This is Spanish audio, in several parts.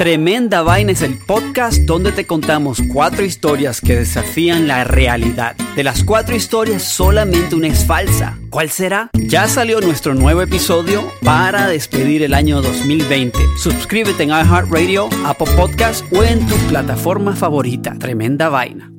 Tremenda Vaina es el podcast donde te contamos cuatro historias que desafían la realidad. De las cuatro historias, solamente una es falsa. ¿Cuál será? Ya salió nuestro nuevo episodio para despedir el año 2020. Suscríbete en iHeartRadio, Apple Podcast o en tu plataforma favorita. Tremenda Vaina.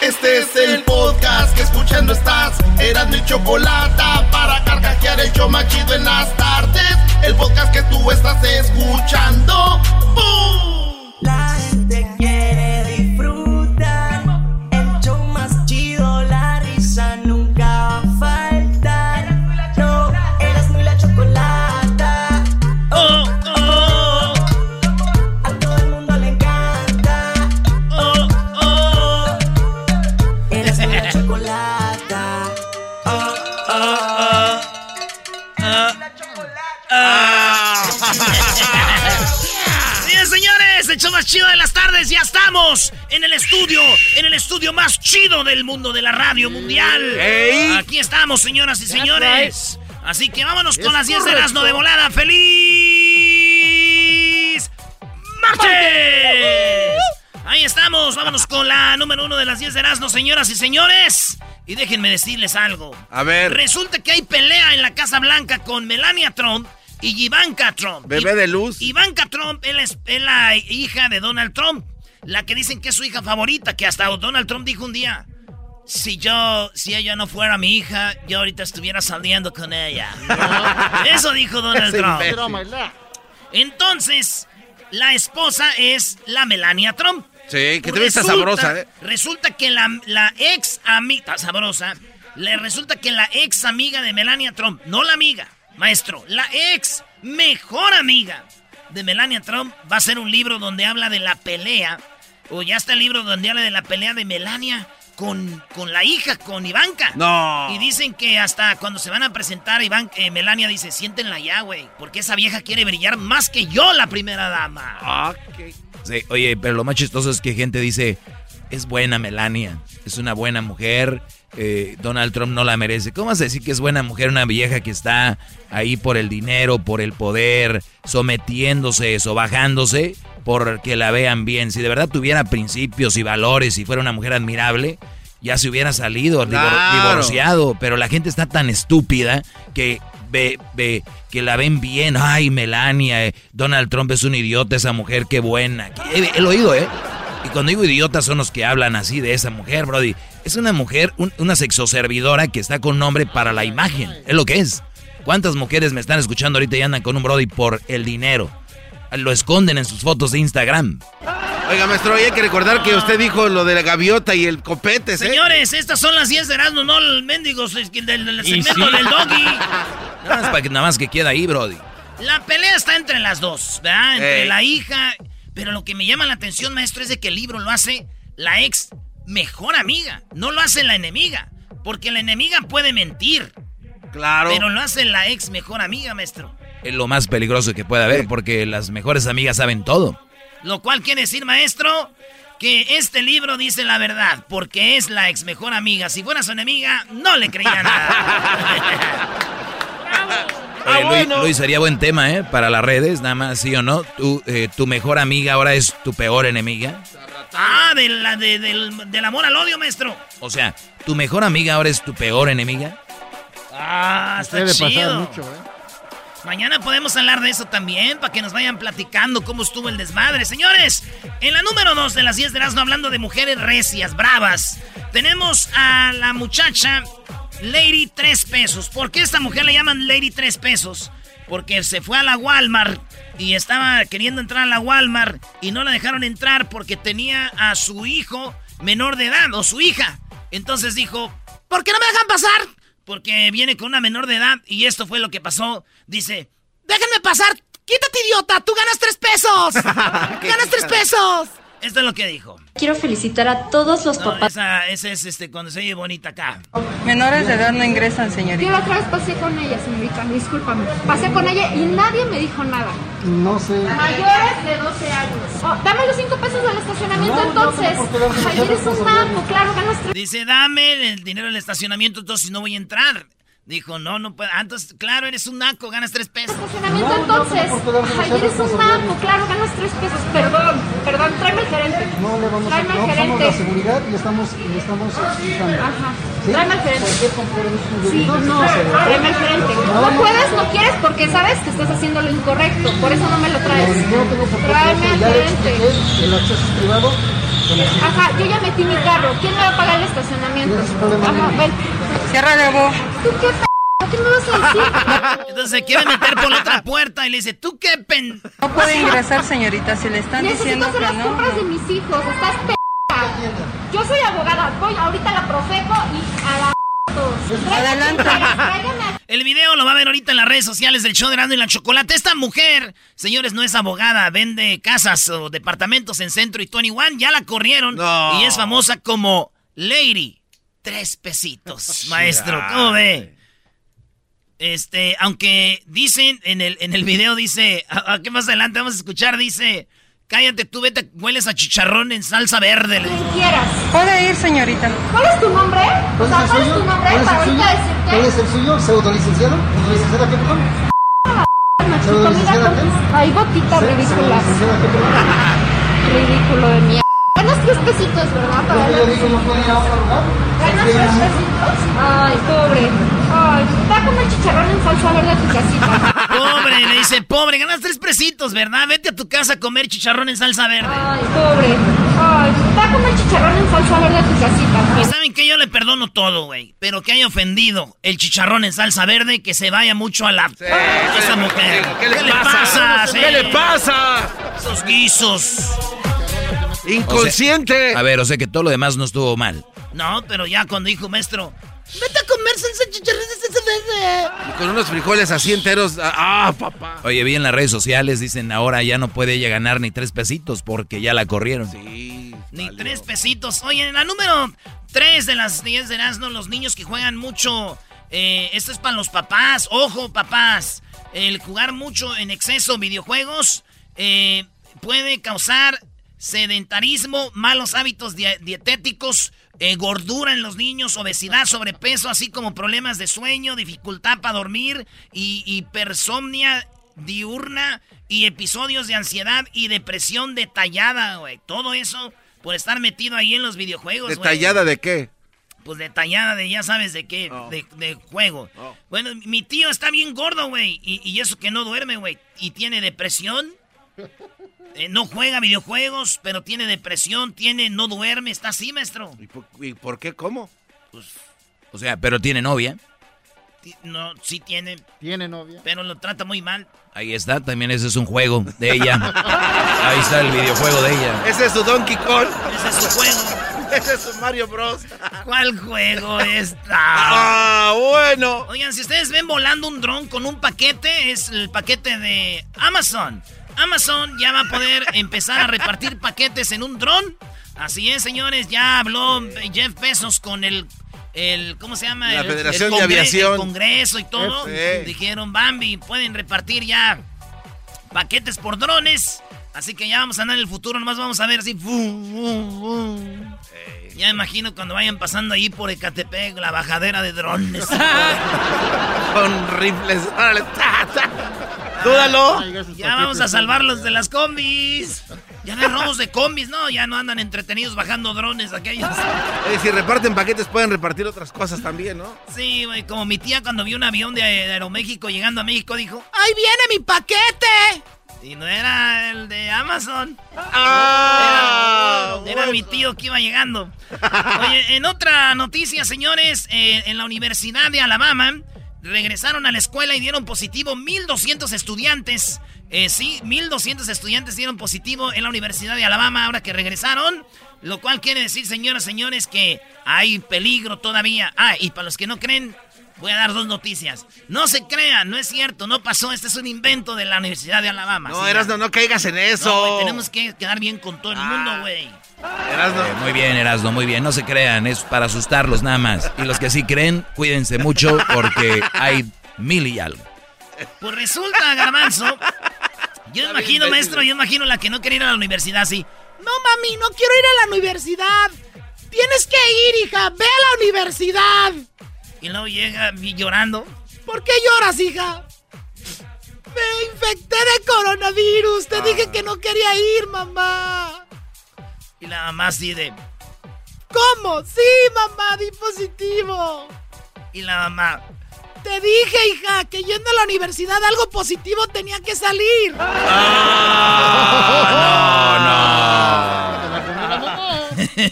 Este es el podcast que escuchando estás. Eran mi chocolate para carcajear el show más chido en las tardes. El podcast que tú estás escuchando. ¡Bum! El show más chido de las tardes, ya estamos en el estudio, en el estudio más chido del mundo de la radio mundial. Aquí estamos, señoras y señores. Así que vámonos con las 10 de Erasmo de volada. ¡Feliz martes! Ahí estamos, vámonos con la número uno de las 10 de Erasmo, señoras y señores. Y déjenme decirles algo. A ver. Resulta que hay pelea en la Casa Blanca con Melania Trump y Ivanka Trump. Bebé de luz. Ivanka Trump él es, es la hija de Donald Trump. La que dicen que es su hija favorita, que hasta Donald Trump dijo un día. Si yo, si ella no fuera mi hija, yo ahorita estuviera saliendo con ella. Eso dijo Donald Trump. Entonces, la esposa es la Melania Trump. Sí, que te Resulta- sabrosa, ¿eh? Resulta que la, la ex amiga, sabrosa, le resulta que la ex amiga de Melania Trump, no la amiga, maestro, la ex mejor amiga de Melania Trump va a ser un libro donde habla de la pelea, o ya está el libro donde habla de la pelea de Melania con, con la hija, con Ivanka. No. Y dicen que hasta cuando se van a presentar, Iván, eh, Melania dice, siéntenla ya, güey, porque esa vieja quiere brillar más que yo, la primera dama. Ah, Sí, oye, pero lo más chistoso es que gente dice, es buena Melania, es una buena mujer, eh, Donald Trump no la merece. ¿Cómo vas a decir que es buena mujer una vieja que está ahí por el dinero, por el poder, sometiéndose, sobajándose, porque la vean bien? Si de verdad tuviera principios y valores y fuera una mujer admirable, ya se hubiera salido, Claro. divorciado, pero la gente está tan estúpida que ve, ve, que la ven bien. Ay, Melania, eh, Donald Trump es un idiota, esa mujer, qué buena. He, he oído, ¿eh? Y cuando digo idiotas son los que hablan así de esa mujer, Brody. Es una mujer, un- una sexoservidora que está con nombre para la imagen. Es lo que es. ¿Cuántas mujeres me están escuchando ahorita y andan con un Brody por el dinero? Lo esconden en sus fotos de Instagram. Oiga, maestro, hay que recordar que usted dijo lo de la gaviota y el copete, ¿eh? Señores, estas son las 10 de Erasmo, no el mendigo del, del segmento sí. del doggy. Nada más, para que, nada más que queda ahí, Brody. La pelea está entre las dos, ¿verdad? Entre la hija. Pero lo que me llama la atención, maestro, es de que el libro lo hace la ex mejor amiga. No lo hace la enemiga. Porque la enemiga puede mentir. Claro. Pero lo hace la ex mejor amiga, maestro. Es lo más peligroso que puede haber porque las mejores amigas saben todo. Lo cual quiere decir, maestro, que este libro dice la verdad, porque es la ex mejor amiga. Si fuera su enemiga, no le creía nada. Ah, Oye, Luis, Luis, sería buen tema, ¿eh? Para las redes, nada más, ¿sí o no? ¿Tu, eh, tu mejor amiga ahora es tu peor enemiga? Ah, de la, de- del, del amor al odio, maestro. O sea, ¿tu mejor amiga ahora es tu peor enemiga? Ah, está Debe pasar chido. mucho, ¿eh? Mañana podemos hablar de eso también, para que nos vayan platicando cómo estuvo el desmadre. Señores, en la número 2 de las 10 de Erasmo, hablando de mujeres recias, bravas, tenemos a la muchacha Lady 3 pesos. ¿Por qué esta mujer le llaman Lady 3 pesos? Porque se fue a la Walmart y estaba queriendo entrar a la Walmart y no la dejaron entrar porque tenía a su hijo menor de edad o su hija. Entonces dijo, ¿por qué no me dejan pasar? Porque viene con una menor de edad y esto fue lo que pasó. Dice, déjenme pasar, quítate idiota, tú ganas tres pesos. ganas tres pesos. Esto es lo que dijo. Quiero felicitar a todos los No, papás. esa, esa es este, cuando se oye bonita acá. Menores de edad no ingresan, señorita. Yo la otra vez pasé con ella, señorita, discúlpame. Pasé con ella y nadie me dijo nada. No sé. Mayores de 12 años. Oh, dame los 5 pesos del estacionamiento entonces. Ay, eres un naco, claro, ganas tres Dice, dame el dinero del estacionamiento, entonces no voy a entrar. Dijo, no, no puedo. Ah, entonces, claro, eres un naco, ganas tres pesos. estacionamiento entonces. Ay, eres un naco, claro, ganas 3 pesos. Perdón, perdón, tráeme al gerente. No le vamos a Tráeme al no somos gerente. la seguridad y estamos, y estamos explicando. Ajá. ¿Sí? Tráeme al gerente. ¿Por qué comprar un Sí, no, tráeme al gerente. No puedes, no quieres porque sabes que estás haciendo lo incorrecto. Por eso no me lo traes. Yo no tengo por qué Tráeme al gerente. el acceso es privado. Ajá, yo ya metí mi carro. ¿Quién me va a pagar el estacionamiento? Ajá, ven. Cierra de vos. ¿Tú qué p ¿Qué me vas a decir? Entonces se quiere meter por la otra puerta y le dice, ¿tú qué pen...? No puede ingresar, señorita. Si le están Necesito diciendo hacer que las no. compras de mis hijos. Estás p Yo soy abogada. Voy ahorita a la Profeco y a la Adelante. El video lo va a ver ahorita en las redes sociales del show de Erasmo y la Chocolate. Esta mujer, señores, no es abogada, vende casas o departamentos en Centro y 21. Ya la corrieron No. y es famosa como Lady. Tres pesitos, maestro. ¿Cómo ve? Este, aunque dicen en el, en el video, dice, a, a- ¿qué más adelante vamos a escuchar? Dice, cállate tú, vete, hueles a chicharrón en salsa verde. quien quieras. Puede ir, señorita. ¿Cuál es tu nombre? O ¿Cuál sea, es el ¿cuál es suyo? tu nombre ¿Cuál es para el suyo? ahorita decirte? ¿Cuál es el suyo? ¿Pseudolicenciado? ¿Licenciada qué, perdón? ¿Pseudolicenciada qué? Ay, botita ridícula. ¿Pseudolicenciada qué, perdón? Ridículo de mierda. Ganas tres pesitos, ¿verdad? Para Yo digo, no puede ir a otro lugar. ¿Ganas tres pesitos? Ay, pobre. Ay, va a comer chicharrón en salsa verde a tu casita. Pobre, le dice, pobre, ganas tres pesitos, ¿verdad? Vete a tu casa a comer chicharrón en salsa verde. Ay, pobre. Ay, va a comer chicharrón en salsa verde a tu Y casita. saben que yo le perdono todo, güey. Pero que haya ofendido el chicharrón en salsa verde, que se vaya mucho a la. a esa mujer. ¿Qué le pasa? ¿Qué le pasa? Esos guisos. Inconsciente. A ver, o sea que todo lo demás no estuvo mal. No, pero ya cuando dijo maestro, vete a comer salsa. Y con unos frijoles así enteros. Ah, papá. Oye, vi en las redes sociales, dicen ahora ya no puede ella ganar ni tres pesitos porque ya la corrieron. Sí. Ni tres pesitos. Oye, en la número tres de las 10 de Erasmo, los niños que juegan mucho. eh, esto es para los papás. Ojo, papás. El jugar mucho en exceso videojuegos eh, puede causar sedentarismo, malos hábitos die- dietéticos, eh, gordura en los niños, obesidad, sobrepeso, así como problemas de sueño, dificultad para dormir y hipersomnia diurna y episodios de ansiedad y depresión detallada, güey. Todo eso por estar metido ahí en los videojuegos. ¿Detallada de qué? Pues detallada de ya sabes de qué, Oh. de, de juego. Bueno, mi tío está bien gordo, güey. Y, y eso que no duerme, güey. Y tiene depresión. Eh, no juega videojuegos, pero tiene depresión, tiene, no duerme, está así, maestro. ¿Y por, y por qué? ¿Cómo? O sea, pero tiene novia. No, sí tiene, Tiene novia. pero lo trata muy mal. Ahí está, también ese es un juego de ella. Ahí está el videojuego de ella. Ese es su Donkey Kong. Ese es su juego. Ese es su Mario Bros. ¿Cuál juego está? Ah, bueno. Oigan, si ustedes ven volando un dron con un paquete, es el paquete de Amazon. Amazon ya va a poder empezar a repartir paquetes en un dron. Así es, señores, ya habló Jeff Bezos con el el ¿cómo se llama? La El- Federación el de Aviación. el Congreso y todo. Dijeron, Bambi, pueden repartir ya paquetes por drones. Así que ya vamos a andar en el futuro, nomás vamos a ver así. ¡fum, fum, fum! Ya me imagino cuando vayan pasando ahí por Ecatepec, la bajadera de drones. Con rifles. Dúdalo. Ya vamos a salvarlos de las combis. Ya no hay robos de combis, no, ya no andan entretenidos bajando drones aquellos. Eh, si reparten paquetes, pueden repartir otras cosas también, ¿no? Sí, güey, como mi tía cuando vio un avión de, Aeroméxico llegando a México dijo, ¡Ahí viene mi paquete! Y no era el de Amazon. Ah, era, era mi tío que iba llegando. Oye, en otra noticia, señores, eh, en la Universidad de Alabama regresaron a la escuela y dieron positivo 1.200 estudiantes. Eh, sí, 1.200 estudiantes dieron positivo en la Universidad de Alabama ahora que regresaron. Lo cual quiere decir, señoras y señores, que hay peligro todavía. Ah, y para los que no creen, voy a dar dos noticias. No se crean, no es cierto, no pasó. Este es un invento de la Universidad de Alabama. No, Eras, no, no caigas en eso. No, tenemos que quedar bien con todo el mundo, güey. Erasno. Eh, muy bien, Erasno, muy bien. No se crean, es para asustarlos nada más. Y los que sí creen, cuídense mucho porque hay mil y algo. Pues resulta, Garbanzo. Yo Está imagino, maestro, yo imagino la que no quiere ir a la universidad así. No, mami, no quiero ir a la universidad. Tienes que ir, hija. Ve a la universidad. Y luego llega llorando. ¿Por qué lloras, hija? Me infecté de coronavirus. Te dije que no quería ir, mamá. Y la mamá así de... ¿Cómo? Sí, mamá, di positivo. Y la mamá... Te dije, hija, que yendo a la universidad algo positivo tenía que salir.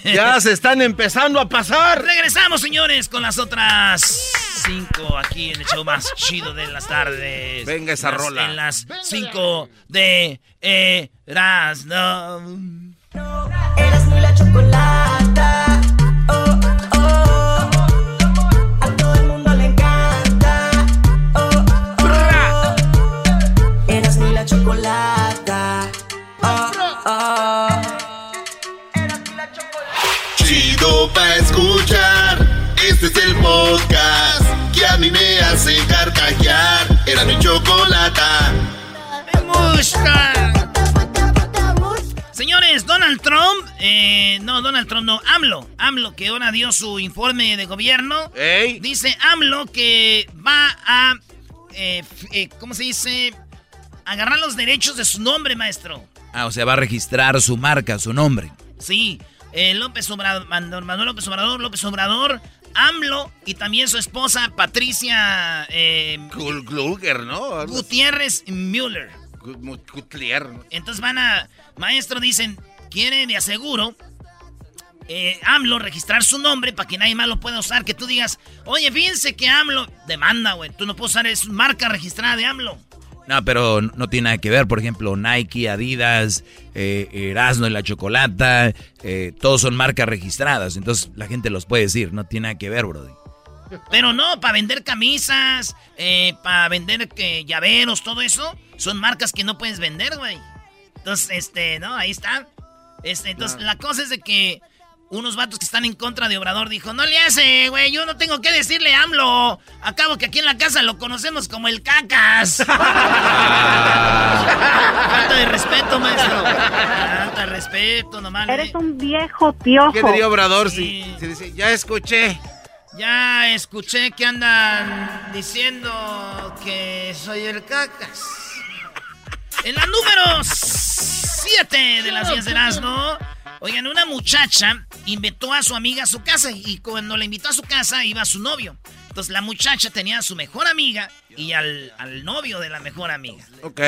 Ya se están empezando a pasar. Regresamos, señores, con las otras cinco aquí en el show más chido de las tardes. Venga esa Las- rola. En las cinco de Erasmo. Eras la chocolata. Oh, oh. A todo el mundo le encanta. Oh, oh. Eras muy la chocolata. Oh, oh. Chido pa' escuchar. Este es el podcast que a mí me hace carcajear. Era mi chocolata. Me gusta. Señores, Donald Trump, eh, no, Donald Trump, no, AMLO, AMLO, que ahora dio su informe de gobierno, dice AMLO que va a, eh, eh, ¿cómo se dice? Agarrar los derechos de su nombre, maestro. Ah, o sea, va a registrar su marca, su nombre. Sí, eh, López Obrador, Manuel López Obrador, López Obrador, AMLO y también su esposa Patricia Kluger, ¿no? Gutiérrez Müller. Gu- Gutlier. Entonces van a, maestro, dicen, quiere de aseguro eh, AMLO registrar su nombre para que nadie más lo pueda usar. Que tú digas, oye, fíjense que AMLO demanda, güey. Tú no puedes usar, es marca registrada de AMLO. No, pero no tiene nada que ver. Por ejemplo, Nike, Adidas, eh, Erasmo y la Chocolata, eh, todos son marcas registradas. Entonces la gente los puede decir. No tiene nada que ver, brody. Pero no, para vender camisas, eh, para vender llaveros, todo eso, son marcas que no puedes vender, güey. Entonces, este, no, ahí está. Este, entonces, la cosa es de que unos vatos que están en contra de Obrador dijo, no le hace, güey, yo no tengo que decirle AMLO. Acabo que aquí en la casa lo conocemos como el cacas. Falta de respeto, maestro. Falta de respeto, nomás. Eres un viejo piojo. ¿Qué diría Obrador si, si dice, ya escuché? Ya escuché que andan diciendo que soy el cacas. En la número 7 de las 10 de Erasmo, oigan, una muchacha invitó a su amiga a su casa y cuando la invitó a su casa iba su novio. Entonces la muchacha tenía a su mejor amiga y al, al novio de la mejor amiga. Ok.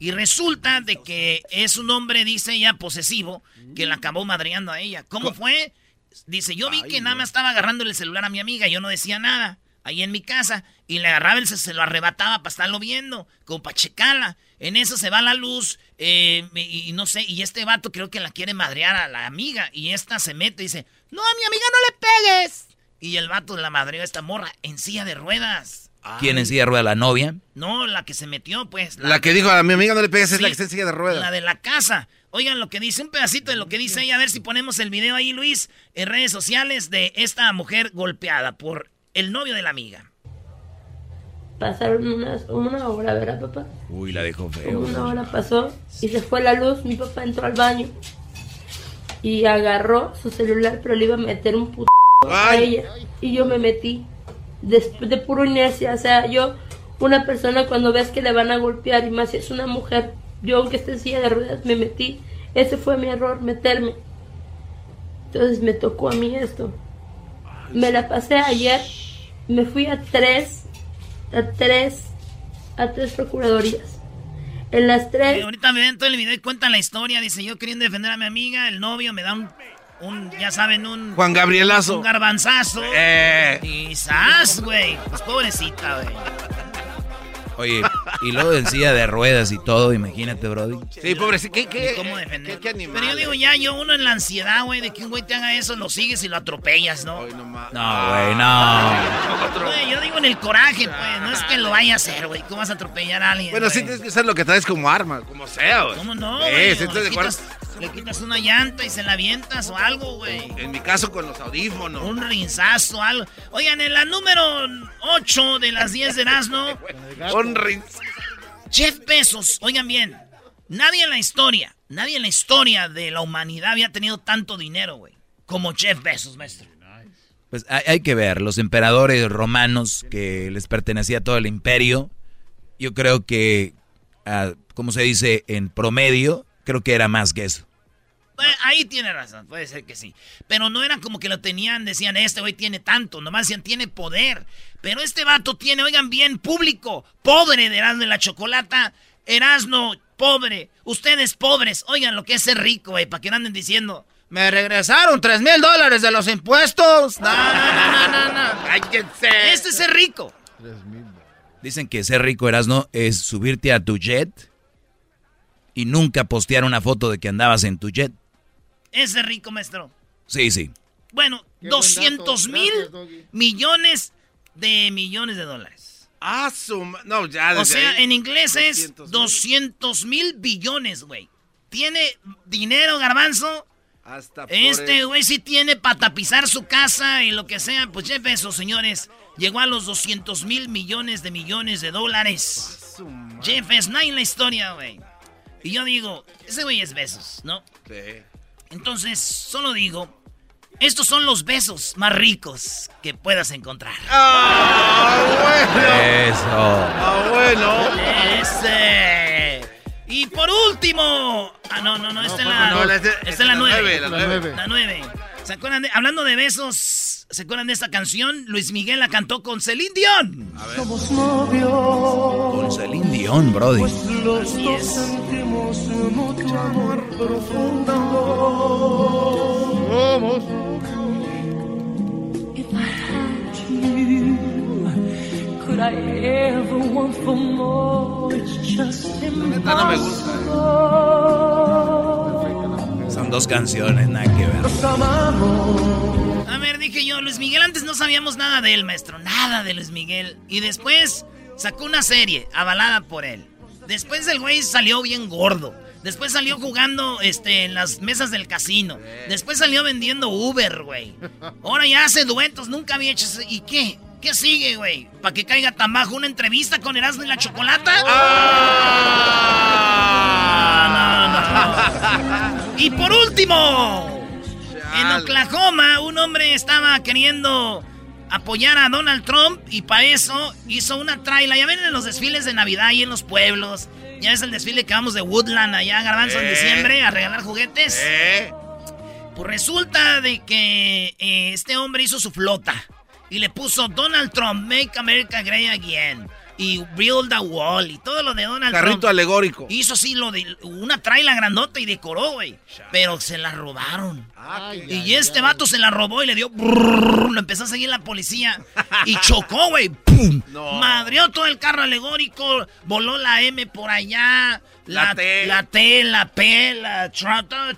Y resulta de que es un hombre, dice ella, posesivo, que la acabó madreando a ella. ¿Cómo fue? Dice, yo vi que nada más estaba agarrándole el celular a mi amiga, yo no decía nada, ahí en mi casa, y le agarraba el se lo arrebataba para estarlo viendo, como para checarla. En eso se va la luz, eh, y, y no sé, y este vato creo que la quiere madrear a la amiga, y esta se mete y dice, no, a mi amiga no le pegues. Y el vato la madreó a esta morra en silla de ruedas. ¿Quién en silla de ruedas? ¿La novia? No, la que se metió, pues. La que dijo a mi amiga no le pegues es la que está en silla de ruedas. La de la casa. Oigan lo que dice, un pedacito de lo que dice ella. A ver si ponemos el video ahí, Luis, en redes sociales de esta mujer golpeada por el novio de la amiga. Pasaron unas, una hora, ¿verdad, papá? Uy, la dejó Como feo. una hora pasó y se fue la luz. Mi papá entró al baño y agarró su celular, pero le iba a meter un puto a ella. Y yo me metí de, de puro inercia. O sea, yo, una persona cuando ves que le van a golpear y más si es una mujer, yo aunque esté en silla de ruedas, me metí. Ese fue mi error, meterme. Entonces me tocó a mí esto. Me la pasé ayer, me fui a tres, a tres, a tres procuradurías. En las tres Y ahorita me ven todo el video y cuentan la historia. Dice, yo queriendo defender a mi amiga, el novio me da un, un ya saben, un... Juan Gabrielazo. Un garbanzazo. Eh. Y ¡zas, güey! Pues pobrecita, güey. Oye, y luego en silla de ruedas y todo, imagínate, Brody. Sí, pobrecito. ¿Qué, qué, cómo defender. qué animal? Pero yo digo, ya, yo uno en la ansiedad, güey, de que un güey te haga eso, lo sigues y lo atropellas, ¿no? No, güey, no. Güey, yo digo en el coraje, pues, no es que lo vaya a hacer, güey. ¿Cómo vas a atropellar a alguien? Bueno, sí tienes que usar lo que traes como arma, como sea, güey. ¿Cómo no, Eh, güey? sí, le, quitas, una llanta y se la avientas o algo, güey. En mi caso, con los audífonos. Un rinzazo, algo. Oigan, en la número 8 de las 10 de Erasmo. Un rinzazo. Jeff Bezos, oigan bien. Nadie en la historia, nadie en la historia de la humanidad había tenido tanto dinero, güey. Como Jeff Bezos, maestro. Pues hay, hay que ver, los emperadores romanos que les pertenecía todo el imperio, yo creo que, ah, como se dice, en promedio, creo que era más que eso. Pues, ahí tiene razón, puede ser que sí. Pero no era como que lo tenían, decían, este güey tiene tanto, nomás decían, tiene poder. Pero este vato tiene, oigan bien, público, pobre de Erasmo de la Chocolata, Erasmo, pobre, ustedes pobres, oigan lo que es ser rico, güey, para que no anden diciendo, me regresaron tres mil dólares de los impuestos. No, no, no, no, no, no. Hay que ser. Este es ser rico. Dicen que ser rico, Erasno, es subirte a tu jet y nunca postear una foto de que andabas en tu jet. Es rico, maestro. Sí, sí. Bueno, Qué buen 200 dato. mil Gracias, millones de millones de dólares. Ah, su ma- No, ya. O sea, ahí. en inglés es 200,000. 200 mil billones, güey. ¿Tiene dinero, garbanzo? Hasta Este el- güey sí tiene para tapizar su casa y lo que sea. Pues Jeff Bezos, señores, llegó a los 200 mil millones de millones de dólares. Jeff hay en la historia, güey. Y yo digo, ese güey es Bezos, ¿no? Sí. Entonces, solo digo, estos son los besos más ricos que puedas encontrar. Eso. Ah, bueno. Ese. Y por último. Ah, no, no, no, esta es la. no, la- esta esta es la la nueve, nueve. la La nueve. La nueve. ¿Se acuerdan de, hablando de besos, ¿se acuerdan de esta canción? Luis Miguel la cantó con Celine Dion. Somos novios, Con Celine Dion, Brody. los dos sentimos mucho amor profundo. Somos. If I had you, could I ever want for more? It's just neta no me gusta, impossible. Son dos canciones, nada que ver. Nos amamos. A ver, dije yo, Luis Miguel, antes no sabíamos nada de él, maestro. Nada de Luis Miguel. Y después sacó una serie avalada por él. Después el güey salió bien gordo. Después salió jugando este, en las mesas del casino. Después salió vendiendo Uber, güey. Ahora ya hace duetos, nunca había hecho eso. ¿Y qué? ¿Qué sigue, güey? ¿Para que caiga tan bajo una entrevista con Erasmo y la Chocolata? Ah, no, no, no. Y por último, en Oklahoma, un hombre estaba queriendo apoyar a Donald Trump y para eso hizo una traila. Ya ven en los desfiles de Navidad y en los pueblos. Ya ves el desfile que vamos de Woodland allá, Garbanzo, en Eh. diciembre a regalar juguetes. ¿Eh? Pues resulta de que eh, este hombre hizo su flota y le puso Donald Trump, Make America Great Again y Build a Wall y todo lo de Donald Carrito Trump. alegórico. Hizo así lo de una traila grandota y decoró, güey. Pero se la robaron. Ay, Y ay, este ay. vato se la robó y le dio. brrr, lo empezó a seguir la policía. Y chocó, güey. ¡Pum! No. Madreó todo el carro alegórico. Voló la M por allá. La T. La T, la P, la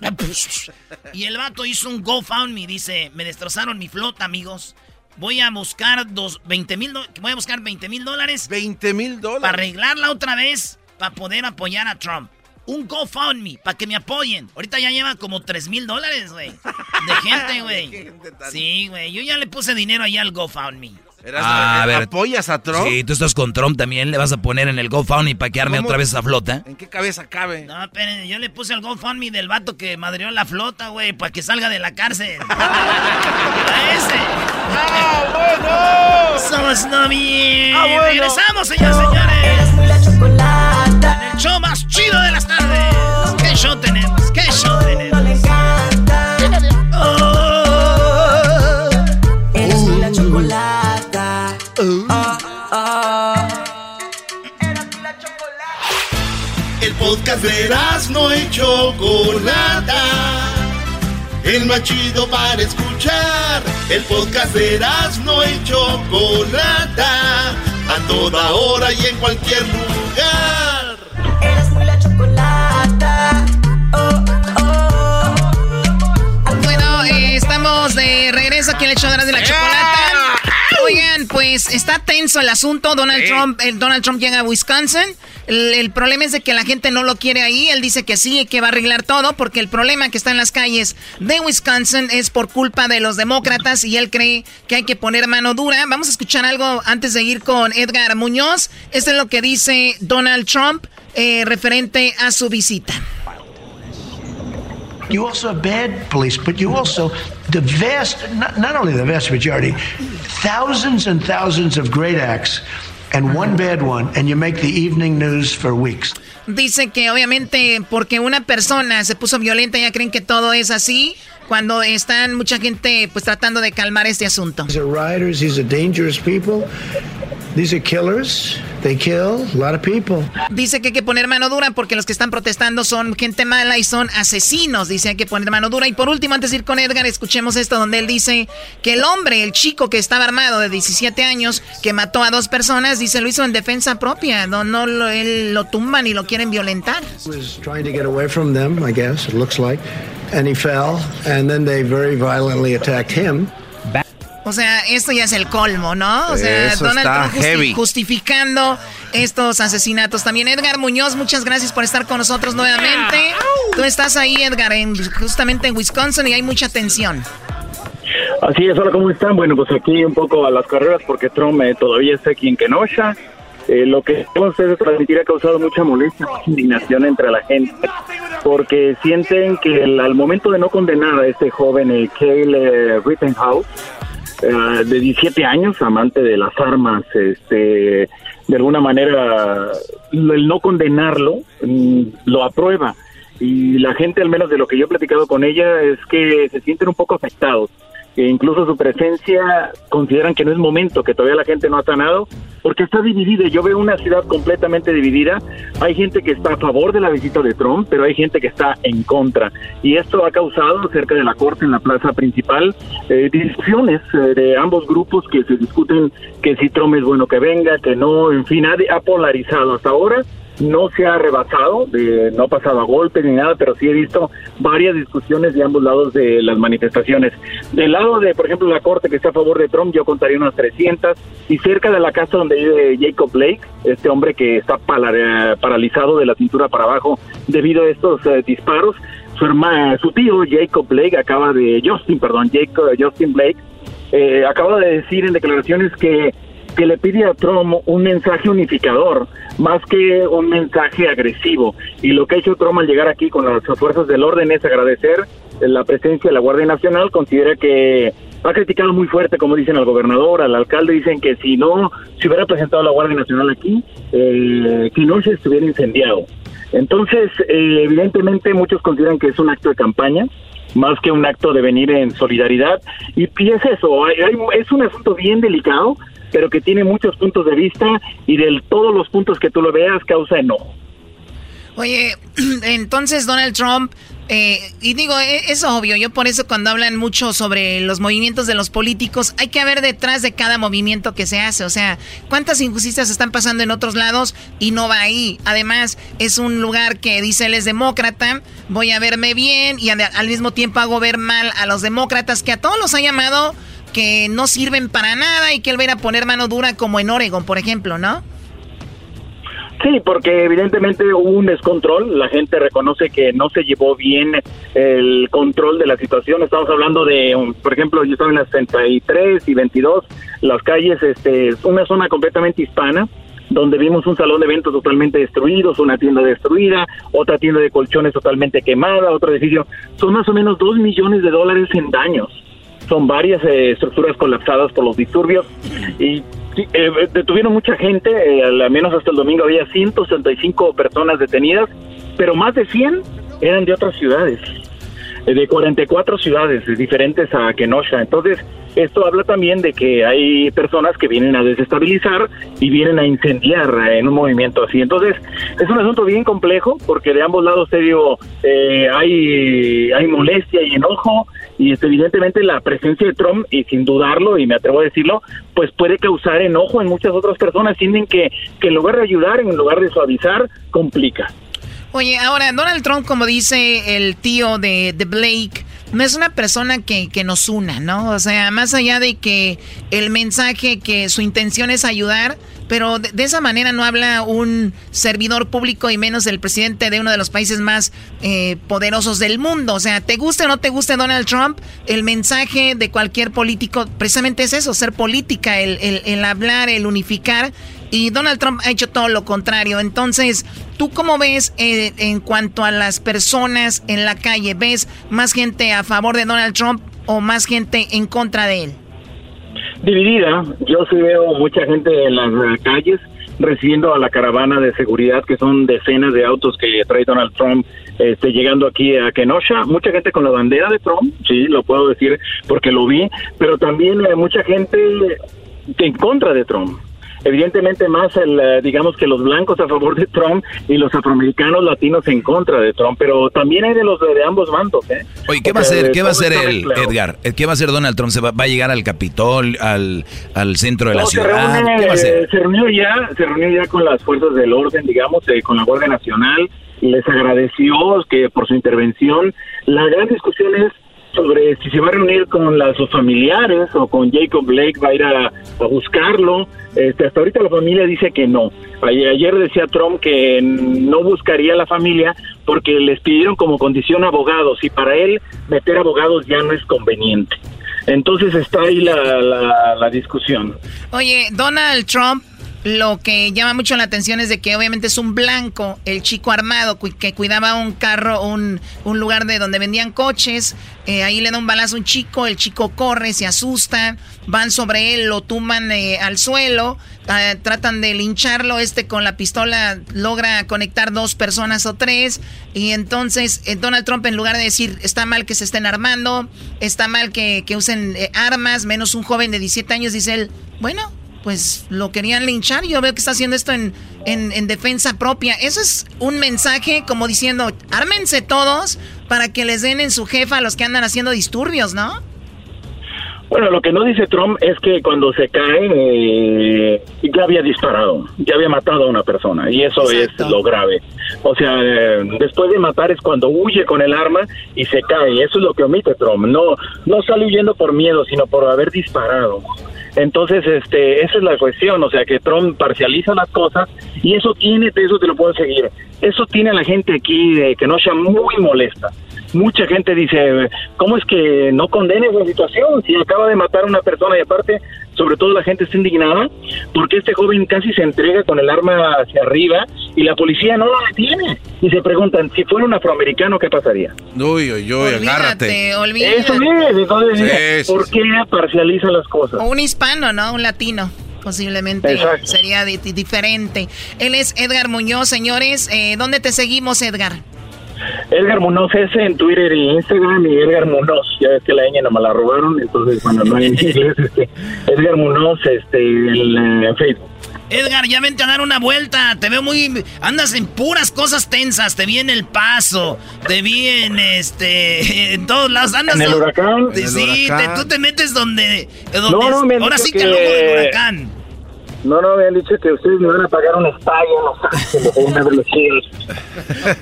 Y el vato hizo un GoFundMe. Dice: Me destrozaron mi flota, amigos. Voy a buscar dos, 20 mil, voy a buscar 20 mil dólares. 20 mil dólares. Para arreglarla otra vez, para poder apoyar a Trump. Un GoFundMe, para que me apoyen. Ahorita ya lleva como 3 mil dólares, güey. De gente, güey. Sí, güey. Yo ya le puse dinero ahí al GoFundMe. Ah, a ver. ¿Apoyas a Trump? Sí, tú estás con Trump también. ¿Le vas a poner en el GoFundMe para quearme ¿Cómo? otra vez esa flota? ¿En qué cabeza cabe? No, espérenme, yo le puse el GoFundMe del vato que madrió la flota, güey, para que salga de la cárcel. a ese. ¡Ah, bueno! Somos noviembre. Ah, bueno. Regresamos, señores, señores. En el show más chido de las tardes. ¿Qué show tenemos? Podcast de no y Chocolata. El más chido para escuchar. El podcast de no y Chocolata. A toda hora y en cualquier lugar. Eres muy la chocolata. Oh, oh. Bueno, eh, estamos de regreso aquí en el show de la chocolata. Oigan, pues está tenso el asunto. Donald Sí. Trump, el Donald Trump llega a Wisconsin. El, problema es de que la gente no lo quiere ahí. Él dice que sí, que va a arreglar todo, porque el problema que está en las calles de Wisconsin es por culpa de los demócratas y él cree que hay que poner mano dura. Vamos a escuchar algo antes de ir con Edgar Muñoz. Esto es lo que dice Donald Trump eh, referente a su visita. You also have bad police, but you also, the vast, not, not only the vast majority, thousands and thousands of great acts and one bad one, and you make the evening news for weeks. Dice que obviamente porque una persona se puso violenta ya creen que todo es así cuando están mucha gente pues tratando de calmar este asunto. These are rioters, these are dangerous people, these are killers, they kill a lot of people. Dice que hay que poner mano dura porque los que están protestando son gente mala y son asesinos. Dice hay que poner mano dura. Y por último, antes de ir con Edgar, escuchemos esto donde él dice que el hombre, el chico que estaba armado de 17 años, que mató a dos personas, dice lo hizo en defensa propia. No, no lo, él lo tumban y lo quieren violentar. was trying to get away from them, I guess, it looks like, and he fell, and then they very violently attacked him. O sea, esto ya es el colmo, ¿no? O sea, Eso Donald está Trump justi- heavy. justificando estos asesinatos. También Edgar Muñoz, muchas gracias por estar con nosotros nuevamente. Tú estás ahí, Edgar, en, justamente en Wisconsin y hay mucha tensión. Así es, hola, ¿cómo están? Bueno, pues aquí un poco a las carreras porque Trump eh, todavía está aquí en Kenosha. Eh, lo que queremos es transmitir ha causado mucha molestia, mucha indignación entre la gente, porque sienten que el- al momento de no condenar a este joven, eh, Cale eh, Rittenhouse, eh, de 17 años, amante de las armas, este, de alguna manera, el no condenarlo mm, lo aprueba. Y la gente, al menos de lo que yo he platicado con ella, es que se sienten un poco afectados. E incluso su presencia consideran que no es momento, que todavía la gente no ha sanado, porque está dividida. Yo veo una ciudad completamente dividida. Hay gente que está a favor de la visita de Trump, pero hay gente que está en contra. Y esto ha causado cerca de la corte, en la plaza principal, eh, discusiones eh, de ambos grupos que se discuten que si Trump es bueno que venga, que no, en fin, ha, ha polarizado hasta ahora no se ha rebasado, no ha pasado a golpes ni nada, pero sí he visto varias discusiones de ambos lados de las manifestaciones. Del lado de, por ejemplo, la corte que está a favor de Trump, yo contaría unas 300, y cerca de la casa donde vive Jacob Blake, este hombre que está pala- paralizado de la cintura para abajo debido a estos eh, disparos, su hermano, su tío Jacob Blake acaba de, Justin, perdón, Jacob, Justin Blake, eh, acaba de decir en declaraciones que que le pide a Trump un mensaje unificador, más que un mensaje agresivo. Y lo que ha hecho Trump al llegar aquí con las fuerzas del orden es agradecer la presencia de la Guardia Nacional. Considera que ha criticado muy fuerte, como dicen al gobernador, al alcalde, dicen que si no se hubiera presentado la Guardia Nacional aquí, eh, que no se estuviera incendiado. Entonces, eh, evidentemente muchos consideran que es un acto de campaña, más que un acto de venir en solidaridad. Y, y es eso, hay- hay- es un asunto bien delicado, pero que tiene muchos puntos de vista y de todos los puntos que tú lo veas causa enojo. Oye, entonces Donald Trump, eh, y digo, e- es obvio, yo por eso cuando hablan mucho sobre los movimientos de los políticos, hay que ver detrás de cada movimiento que se hace, o sea, cuántas injusticias están pasando en otros lados y no va ahí. Además, es un lugar que dice él es demócrata, voy a verme bien y al al mismo tiempo hago ver mal a los demócratas, que a todos los ha llamado que no sirven para nada y que él va a ir a poner mano dura como en Oregon, por ejemplo, ¿no? Sí, porque evidentemente hubo un descontrol, la gente reconoce que no se llevó bien el control de la situación, estamos hablando de, um, por ejemplo, yo estaba en las 33 y 22, las calles, este, una zona completamente hispana, donde vimos un salón de eventos totalmente destruido, una tienda destruida, otra tienda de colchones totalmente quemada, otro edificio, son más o menos dos millones de dólares en daños son varias eh, estructuras colapsadas por los disturbios y eh, detuvieron mucha gente, eh, al menos hasta el domingo había 165 personas detenidas, pero más de 100 eran de otras ciudades, de 44 ciudades diferentes a Kenosha. Entonces, esto habla también de que hay personas que vienen a desestabilizar y vienen a incendiar eh, en un movimiento así. Entonces, es un asunto bien complejo porque de ambos lados, te digo, eh, hay, hay molestia y enojo y este, evidentemente la presencia de Trump, y sin dudarlo, y me atrevo a decirlo, pues puede causar enojo en muchas otras personas, sienten que, que en lugar de ayudar, en lugar de suavizar, complica. Oye, ahora, Donald Trump, como dice el tío de, de Blake, no es una persona que, que, nos una, ¿no? O sea, más allá de que el mensaje, que su intención es ayudar, pero de, esa manera no habla un servidor público y menos el presidente de uno de los países más eh, poderosos del mundo. O sea, te guste o no te guste Donald Trump, el mensaje de cualquier político precisamente es eso, ser política, el, el, el hablar, el unificar. Y Donald Trump ha hecho todo lo contrario. Entonces, ¿tú cómo ves eh, en cuanto a las personas en la calle? ¿Ves más gente a favor de Donald Trump o más gente en contra de él? Dividida. Yo sí veo mucha gente en las eh, calles recibiendo a la caravana de seguridad, que son decenas de autos que trae Donald Trump este, llegando aquí a Kenosha. Mucha gente con la bandera de Trump, sí, lo puedo decir porque lo vi, pero también eh, mucha gente en contra de Trump evidentemente más el, eh, digamos que los blancos a favor de Trump y los afroamericanos latinos en contra de Trump, pero también hay de los de, de ambos bandos, ¿eh? Oye, ¿qué va a hacer, qué va a hacer el Edgar? ¿Qué va a hacer Donald Trump? ¿Se va, va a llegar al Capitol, al, al centro de No, la ciudad? reúne, ¿Qué va a hacer? se reunió ya, se reunió ya con las fuerzas del orden, digamos, eh, con la Guardia Nacional, les agradeció que por su intervención. La gran discusión es sobre si se va a reunir con las, sus familiares o con Jacob Blake, va a ir a, a buscarlo. Este, hasta ahorita la familia dice que no. Ayer, ayer decía Trump que no buscaría a la familia porque les pidieron como condición abogados y para él meter abogados ya no es conveniente. Entonces está ahí la, la, la discusión. Oye, Donald Trump lo que llama mucho la atención es de que obviamente es un blanco, el chico armado que cuidaba un carro, un, un, lugar de donde vendían coches. Eh, ahí le da un balazo a un chico, el chico corre, se asusta, van sobre él, lo tumban eh, al suelo, eh, tratan de lincharlo. Este con la pistola logra conectar dos personas o tres. Y entonces eh, Donald Trump, en lugar de decir está mal que se estén armando, está mal que, que usen armas, menos un joven de 17 años, dice él, bueno, pues lo querían linchar. Yo veo que está haciendo esto en, en, en, defensa propia. Eso es un mensaje como diciendo, ármense todos para que les den en su jefa a los que andan haciendo disturbios, ¿no? Bueno, lo que no dice Trump es que cuando se cae eh, ya había disparado, ya había matado a una persona y eso Exacto. es lo grave. O sea, eh, después de matar es cuando huye con el arma y se cae. Eso es lo que omite Trump. No, no sale huyendo por miedo, sino por haber disparado. Entonces, este, esa es la cuestión, o sea, que Trump parcializa las cosas y eso tiene, de eso te lo puedo seguir, eso tiene a la gente aquí de Kenosha muy molesta. Mucha gente dice, ¿cómo es que no condenes la situación? Si acaba de matar a una persona y aparte, sobre todo la gente está indignada porque este joven casi se entrega con el arma hacia arriba y la policía no lo detiene. Y se preguntan, si fuera un afroamericano, ¿qué pasaría? Uy, uy, uy, agárrate. Olvídate. Eso es, entonces, sí, ¿por qué parcializa las cosas? O un hispano, ¿no? Un latino posiblemente Exacto. sería di diferente. Él es Edgar Muñoz, señores. Eh, ¿Dónde te seguimos, Edgar? Edgar Munoz es en Twitter y Instagram y Edgar Munoz, ya ves que la ñ no me la robaron, entonces cuando no hay en inglés, este, Edgar Munoz este, en, en Facebook. Edgar, ya vente a dar una vuelta. Te veo muy. Andas en puras cosas tensas. Te vi en el paso. Te vi en este. En todos lados. Andas. En el huracán. sí, el huracán. Te, tú te metes donde. donde no, no, me ahora sí que, que el ojo del huracán. No, no, me han dicho que ustedes me van a pagar un estadio en Los Ángeles, en una.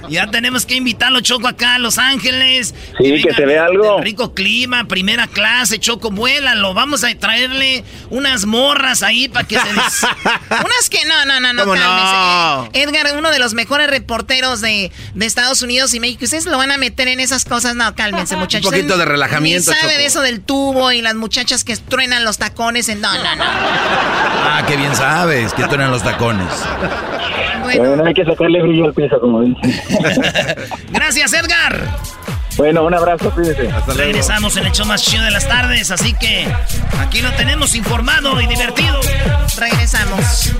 Ya tenemos que invitarlo, Choco, acá a Los Ángeles. Sí, que se vea algo. Rico clima, primera clase, Choco, vuélalo. Vamos a traerle unas morras ahí para que se... des- Unas que no, no, no, no, ¿Cómo cálmese. no? Eh, Edgar, uno de los mejores reporteros de, de Estados Unidos y México. Ustedes lo van a meter en esas cosas. No, cálmense, muchachos. Un poquito de relajamiento, sabe Choco. de eso del tubo y las muchachas que truenan los tacones. En... No, no, no. Ah, qué bien sabes que tú eran los tacones. Bueno, hay que sacarle brillo al piso, como dicen. Gracias, Edgar. Bueno, un abrazo, cuídense. Regresamos en el show más chido de las tardes, así que aquí lo tenemos informado y divertido. Regresamos.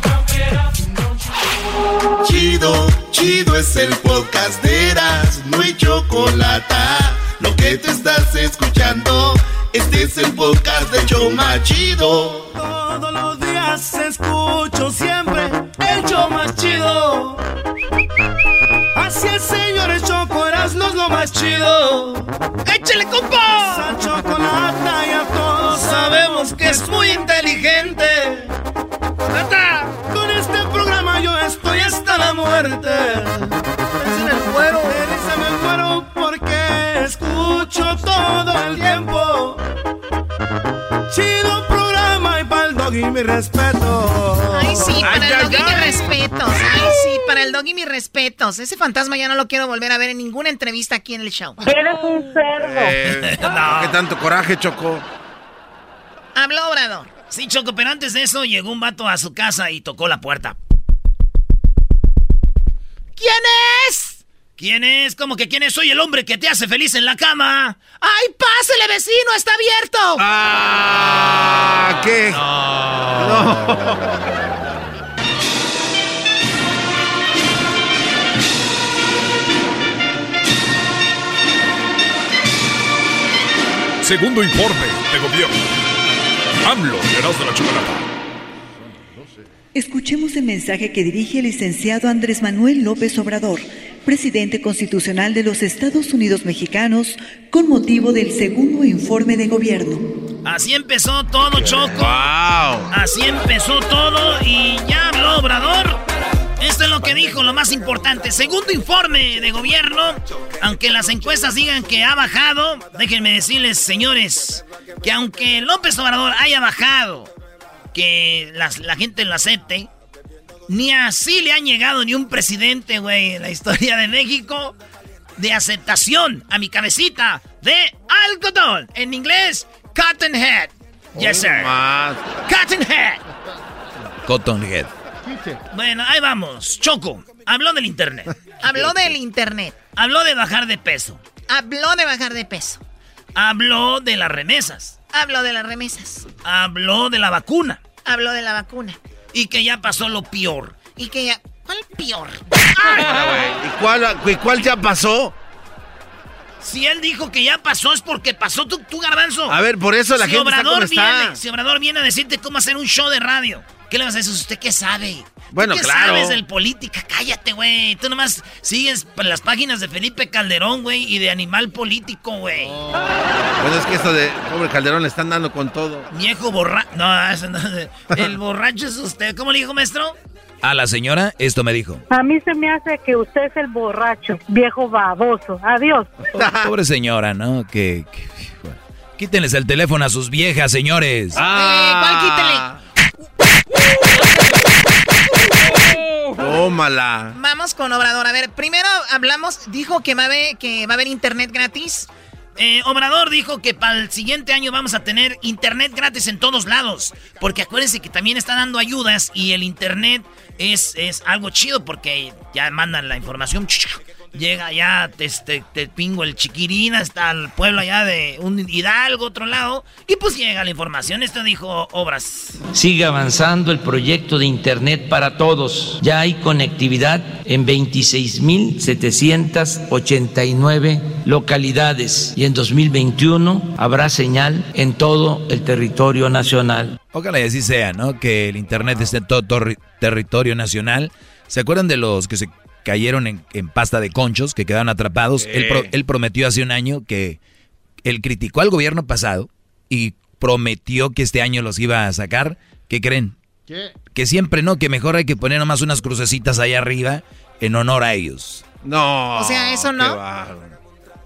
Chido, chido es el podcast de Eras, no hay chocolate. Lo que te estás escuchando, este es el podcast de Choma Chido. Todos los escucho siempre el show más chido. Así es, señores, Choco Erasmo es lo más chido. ¡Échale, compa! Esa chocolata ya todos sabemos que es muy inteligente. Con este programa yo estoy hasta la muerte. Es en el cuero. me el cuero porque escucho todo el tiempo. Chido doggy mi respeto. Ay, sí, para Ay, el doggy mis respetos. Ay, sí, para el doggy mis respetos. Ese fantasma ya no lo quiero volver a ver en ninguna entrevista aquí en el show. Eres un cerdo. Eh, ¿Qué tanto coraje, Choco? Habló Obrador. Sí, Choco, pero antes de eso llegó un vato a su casa y tocó la puerta. ¿Quién es? ¿Quién es? ¿Cómo que quién es? Soy el hombre que te hace feliz en la cama. ¡Ay, pásele, vecino! ¡Está abierto! Ah, ¿qué? Segundo informe de gobierno. AMLO, verás de la chocolata. Escuchemos el mensaje que dirige el licenciado Andrés Manuel López Obrador, presidente constitucional de los Estados Unidos mexicanos, con motivo del segundo informe de gobierno. Así empezó todo, Choco. ¡Wow! Así empezó todo y ya habló Obrador. Esto es lo que dijo, lo más importante. Segundo informe de gobierno. Aunque las encuestas digan que ha bajado, déjenme decirles, señores, que aunque López Obrador haya bajado, que las- la gente lo acepte, ni así le han llegado ni un presidente, güey, en la historia de México, de aceptación a mi cabecita de algodón. En inglés, cotton head. Yes, sir. Cotton head. Cotton Head. Bueno, ahí vamos. Choco, habló del internet. Habló del internet. Habló de bajar de peso. Habló de bajar de peso. Habló de las remesas. Habló de las remesas. Habló de la vacuna. Habló de la vacuna. Y que ya pasó lo peor. Y que ya... ¿Cuál peor? ¿Y cuál, y cuál ya pasó? Si él dijo que ya pasó es porque pasó tú, tú garbanzo. A ver, por eso la si gente está Obrador como está. viene, Si Obrador viene a decirte cómo hacer un show de radio, ¿qué le vas a decir? ¿Usted qué sabe? Bueno, ¿Tú qué claro. sabes del política? Cállate, güey. Tú nomás sigues las páginas de Felipe Calderón, güey, y de Animal Político, güey. Bueno, es que esto de pobre Calderón le están dando con todo. Viejo borracho. No, eso no. El borracho es usted. ¿Cómo le dijo, maestro? A la señora, esto me dijo. A mí se me hace que usted es el borracho, viejo baboso. Adiós. Pobre señora, ¿no? Que, que- bueno. Quítenles el teléfono a sus viejas, señores. Ah. Tómala. Vamos con Obrador. A ver, primero hablamos, dijo que va a haber, que va a internet gratis. Eh, Obrador dijo que para el siguiente año vamos a tener internet gratis en todos lados. Porque acuérdense que también está dando ayudas y el internet es, es algo chido porque ya mandan la información. Llega ya, te, te, te pingo el chiquirín hasta el pueblo allá de un Hidalgo, otro lado. Y pues llega la información. Esto dijo Obras. Sigue avanzando el proyecto de Internet para todos. Ya hay conectividad en 26.789 localidades y en 2021 habrá señal en todo el territorio nacional. Ojalá y así sea, ¿no? Que el internet esté en todo territorio nacional. ¿Se acuerdan de los que se cayeron en, en pasta de conchos, que quedaron atrapados? Él, pro- él prometió hace un año que él criticó al gobierno pasado y prometió que este año los iba a sacar. ¿Qué creen? Que siempre no, que mejor hay que poner nomás unas crucecitas ahí arriba en honor a ellos. No. O sea, eso no.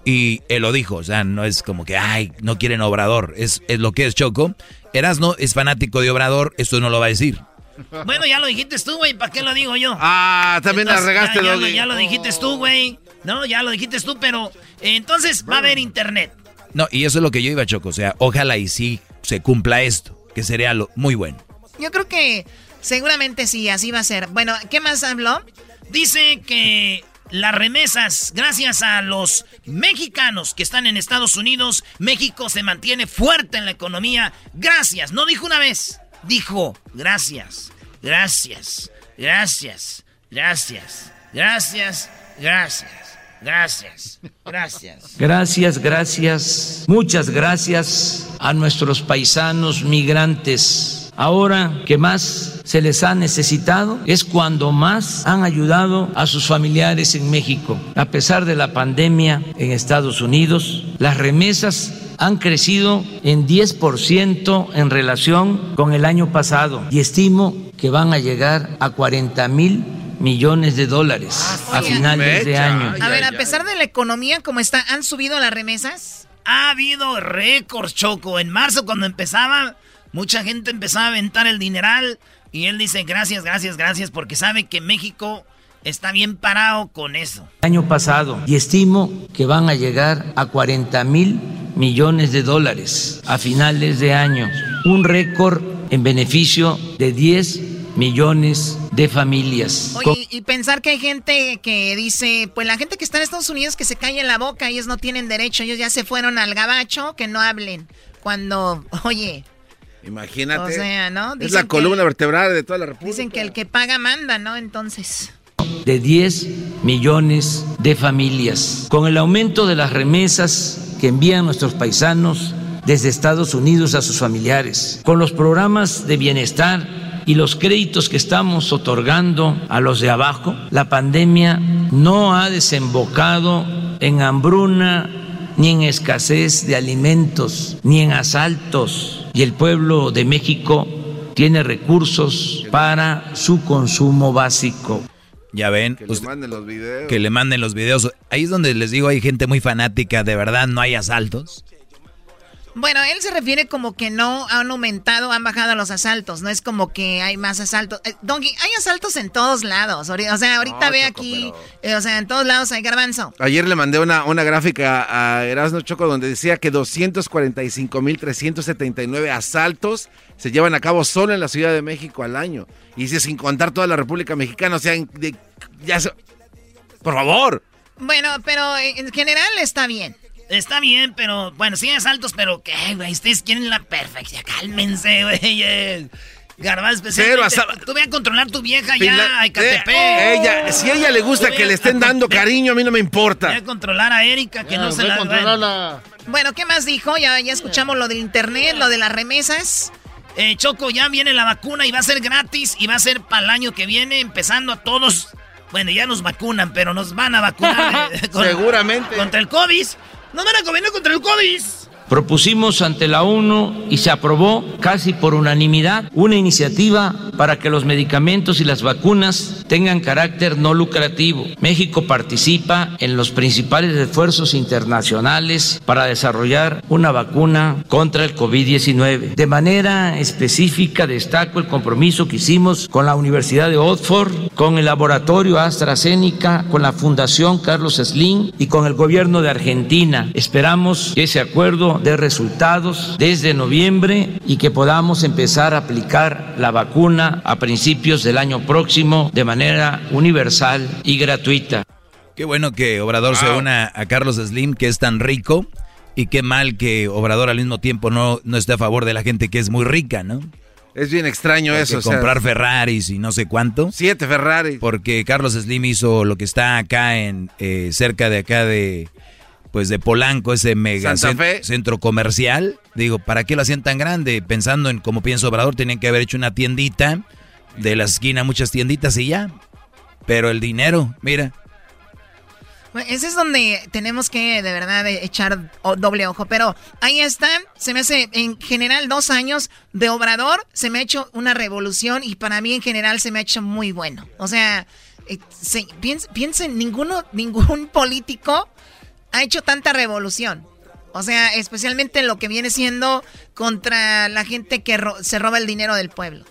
Y él lo dijo, o sea, no es como que, ay, no quieren Obrador, es, es lo que es Choco. Erasno es fanático de Obrador, esto no lo va a decir. Bueno, ya lo dijiste tú, güey, ¿para qué lo digo yo? Ah, también la regaste, ya, ya, lo- ya lo dijiste tú, güey. No, ya lo dijiste tú, pero eh, entonces va a haber internet. No, y eso es lo que yo iba, Choco, o sea, ojalá y sí se cumpla esto, que sería lo, muy bueno. Yo creo que seguramente sí, así va a ser. Bueno, ¿qué más habló? Dice que las remesas, gracias a los mexicanos que están en Estados Unidos, México se mantiene fuerte en la economía. Gracias, no dijo una vez, dijo gracias, gracias, gracias, gracias, gracias, gracias, gracias, gracias. Gracias, gracias, muchas gracias a nuestros paisanos migrantes. Ahora que más se les ha necesitado es cuando más han ayudado a sus familiares en México. A pesar de la pandemia en Estados Unidos, las remesas han crecido en 10% en relación con el año pasado y estimo que van a llegar a 40 mil millones de dólares a finales de año. A ver, a pesar de la economía como está, ¿han subido las remesas? Ha habido récords, Choco. En marzo, cuando empezaba, mucha gente empezaba a aventar el dineral. Y él dice gracias, gracias, gracias, porque sabe que México está bien parado con eso. año pasado y estimo que van a llegar a 40 mil millones de dólares a finales de año, un récord en beneficio de 10 millones de familias. Oye, y pensar que hay gente que dice, pues la gente que está en Estados Unidos que se calle en la boca, ellos no tienen derecho, ellos ya se fueron al gabacho, que no hablen. Cuando, oye, Imagínate. O sea, ¿no? Es Dicen la que- columna vertebral de toda la República. dicen que el que paga manda, ¿no? Entonces, de 10 millones de familias. Con el aumento de las remesas que envían nuestros paisanos desde Estados Unidos a sus familiares, con los programas de bienestar y los créditos que estamos otorgando a los de abajo, la pandemia no ha desembocado en hambruna ni en escasez de alimentos, ni en asaltos. Y el pueblo de México tiene recursos para su consumo básico. Ya ven, Que le usted- manden los videos. que le manden los videos. Ahí es donde les digo, hay gente muy fanática, de verdad, no hay asaltos. Bueno, él se refiere como que no han aumentado, han bajado los asaltos, no es como que hay más asaltos. Eh, Donkey, hay asaltos en todos lados, o sea, ahorita No, ve Choco, aquí, eh, o sea, en todos lados hay garbanzo. Ayer le mandé una, una gráfica a Erasmo Choco donde decía que 245.379 asaltos se llevan a cabo solo en la Ciudad de México al año. Y dice sin contar toda la República Mexicana, o sea, de- ya se- Por favor. Bueno, pero en general está bien. Está bien, pero bueno, sí hay asaltos, pero ¿qué, güey? Ustedes quieren la perfección. Cálmense, güey. Garbaz, Cero asal- Tú ve a controlar tu vieja Finla- ya, a Ecatepec. Eh, ella, si a ella le gusta que le estén a- dando cariño, a mí no me importa. a controlar a Erika, que no se la... Bueno, ¿qué más dijo? Ya, ya escuchamos lo del internet, lo de las remesas. Eh, Choco, ya viene la vacuna y va a ser gratis y va a ser para el año que viene, empezando a todos. Bueno, ya nos vacunan, pero nos van a vacunar. eh, con- Seguramente. Contra el COVID. Nos van a vacunar contra el COVID. Propusimos ante la ONU y se aprobó casi por unanimidad una iniciativa para que los medicamentos y las vacunas tengan carácter no lucrativo. México participa en los principales esfuerzos internacionales para desarrollar una vacuna contra el COVID-19. De manera específica destaco el compromiso que hicimos con la Universidad de Oxford, con el laboratorio AstraZeneca, con la Fundación Carlos Slim y con el gobierno de Argentina. Esperamos que ese acuerdo dé resultados desde noviembre y que podamos empezar a aplicar la vacuna a principios del año próximo de manera universal y gratuita. Qué bueno que Obrador se una a Carlos Slim, que es tan rico, y qué mal que Obrador al mismo tiempo no, no esté a favor de la gente que es muy rica, ¿no? Es bien extraño eso. o sea, comprar Ferraris y no sé cuánto. siete Ferrari. Porque Carlos Slim hizo lo que está acá en eh, cerca de acá de pues de Polanco, ese mega Fe. centro comercial. Digo, ¿para qué lo hacían tan grande? Pensando en como piensa Obrador, tenían que haber hecho una tiendita de la esquina, muchas tienditas y ya. Pero el dinero, mira. Ese es donde tenemos que de verdad echar doble ojo. Pero ahí está. Se me hace en general dos años de Obrador. Se me ha hecho una revolución y para mí en general se me ha hecho muy bueno. O sea, eh, piensen, ninguno, ningún político ha hecho tanta revolución. O sea, especialmente lo que viene siendo contra la gente que se roba el dinero del pueblo.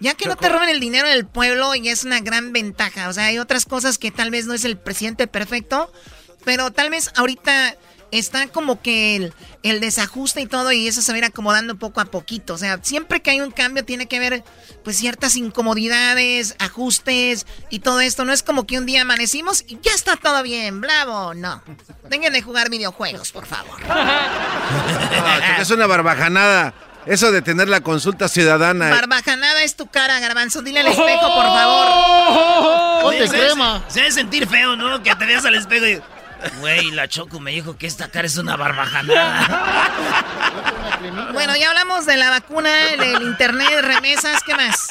Ya que no te roben el dinero del pueblo y es una gran ventaja. O sea, hay otras cosas que tal vez no es el presidente perfecto, pero tal vez ahorita está como que el, desajuste y todo y eso se va a ir acomodando poco a poquito. O sea, siempre que hay un cambio tiene que haber pues ciertas incomodidades, ajustes y todo esto. No es como que un día amanecimos y ya está todo bien, bravo. No. Vengan de jugar videojuegos, por favor. es una barbajanada. Eso de tener la consulta ciudadana. Barbajanada es tu cara, garbanzo. Dile al espejo, por favor. Oye, crema. Se debe sentir feo, ¿no? Que te veas al espejo y... Güey, la Choco me dijo que esta cara es una barbajanada. bueno, ya hablamos de la vacuna, del internet, remesas, ¿qué más?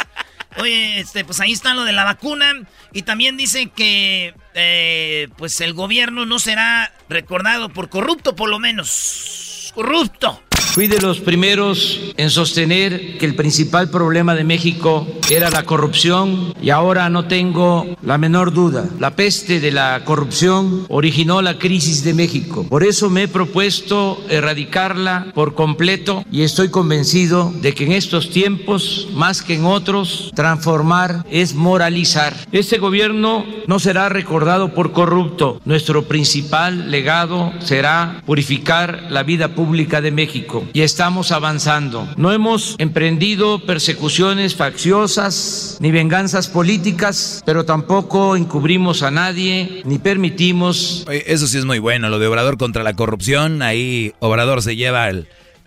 Oye, este, pues ahí está lo de la vacuna. Y también dice que eh, pues el gobierno no será recordado por corrupto, por lo menos. Corrupto. Fui de los primeros en sostener que el principal problema de México era la corrupción y ahora no tengo la menor duda. La peste de la corrupción originó la crisis de México. Por eso me he propuesto erradicarla por completo y estoy convencido de que en estos tiempos, más que en otros, transformar es moralizar. Este gobierno no será recordado por corrupto. Nuestro principal legado será purificar la vida pública de México y estamos avanzando. No hemos emprendido persecuciones facciosas ni venganzas políticas, pero tampoco encubrimos a nadie ni permitimos... Eso sí es muy bueno, lo de Obrador contra la corrupción, ahí Obrador se lleva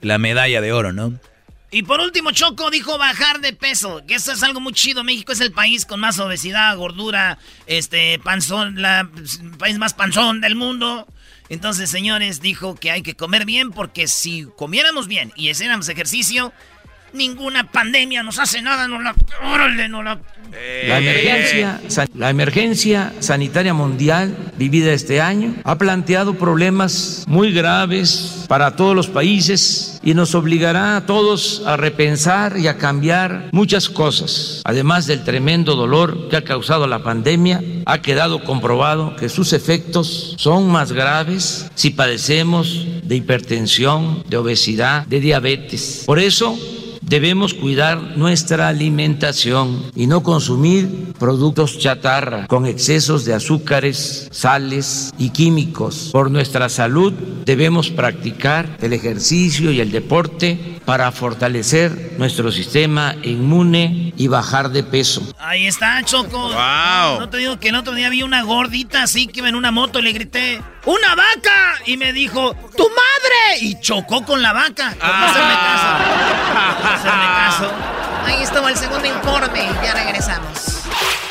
la medalla de oro, ¿no? Y por último, Choco dijo bajar de peso, que eso es algo muy chido. México es el país con más obesidad, gordura, este, panzón, la, el país más panzón del mundo. Entonces, señores, dijo que hay que comer bien porque si comiéramos bien y hiciéramos ejercicio, ninguna pandemia nos hace nada, no la... Órale, la... La emergencia, la emergencia sanitaria mundial vivida este año ha planteado problemas muy graves para todos los países y nos obligará a todos a repensar y a cambiar muchas cosas. Además del tremendo dolor que ha causado la pandemia, ha quedado comprobado que sus efectos son más graves si padecemos de hipertensión, de obesidad, de diabetes. Por eso, Debemos cuidar nuestra alimentación y no consumir productos chatarra con excesos de azúcares, sales y químicos. Por nuestra salud debemos practicar el ejercicio y el deporte para fortalecer nuestro sistema inmune y bajar de peso. Ahí está, Choco. Wow. No te digo que el otro día vi una gordita así que iba en una moto y le grité, ¡Una vaca! Y me dijo, ¡Tu madre! Y chocó con la vaca. Por no caso. Ahí estuvo el segundo informe. Ya regresamos.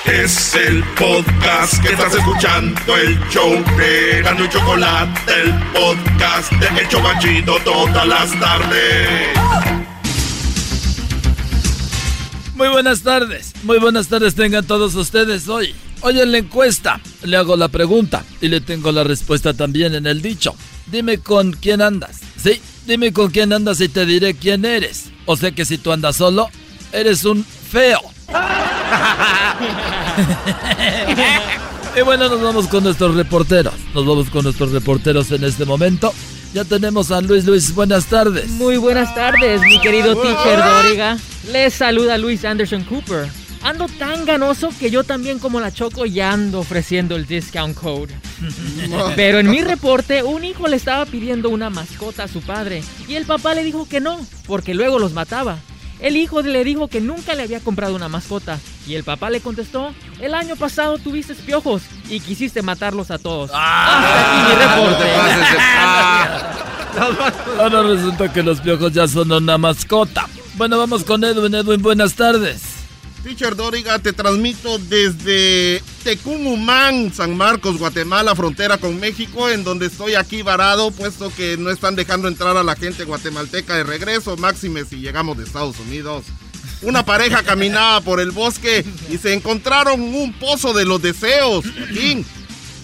Es el podcast que estás escuchando, el show de Gano y Chocolate, el podcast de Hecho Banchito todas las tardes. Muy buenas tardes, muy buenas tardes tengan todos ustedes hoy. Hoy en la encuesta le hago la pregunta y le tengo la respuesta también en el dicho. Dime con quién andas. Sí, dime con quién andas y te diré quién eres. O sea que si tú andas solo, eres un feo. y bueno, nos vamos con nuestros reporteros. Nos vamos con nuestros reporteros en este momento. Ya tenemos a Luis Luis. Buenas tardes. Muy buenas tardes, mi querido teacher Doriga. Les saluda Luis Anderson Cooper. Ando tan ganoso que yo también como la Choco ya ando ofreciendo el discount code. Pero en mi reporte, un hijo le estaba pidiendo una mascota a su padre y el papá le dijo que no, porque luego los mataba. El hijo le dijo que nunca le había comprado una mascota y el papá le contestó, el año pasado tuviste piojos y quisiste matarlos a todos. Ah, Hasta aquí mi reporte. Ahora resulta que los piojos ya son una mascota. Bueno, vamos con Edwin. Edwin, buenas tardes. Teacher Doriga, te transmito desde Tecumumán, San Marcos, Guatemala, frontera con México, en donde estoy aquí varado, puesto que no están dejando entrar a la gente guatemalteca de regreso, máxime si llegamos de Estados Unidos. Una pareja caminaba por el bosque y se encontraron un pozo de los deseos.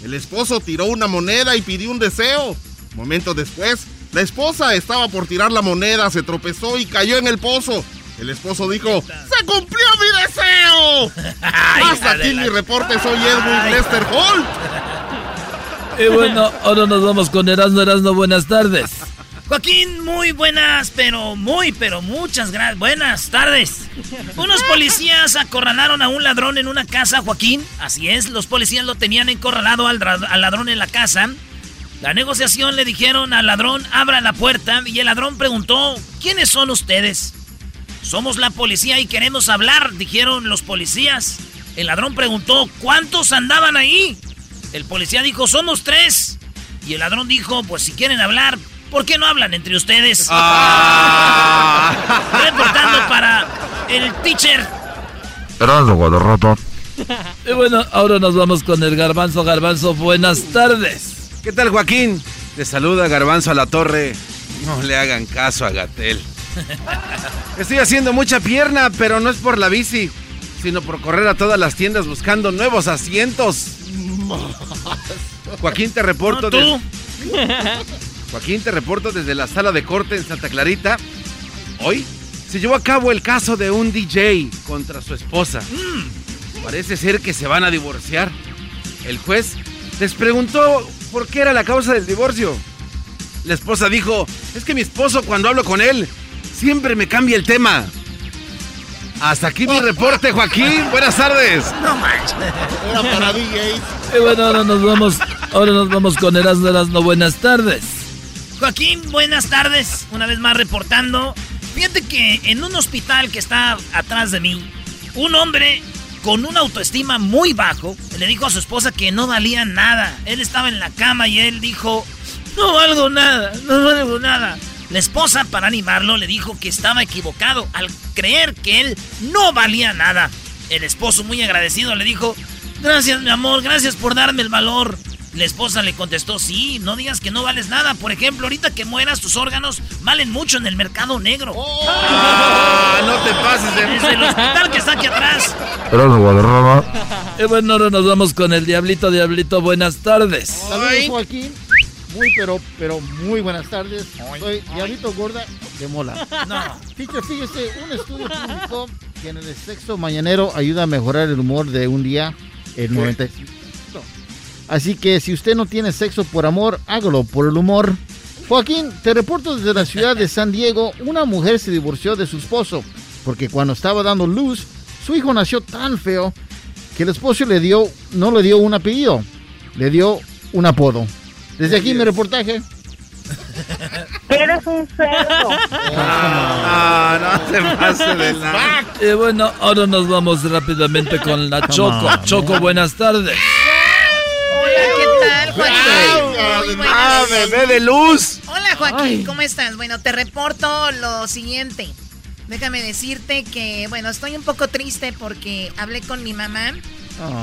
El esposo tiró una moneda y pidió un deseo. Momentos después, la esposa estaba por tirar la moneda, se tropezó y cayó en el pozo. El esposo dijo, ¡Se cumplió mi deseo! Hasta aquí mi reporte, soy Edwin Lester Holt. Y bueno, ahora nos vamos con Erasmo Erasmo, buenas tardes. Joaquín, muy buenas, pero muy, pero muchas gracias. Buenas tardes. Unos policías acorralaron a un ladrón en una casa, Joaquín. Así es, los policías lo tenían encorralado al, ladrón en la casa. La negociación le dijeron al ladrón, abra la puerta, y el ladrón preguntó, ¿quiénes son ustedes? Somos la policía y queremos hablar, dijeron los policías. El ladrón preguntó, ¿cuántos andaban ahí? El policía dijo, somos tres. Y el ladrón dijo, pues si quieren hablar, ¿por qué no hablan entre ustedes? Reportando para el teacher. Erasmo Guadarrata. Y bueno, ahora nos vamos con el Garbanzo. Garbanzo, buenas tardes. ¿Qué tal, Joaquín? Te saluda Garbanzo a la torre. No le hagan caso a Gatel. Estoy haciendo mucha pierna, pero no es por la bici, sino por correr a todas las tiendas buscando nuevos asientos. Joaquín, te reporto. No, tú. des- Joaquín, te reporto desde la sala de corte en Santa Clarita. Hoy se llevó a cabo el caso de un DJ contra su esposa. Parece ser que se van a divorciar. El juez les preguntó por qué era la causa del divorcio. La esposa dijo, es que mi esposo cuando hablo con él siempre me cambia el tema. Hasta aquí mi reporte, Joaquín. Buenas tardes. No manches. Era para DJs. Y bueno, ahora nos vamos, ahora nos vamos con Erasmo Erasmo, buenas tardes. Joaquín, buenas tardes. Una vez más reportando. Fíjate que en un hospital que está atrás de mí, un hombre con una autoestima muy bajo le dijo a su esposa que no valía nada. Él estaba en la cama y él dijo, no valgo nada, no valgo nada. La esposa, para animarlo, le dijo que estaba equivocado al creer que él no valía nada. El esposo, muy agradecido, le dijo, gracias mi amor, gracias por darme el valor. La esposa le contestó, sí, no digas que no vales nada. Por ejemplo, ahorita que mueras, tus órganos valen mucho en el mercado negro. Ah, no te pases de Desde el hospital que está aquí atrás. Y bueno, ahora nos vamos con el Diablito, Diablito, buenas tardes. Saludos, Joaquín. Muy, pero, pero muy buenas tardes. Soy Diablito Gorda de Mola. No. Teacher, fíjese, un estudio publicó que en el sexo mañanero ayuda a mejorar el humor de un día el 95. Así que si usted no tiene sexo por amor, hágalo por el humor. Joaquín, te reporto desde la ciudad de San Diego, una mujer se divorció de su esposo porque cuando estaba dando luz, su hijo nació tan feo que el esposo le dio, no le dio un apellido, le dio un apodo. Desde aquí mi reportaje. Eres un cerdo. Ah, no se pase de nada. Y bueno, ahora nos vamos rápidamente con la Choco. Choco, buenas tardes. Hola, ¿qué tal, Joaquín? Muy. Ah, bebé de luz. Hola, Joaquín, ¿cómo estás? Bueno, te reporto lo siguiente. Déjame decirte que, bueno, estoy un poco triste porque hablé con mi mamá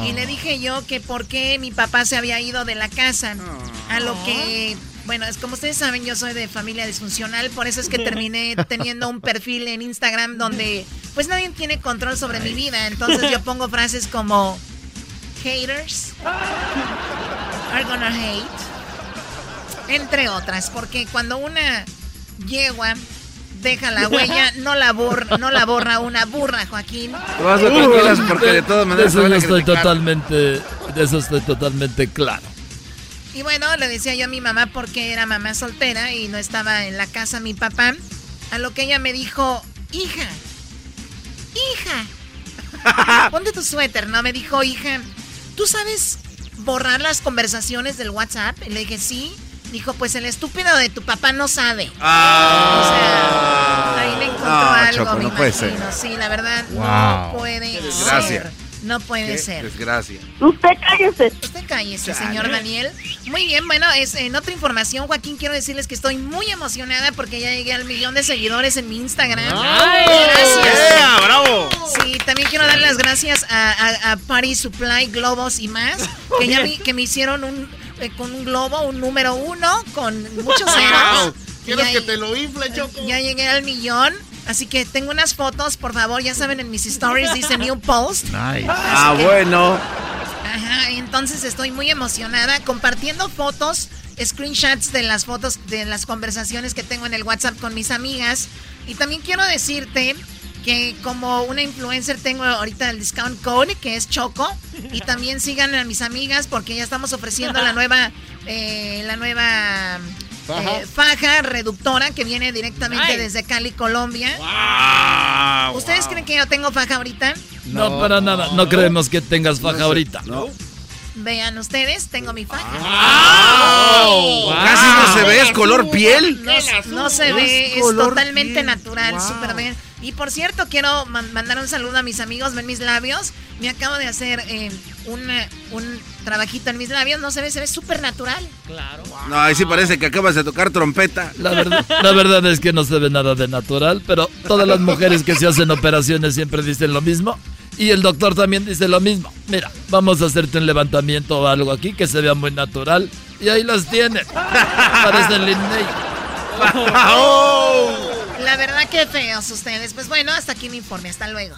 y le dije yo que por qué mi papá se había ido de la casa. A lo que, bueno, es como ustedes saben, yo soy de familia disfuncional, por eso es que terminé teniendo un perfil en Instagram donde pues nadie tiene control sobre mi vida. Entonces yo pongo frases como haters are gonna hate, entre otras, porque cuando una yegua deja la huella, no la borra, no la borra una burra, Joaquín. Te vas a tranquilas porque de todas maneras eso estoy totalmente, de eso estoy totalmente claro. Y bueno, le decía yo a mi mamá porque era mamá soltera y no estaba en la casa mi papá. A lo que ella me dijo, hija, hija, ponte tu suéter, ¿no? Me dijo, hija, ¿tú sabes borrar las conversaciones del WhatsApp? Y le dije, sí. Dijo, pues el estúpido de tu papá no sabe. Ah. O sea, ahí le encontró No, algo, Choco, me no puede imagino. ser. Sí, la verdad, Wow. no puede desgracia. ser. No puede Qué ser. desgracia. Usted cállese. Usted cállese, Chale. señor Daniel. Muy bien, bueno, es, en otra información, Joaquín, quiero decirles que estoy muy emocionada porque ya llegué al millón de seguidores en mi Instagram. Gracias. ¡Yeah, bravo! Sí, también quiero dar las gracias a, a, a Party Supply, Globos y más, que ya me, que me hicieron un, eh, con un globo, un número uno, con muchos ceros. ¿Quieres Ya- que te lo infle, Choco? Ya llegué al millón. Así que tengo unas fotos, por favor, ya saben, en mis stories dice New Post. Nice. Ah, bueno. Ajá, entonces estoy muy emocionada compartiendo fotos, screenshots de las fotos, de las conversaciones que tengo en el WhatsApp con mis amigas. Y también quiero decirte que como una influencer tengo ahorita el discount code que es Choco y también sigan a mis amigas porque ya estamos ofreciendo la nueva eh, la nueva Faja. eh, faja reductora que viene directamente Ay. desde Cali, Colombia. ¿Ustedes creen que yo tengo faja ahorita? No, para nada. No creemos que tengas faja ahorita. Vean ustedes, tengo mi faja. Casi no se ve, es color piel. No, no se ve, es totalmente piel. natural, Wow. súper bien. Y por cierto, quiero man- mandar un saludo a mis amigos, ven mis labios. Me acabo de hacer eh, una- un trabajito en mis labios, no se ve, se ve súper natural. Claro. No, ahí sí parece que acabas de tocar trompeta. La verdad, la verdad es que no se ve nada de natural, pero todas las mujeres que se hacen operaciones siempre dicen lo mismo. Y el doctor también dice lo mismo. Mira, vamos a hacerte un levantamiento o algo aquí que se vea muy natural. Y ahí las tiene. Parecen Linney. La verdad que feos ustedes. Pues bueno, hasta aquí mi informe, hasta luego.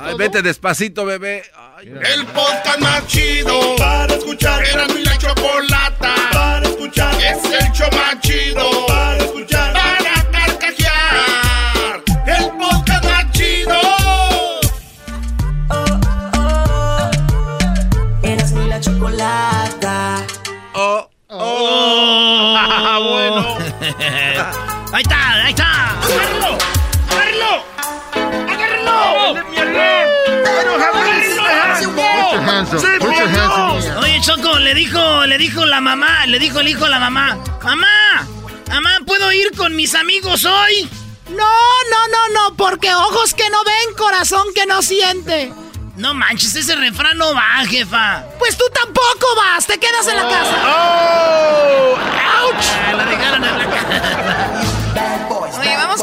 Ay, vete despacito, bebé. El podcast más chido para escuchar. Era mi la chocolata para escuchar. Es el show más chido para escuchar. Para carcajear. El podcast más chido. Eras mi la chocolata. Oh, oh. bueno. ahí está, ahí está. ¡Agárrenlo! ¡Agárrenlo! ¡Agárrenlo! Oye, Choco, le dijo, le dijo la mamá, le dijo el hijo a la mamá. Mamá, mamá, ¿puedo ir con mis amigos hoy? No, no, no, no, porque ojos que no ven, corazón que no siente. No manches, ese refrán no va, jefa. Pues tú tampoco vas, te quedas en la casa. ¡Oh! ¡Auch! La dejaron en la casa.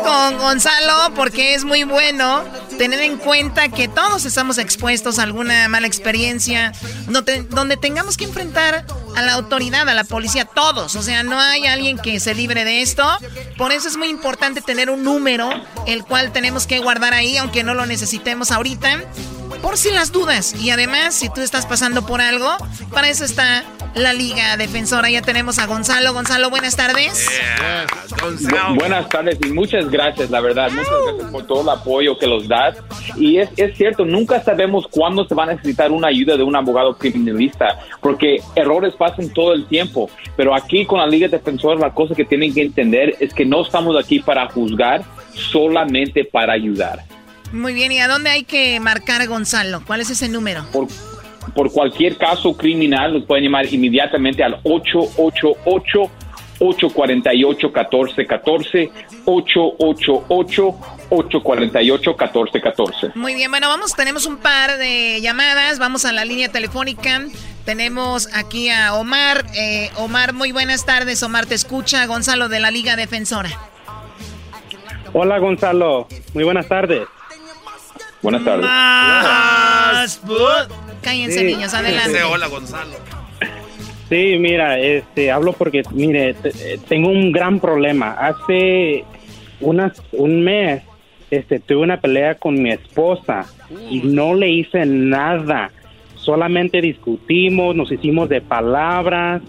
Con Gonzalo porque es muy bueno tener en cuenta que todos estamos expuestos a alguna mala experiencia donde, donde tengamos que enfrentar a la autoridad, a la policía, todos. O sea, no hay alguien que se libre de esto. Por eso es muy importante tener un número el cual tenemos que guardar ahí, aunque no lo necesitemos ahorita, por si las dudas. Y además, si tú estás pasando por algo, para eso está la Liga Defensora. Ya tenemos a Gonzalo. Gonzalo, buenas tardes. Bu- buenas tardes y muchas gracias, la verdad. Muchas gracias por todo el apoyo que los Y es, es cierto, nunca sabemos cuándo se va a necesitar una ayuda de un abogado criminalista, porque errores pasan todo el tiempo. Pero aquí con la Liga Defensora, la cosa que tienen que entender es que no estamos aquí para juzgar, solamente para ayudar. Muy bien, ¿y a dónde hay que marcar Gonzalo? ¿Cuál es ese número? Por, por cualquier caso criminal, nos pueden llamar inmediatamente al 888 848-1414, 888-848-1414. Muy bien, bueno, vamos, tenemos un par de llamadas, vamos a la línea telefónica. Tenemos aquí a Omar. Eh, Omar, muy buenas tardes. Omar, te escucha Gonzalo de la Liga Defensora. Hola Gonzalo, muy buenas tardes. Buenas tardes. Cállense, Sí. niños, adelante. Hola, Gonzalo. Sí, mira, este, hablo porque, mire, te- tengo un gran problema. Hace unas, un mes, este, tuve una pelea con mi esposa y no le hice nada. Solamente discutimos, nos hicimos de palabras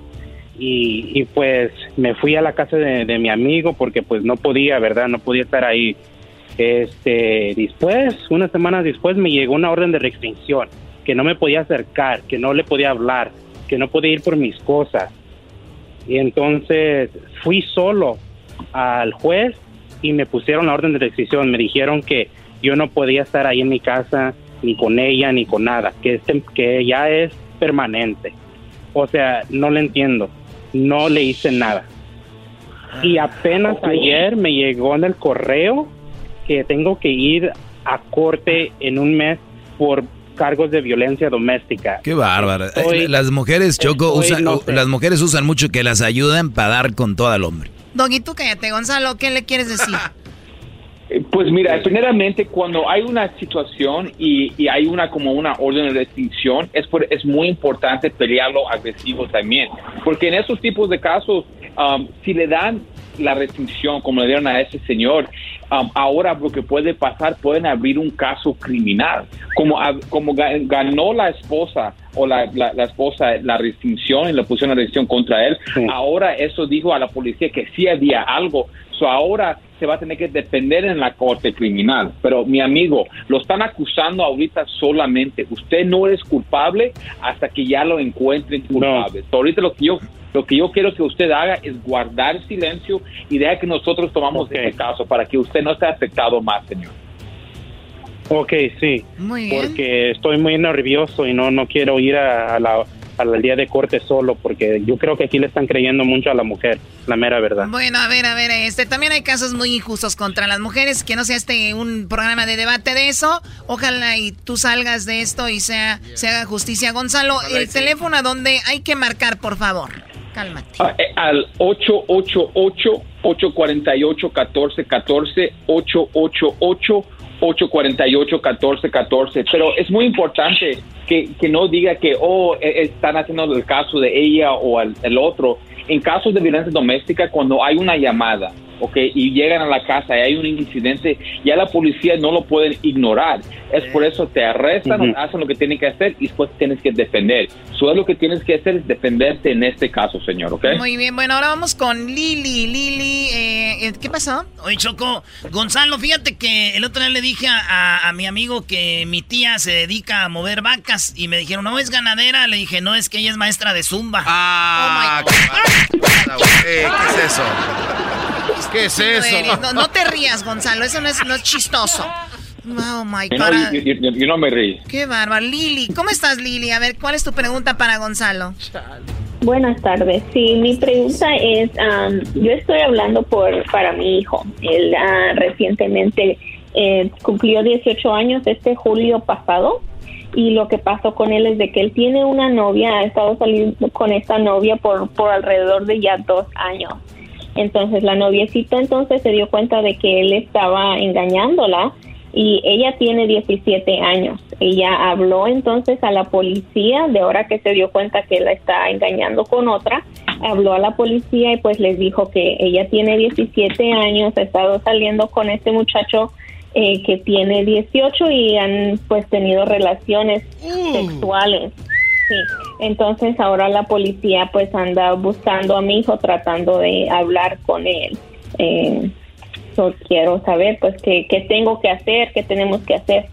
y, y pues me fui a la casa de, de mi amigo porque pues no podía, ¿verdad? No podía estar ahí. Este, después, unas semanas después me llegó una orden de restricción, que no me podía acercar, que no le podía hablar, que no podía ir por mis cosas. Y entonces fui solo al juez y me pusieron la orden de restricción. Me dijeron que yo no podía estar ahí en mi casa, ni con ella, ni con nada, que, este, que ya es permanente. O sea, no le entiendo. No le hice nada. Y apenas ayer me llegó en el correo que tengo que ir a corte en un mes por cargos de violencia doméstica. Qué bárbara. Estoy- las mujeres, Choco, estoy, usan, no sé. las mujeres usan mucho que las ayudan para dar con todo al hombre. Doggy, tú cállate, Gonzalo, ¿qué le quieres decir? Eh, Pues mira, primeramente cuando hay una situación y, y hay una como una orden de restricción, es, por- es muy importante pelearlo agresivo también, porque en esos tipos de casos, um, si le dan la restricción como le dieron a ese señor, um, ahora lo que puede pasar, pueden abrir un caso criminal. Como, como ga- ganó la esposa o la, la- la esposa la restricción y le pusieron la restricción contra él, ahora eso dijo a la policía que sí había algo. So ahora se va a tener que defender en la corte criminal. Pero mi amigo, lo están acusando ahorita solamente. Usted no es culpable hasta que ya lo encuentren culpable. So, ahorita lo que yo lo que yo quiero que usted haga es guardar silencio y deja que nosotros tomamos este caso para que usted no esté afectado más, señor. Ok, sí. Muy bien. Porque estoy muy nervioso y no, no quiero ir a, a la, para el día de corte solo, porque yo creo que aquí le están creyendo mucho a la mujer, la mera verdad. Bueno, a ver, a ver, este también hay casos muy injustos contra las mujeres, que no sea este un programa de debate de eso. Ojalá y tú salgas de esto y sea se haga justicia, Gonzalo. El teléfono a donde hay que marcar, por favor. Cálmate. A, al 888 848-1414, 888-848-1414. Pero es muy importante que, que, no diga que, oh, e, están haciendo el caso de ella o el, otro. En casos de violencia doméstica, cuando hay una llamada, ¿ok? Y llegan a la casa y hay un incidente, ya la policía no lo pueden ignorar es por eso te arrestan, hacen lo que tienen que hacer y después tienes que defender. Solo lo que tienes que hacer es defenderte en este caso, señor, ¿ok? Muy bien, bueno, ahora vamos con Lili. Lili, eh, eh, ¿qué pasó? Oye, Choco, Gonzalo, fíjate que el otro día le dije a, a- a mi amigo que mi tía se dedica a mover vacas y me dijeron, no es ganadera. Le dije, no, es que ella es maestra de zumba. Ah, Oh, my God. Eh, ¿Qué es eso? ¿Qué es eso? No, no te rías, Gonzalo, eso no es, no es chistoso. Oh my God. yo, yo- yo- yo no me reí. Qué bárbaro. Lili, ¿cómo estás, Lili? A ver, ¿cuál es tu pregunta para Gonzalo? Buenas tardes. Sí, mi pregunta es, am, yo estoy hablando por para mi hijo. Él ah, recientemente eh, cumplió 18 años este julio pasado y lo que pasó con él es de que él tiene una novia, ha estado saliendo con esta novia por, por alrededor de ya dos años. Entonces la noviecita entonces se dio cuenta de que él estaba engañándola y ella tiene 17 años. Ella habló entonces a la policía de ahora que se dio cuenta que la está engañando con otra, habló a la policía y pues les dijo que ella tiene 17 años, ha estado saliendo con este muchacho eh, que tiene 18 y han pues tenido relaciones sexuales. Sí, entonces ahora la policía pues anda buscando a mi hijo tratando de hablar con él. Eh, so quiero saber pues qué, qué tengo que hacer, qué tenemos que hacer.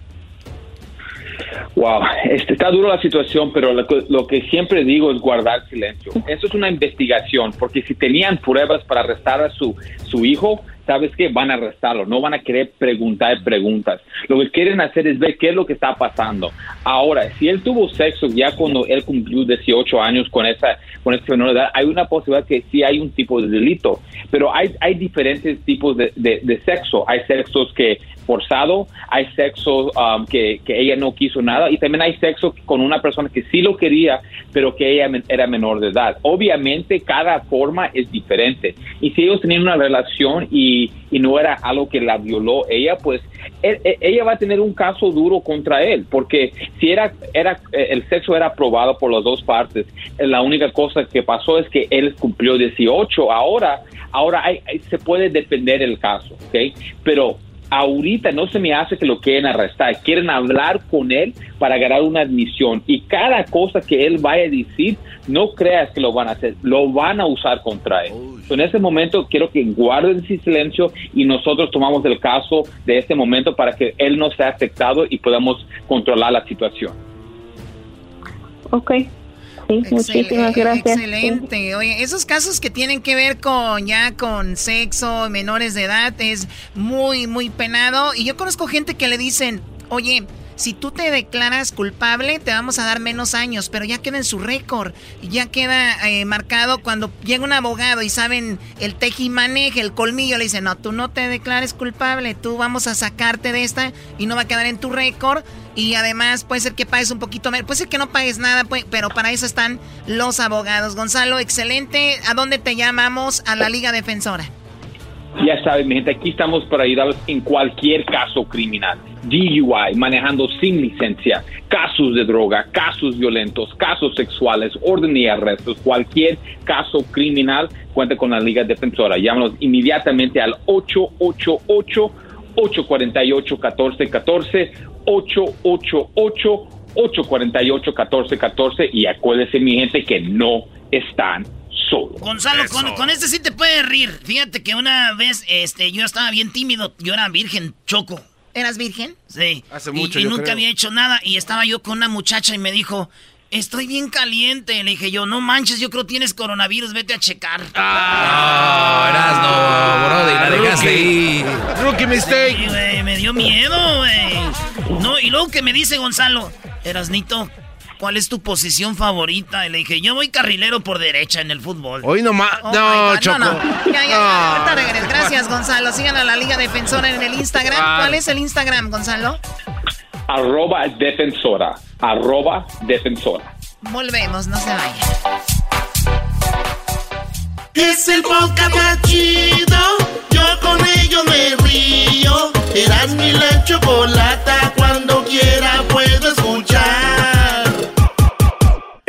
Wow, este, está duro la situación, pero lo que, lo que siempre digo es guardar silencio. Eso es una investigación, porque si tenían pruebas para arrestar a su, su hijo, ¿sabes qué? Van a arrestarlo, no van a querer preguntar preguntas. Lo que quieren hacer es ver qué es lo que está pasando. Ahora, si él tuvo sexo ya cuando él cumplió 18 años con esa con esa menor de edad, hay una posibilidad que sí hay un tipo de delito, pero hay, hay diferentes tipos de, de- de sexo. Hay sexos que forzado, hay sexo um, que, que ella no quiso nada y también hay sexo con una persona que sí lo quería, pero que ella era menor de edad. Obviamente cada forma es diferente y si ellos tenían una relación y, y no era algo que la violó ella, pues él- e- ella va a tener un caso duro contra él, porque si era, era eh, el sexo era aprobado por las dos partes, eh, la única cosa que pasó es que él cumplió 18, ahora, ahora hay- se puede defender el caso, ¿ok? Pero ahorita no se me hace que lo quieren arrestar, quieren hablar con él para ganar una admisión y cada cosa que él vaya a decir, no creas que lo van a hacer, lo van a usar contra él. So, en ese momento quiero que guarden ese silencio y nosotros tomamos el caso de este momento para que él no sea afectado y podamos controlar la situación. Ok. Sí, muchísimas gracias. Excelente. Oye, esos casos que tienen que ver con ya con sexo, menores de edad, es muy, muy penado. Y yo conozco gente que le dicen, oye, si tú te declaras culpable, te vamos a dar menos años, pero ya queda en su récord, ya queda eh, marcado cuando llega un abogado y saben el tejimaneje, el colmillo, le dicen, no, tú no te declares culpable, tú vamos a sacarte de esta y no va a quedar en tu récord. Y además puede ser que pagues un poquito menos, puede ser que no pagues nada, pero para eso están los abogados. Gonzalo, excelente. ¿A dónde te llamamos? A la Liga Defensora. Ya saben, mi gente, aquí estamos para ayudarlos en cualquier caso criminal. DUI, manejando sin licencia, casos de droga, casos violentos, casos sexuales, orden y arrestos, cualquier caso criminal, cuenta con la Liga Defensora. Llámanos inmediatamente al 888 848-1414, 888-848-1414 y acuérdese mi gente que no están Gonzalo, con, con, este sí te puedes rir. Fíjate que una vez este, yo estaba bien tímido, yo era virgen, choco. ¿Eras virgen? Sí. Hace mucho. Y, nunca había hecho nada y estaba yo con una muchacha y me dijo, Estoy bien caliente. Le dije yo, no manches, yo creo que tienes coronavirus, vete a checar. Ah, eras no, Brody, la dejaste ahí. Rookie mistake. Sí, me dio miedo, güey. No, y luego que me dice Gonzalo, Erasnito, ¿cuál es tu posición favorita? Y le dije, yo voy carrilero por derecha en el fútbol. Hoy nomás. Oh no, Choco. no, no. Ya, ya, ya. Ahorita regreso. Gracias, Gonzalo. Sigan a la Liga Defensora en el Instagram. Ah. ¿Cuál es el Instagram, Gonzalo? Arroba defensora, arroba defensora. Volvemos, no se vayan. Es el podcast más chido. Yo con ello me río. Eras mi la chocolata.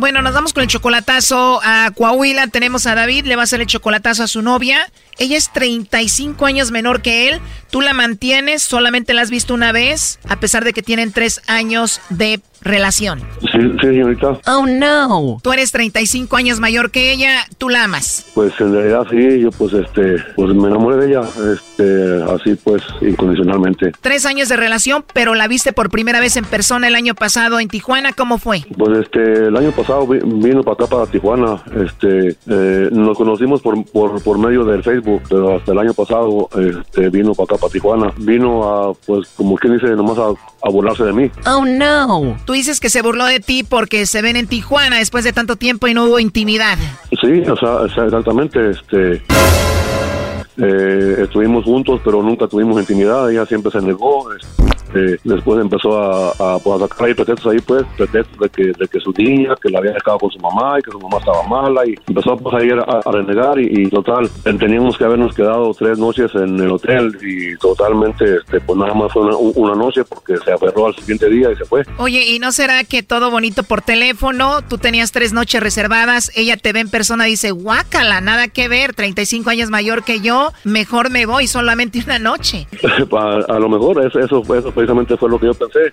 Bueno, nos vamos con el chocolatazo a Coahuila. Tenemos a David, le va a hacer el chocolatazo a su novia. Ella es 35 años menor que él. Tú la mantienes, solamente la has visto una vez, a pesar de que tienen tres años de relación. Sí, sí, señorita. Oh, no. Tú eres 35 años mayor que ella, tú la amas. Pues en realidad sí, yo pues este, pues me enamoré de ella, este, así pues incondicionalmente. Tres años de relación, pero la viste por primera vez en persona el año pasado en Tijuana. ¿Cómo fue? Pues este, el año pasado vi- vino para acá para Tijuana, este, eh, nos conocimos por, por, por medio del Facebook, pero hasta el año pasado este, vino para acá para Tijuana, vino a, pues como quien dice, nomás a, a burlarse de mí. Oh, no. Tú dices que se burló de ti porque se ven en Tijuana después de tanto tiempo y no hubo intimidad. Sí, o sea, exactamente, este, eh, estuvimos juntos, pero nunca tuvimos intimidad, ella siempre se negó, este, después empezó a, a, pues, a sacar ahí pretextos ahí, pues, pretextos de que, de que su niña, que la había dejado con su mamá y que su mamá estaba mala, y empezó pues ahí a, a renegar, y, y total, eh, teníamos que habernos quedado tres noches en el hotel, y totalmente, este, pues nada más fue una, una noche, porque se aferró al siguiente día y se fue. Oye, ¿y no será que todo bonito por teléfono? Tú tenías tres noches reservadas, ella te ve en persona y dice, guácala, nada que ver, 35 años mayor que yo, mejor me voy solamente una noche. a, a lo mejor eso, eso, fue- eso precisamente fue lo que yo pensé.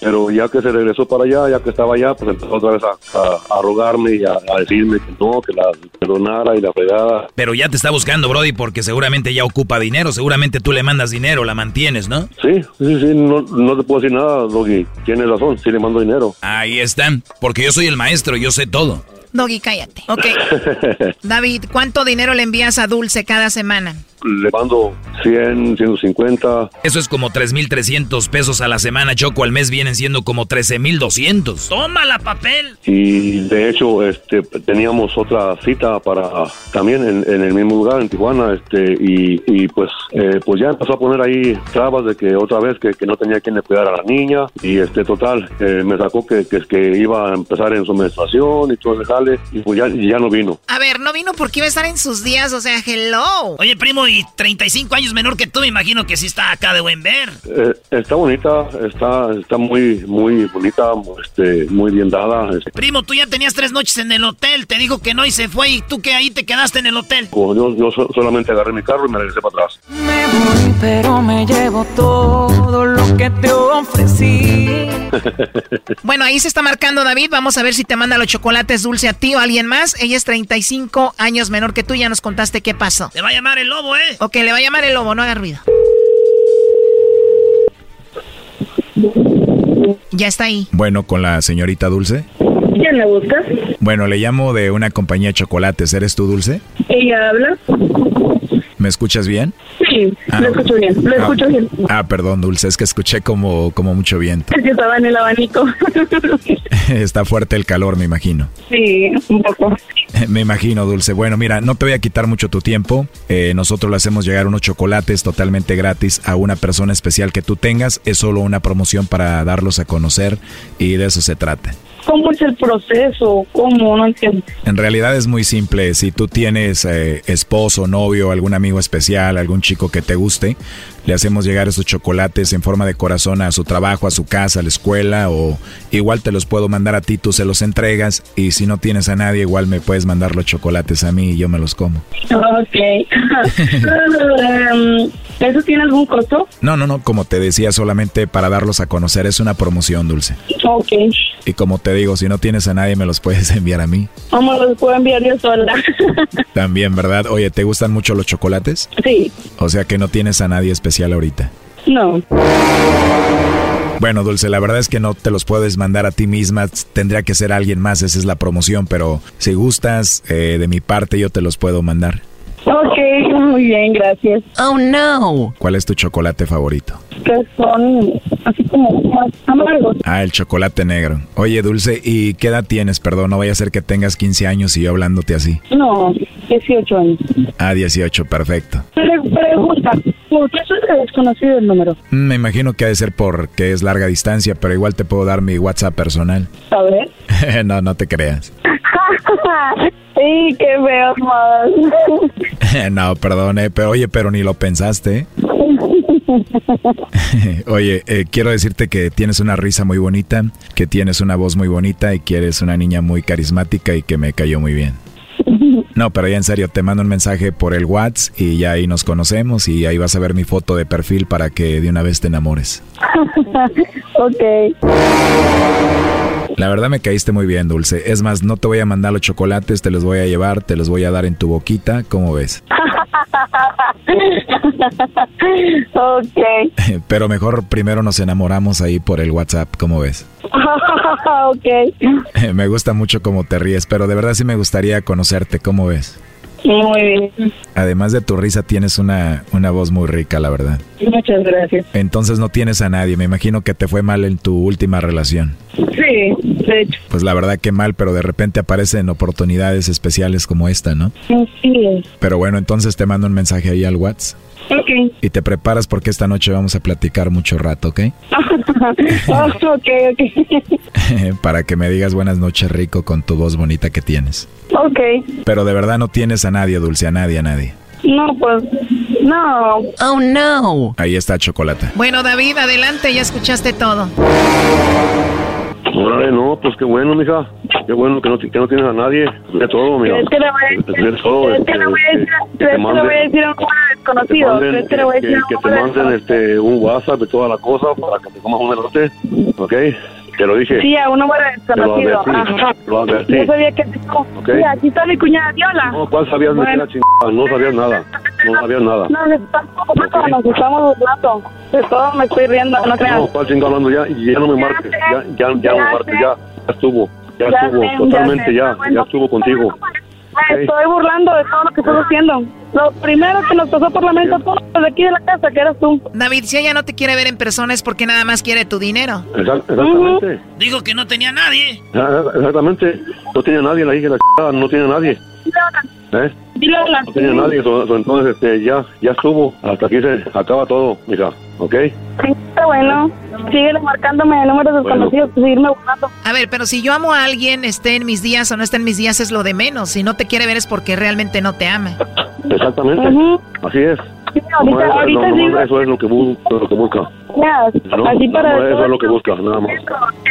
Pero ya que se regresó para allá, ya que estaba allá, pues empezó otra vez a, a- a rogarme y a, a decirme que no, que la perdonara y la fregada. Pero ya te está buscando, Brody, porque seguramente ya ocupa dinero. Seguramente tú le mandas dinero, la mantienes, ¿no? Sí, sí, sí, no, no te puedo decir nada, Doggy. Tienes razón, sí le mando dinero. Ahí están. Porque yo soy el maestro, yo sé todo. Doggy, cállate. Ok. David, ¿cuánto dinero le envías a Dulce cada semana? le mando 100, 150. Eso es como 3.300 pesos a la semana, Choco. Al mes vienen siendo como 13.200. Tómala, papel. Y de hecho, este, teníamos otra cita para también en, en el mismo lugar, en Tijuana, este, y, y pues, eh, pues ya empezó a poner ahí trabas de que otra vez que, que no tenía quien le cuidar a la niña, y este, total, eh, me sacó que, que, que iba a empezar en su menstruación y todo ese y pues ya, no vino. A ver, no vino porque iba a estar en sus días, o sea, hello. Oye, primo, y 35 años menor que tú, me imagino que sí está acá de buen ver. Eh, está bonita, está, está muy, muy bonita, este, muy bien dada. este. Primo, tú ya tenías tres noches en el hotel, te dijo que no y se fue, y tú que ahí te quedaste en el hotel. Como yo, yo so- solamente agarré mi carro y me regresé para atrás. Me voy, pero me llevo todo lo que te ofrecí. Bueno, ahí se está marcando David. Vamos a ver si te manda los chocolates dulce a ti o a alguien más. Ella es 35 años menor que tú. Ya nos contaste qué pasó. Te va a llamar el lobo, ¿eh? Ok, le va a llamar el lobo, no haga ruido. Ya está ahí. Bueno, con la señorita Dulce. ¿Quién la busca? Bueno, le llamo de una compañía de chocolates. ¿Eres tú, Dulce? Ella habla. ¿Me escuchas bien? Sí, Ah, lo escucho bien, lo ah, escucho bien. Ah, perdón, Dulce, es que escuché como, como mucho viento. Es que estaba en el abanico. Está fuerte el calor, me imagino. sí, un poco. Me imagino, Dulce. Bueno, mira, no te voy a quitar mucho tu tiempo. Eh, nosotros le hacemos llegar unos chocolates totalmente gratis a una persona especial que tú tengas. Es solo una promoción para darlos a conocer y de eso se trata. ¿Cómo es el proceso? ¿Cómo? No entiendo. En realidad es muy simple. Si tú tienes eh, esposo, novio, algún amigo especial, algún chico que te guste, le hacemos llegar esos chocolates en forma de corazón a su trabajo, a su casa, a la escuela o igual te los puedo mandar a ti, tú se los entregas y si no tienes a nadie igual me puedes mandar los chocolates a mí y yo me los como. Ok. Em, ¿Eso tiene algún costo? No, no, no, como te decía, solamente para darlos a conocer es una promoción, Dulce. Ok. Y como te digo, si no tienes a nadie me los puedes enviar a mí. ¿Cómo los puedo enviar yo sola? También, ¿verdad? Oye, ¿te gustan mucho los chocolates? sí. O sea que no tienes a nadie especial ahorita. No. Bueno, Dulce, la verdad es que no te los puedes mandar a ti misma, tendría que ser alguien más, esa es la promoción, pero si gustas, eh, de mi parte yo te los puedo mandar. Ok, muy bien, gracias. Oh, no. ¿Cuál es tu chocolate favorito? Que son así como más amargos. Ah, el chocolate negro. Oye, Dulce, ¿y qué edad tienes? Perdón, no vaya a ser que tengas 15 años y yo hablándote así. No, 18 años. Ah, 18, perfecto. Pre- pregunta, ¿por qué soy desconocido el número? Mm, Me imagino que ha de ser porque es larga distancia, pero igual te puedo dar mi WhatsApp personal. A ver. no, no te creas. sí, qué feo más. no, perdón, eh, pero oye, pero ni lo pensaste. Oye, eh, quiero decirte que tienes una risa muy bonita, que tienes una voz muy bonita y que eres una niña muy carismática y que me cayó muy bien. No, pero ya en serio, te mando un mensaje por el WhatsApp y ya ahí nos conocemos y ahí vas a ver mi foto de perfil para que de una vez te enamores. ok. La verdad me caíste muy bien, Dulce. Es más, no te voy a mandar los chocolates, te los voy a llevar, te los voy a dar en tu boquita, ¿cómo ves? ok. Pero mejor primero nos enamoramos ahí por el WhatsApp, ¿cómo ves? ok. Me gusta mucho cómo te ríes, pero de verdad sí me gustaría conocerte, ¿cómo ves? Muy bien. Además de tu risa, tienes una, una voz muy rica, la verdad. Muchas gracias. Entonces no tienes a nadie, me imagino que te fue mal en tu última relación. Sí, de hecho. Pues la verdad que mal, pero de repente aparecen oportunidades especiales como esta, ¿no? Sí. Pero bueno, entonces te mando un mensaje ahí al WhatsApp. Ok. Y te preparas porque esta noche vamos a platicar mucho rato, ¿ok? Oh, ok, ok. Para que me digas buenas noches rico con tu voz bonita que tienes. ok. Pero de verdad no tienes a nadie, Dulce, a nadie, a nadie. No, pues, no. Oh, no. Ahí está Chocolata. Bueno, David, adelante, ya escuchaste todo. Órale, no, pues qué bueno, mija. Qué bueno que no, que no tienes a nadie. De todo, mira. ¿Crees que le voy a decir, De todo, ¿crees que este, le voy a decir, que ¿crees te manden- decir a un número te desconocido? manden, ¿Crees que le voy a que, decir a un que te número manden este, un WhatsApp de toda la cosa para que te comas un elote, ¿ok? Te lo dije. Sí, a un número desconocido. lo advertí. Yo sabía que no. Ok. Sí, aquí está mi cuñada Viola. No, ¿cuál sabías Bueno. chingada? No sabías nada. No sabías nada. No, nos estamos, nos estamos burlando. De todo me estoy riendo, no creas. No, ¿cuál chingada hablando ya? Ya no me marques. Ya, ya, ya no me marques. Ya, ya estuvo. Ya Ya estuvo. sé, ya Totalmente sé. ya. Ya estuvo contigo. Me estoy burlando de todo lo que estás haciendo. Lo primero que nos pasó por la mente todos de aquí de la casa, que eras tú. David, si ella no te quiere ver en persona es porque nada más quiere tu dinero. Exact- Exactamente. Dijo que no tenía nadie. Ya, Exactamente. No tiene nadie la hija de la chingada. No tiene nadie. ¿Eh? No tenía nadie. so- so- entonces, este, ya, ya estuvo. Hasta aquí se acaba todo, mija. ¿Ok? Sí, está bueno. Sigue marcándome de números desconocidos, seguirme burlando. A ver, pero si yo amo a alguien, esté en mis días o no esté en mis días, es lo de menos. Si no te quiere ver es porque realmente no te ama. Exactamente. Así es. ahorita- Nomás- ahorita no, digo- eso es lo que, bu- lo que busca. Ya, ¿no? así para eso todo es lo que busca, nada más.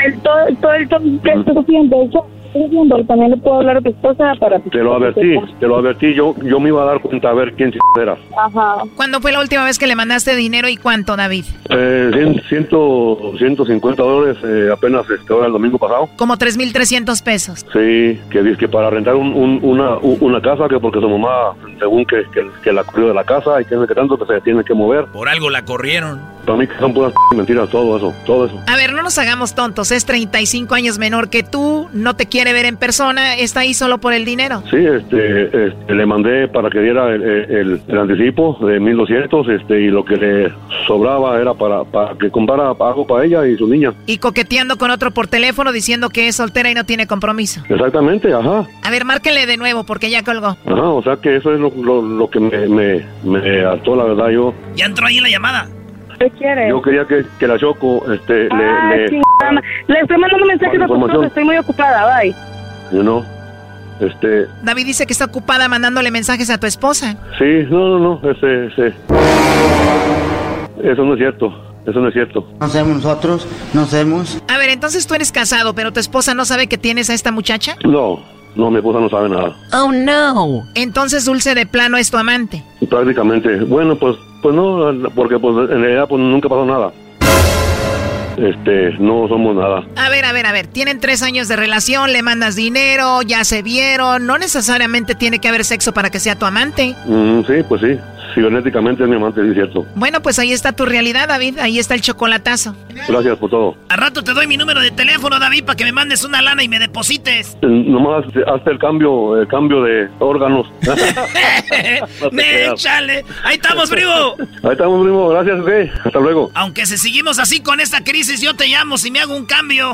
el, todo, todo el todo que estoy haciendo, eso estoy también le puedo hablar a tu esposa para... Te lo advertí, te lo advertí. Yo, yo me iba a dar cuenta a ver quién era. Ajá. ¿Cuándo fue la última vez que le mandaste dinero y cuánto, David? Eh, cien- ciento, 150 dólares eh, apenas este, ahora el domingo pasado. Como 3.300 pesos. Sí, que dice que para rentar un- un- una, una casa, que porque su mamá, según que, que, que la corrió de la casa y que, que tanto que se tiene que mover. Por algo la corrieron. Para mí que son puras mentiras todo eso, todo eso. A ver, no nos hagamos tontos. Es 35 años menor que tú, no te quiere ver en persona, está ahí solo por el dinero. Sí, este, este, le mandé para que diera el, el- el anticipo de 1200 este, y lo que le sobraba era para, para que comprara algo para ella y su niña. Y coqueteando con otro por teléfono diciendo que es soltera y no tiene compromiso. Exactamente, ajá. A ver, márquenle de nuevo porque ya colgó. Ajá, o sea que eso es lo, lo, lo que me, me, me hartó, la verdad. Yo, Ya entró ahí la llamada. ¿Qué quieres? yo quería que, que la Choco este, Ah, le, le, ma- Le estoy mandando mensajes a tu Información. esposa, estoy muy ocupada, bye. you know, este, David dice que está ocupada mandándole mensajes a tu esposa. sí, no, no, no, ese, ese, eso no es cierto, eso no es cierto. No sabemos nosotros, no sabemos. A ver, entonces tú eres casado, pero tu esposa no sabe que tienes a esta muchacha. No, no, mi esposa no sabe nada. Oh, no. Entonces Dulce de plano es tu amante. Prácticamente, bueno, pues, pues no, porque pues en realidad pues nunca pasó nada. Este, no somos nada. A ver, a ver, a ver. Tienen tres años de relación, le mandas dinero, ya se vieron. No necesariamente tiene que haber sexo para que sea tu amante. Mm, sí, pues sí, cibernéticamente es mi amante, es cierto. Bueno, pues ahí está tu realidad, David. Ahí está el chocolatazo. Gracias por todo. A rato te doy mi número de teléfono, David, para que me mandes una lana y me deposites. Eh, Nomás hazte, el cambio, el cambio de órganos. Échale. Ahí estamos, primo. Ahí estamos, primo. Gracias, ok. Hasta luego. Aunque si seguimos así con esta crisis, yo te llamo si me hago un cambio.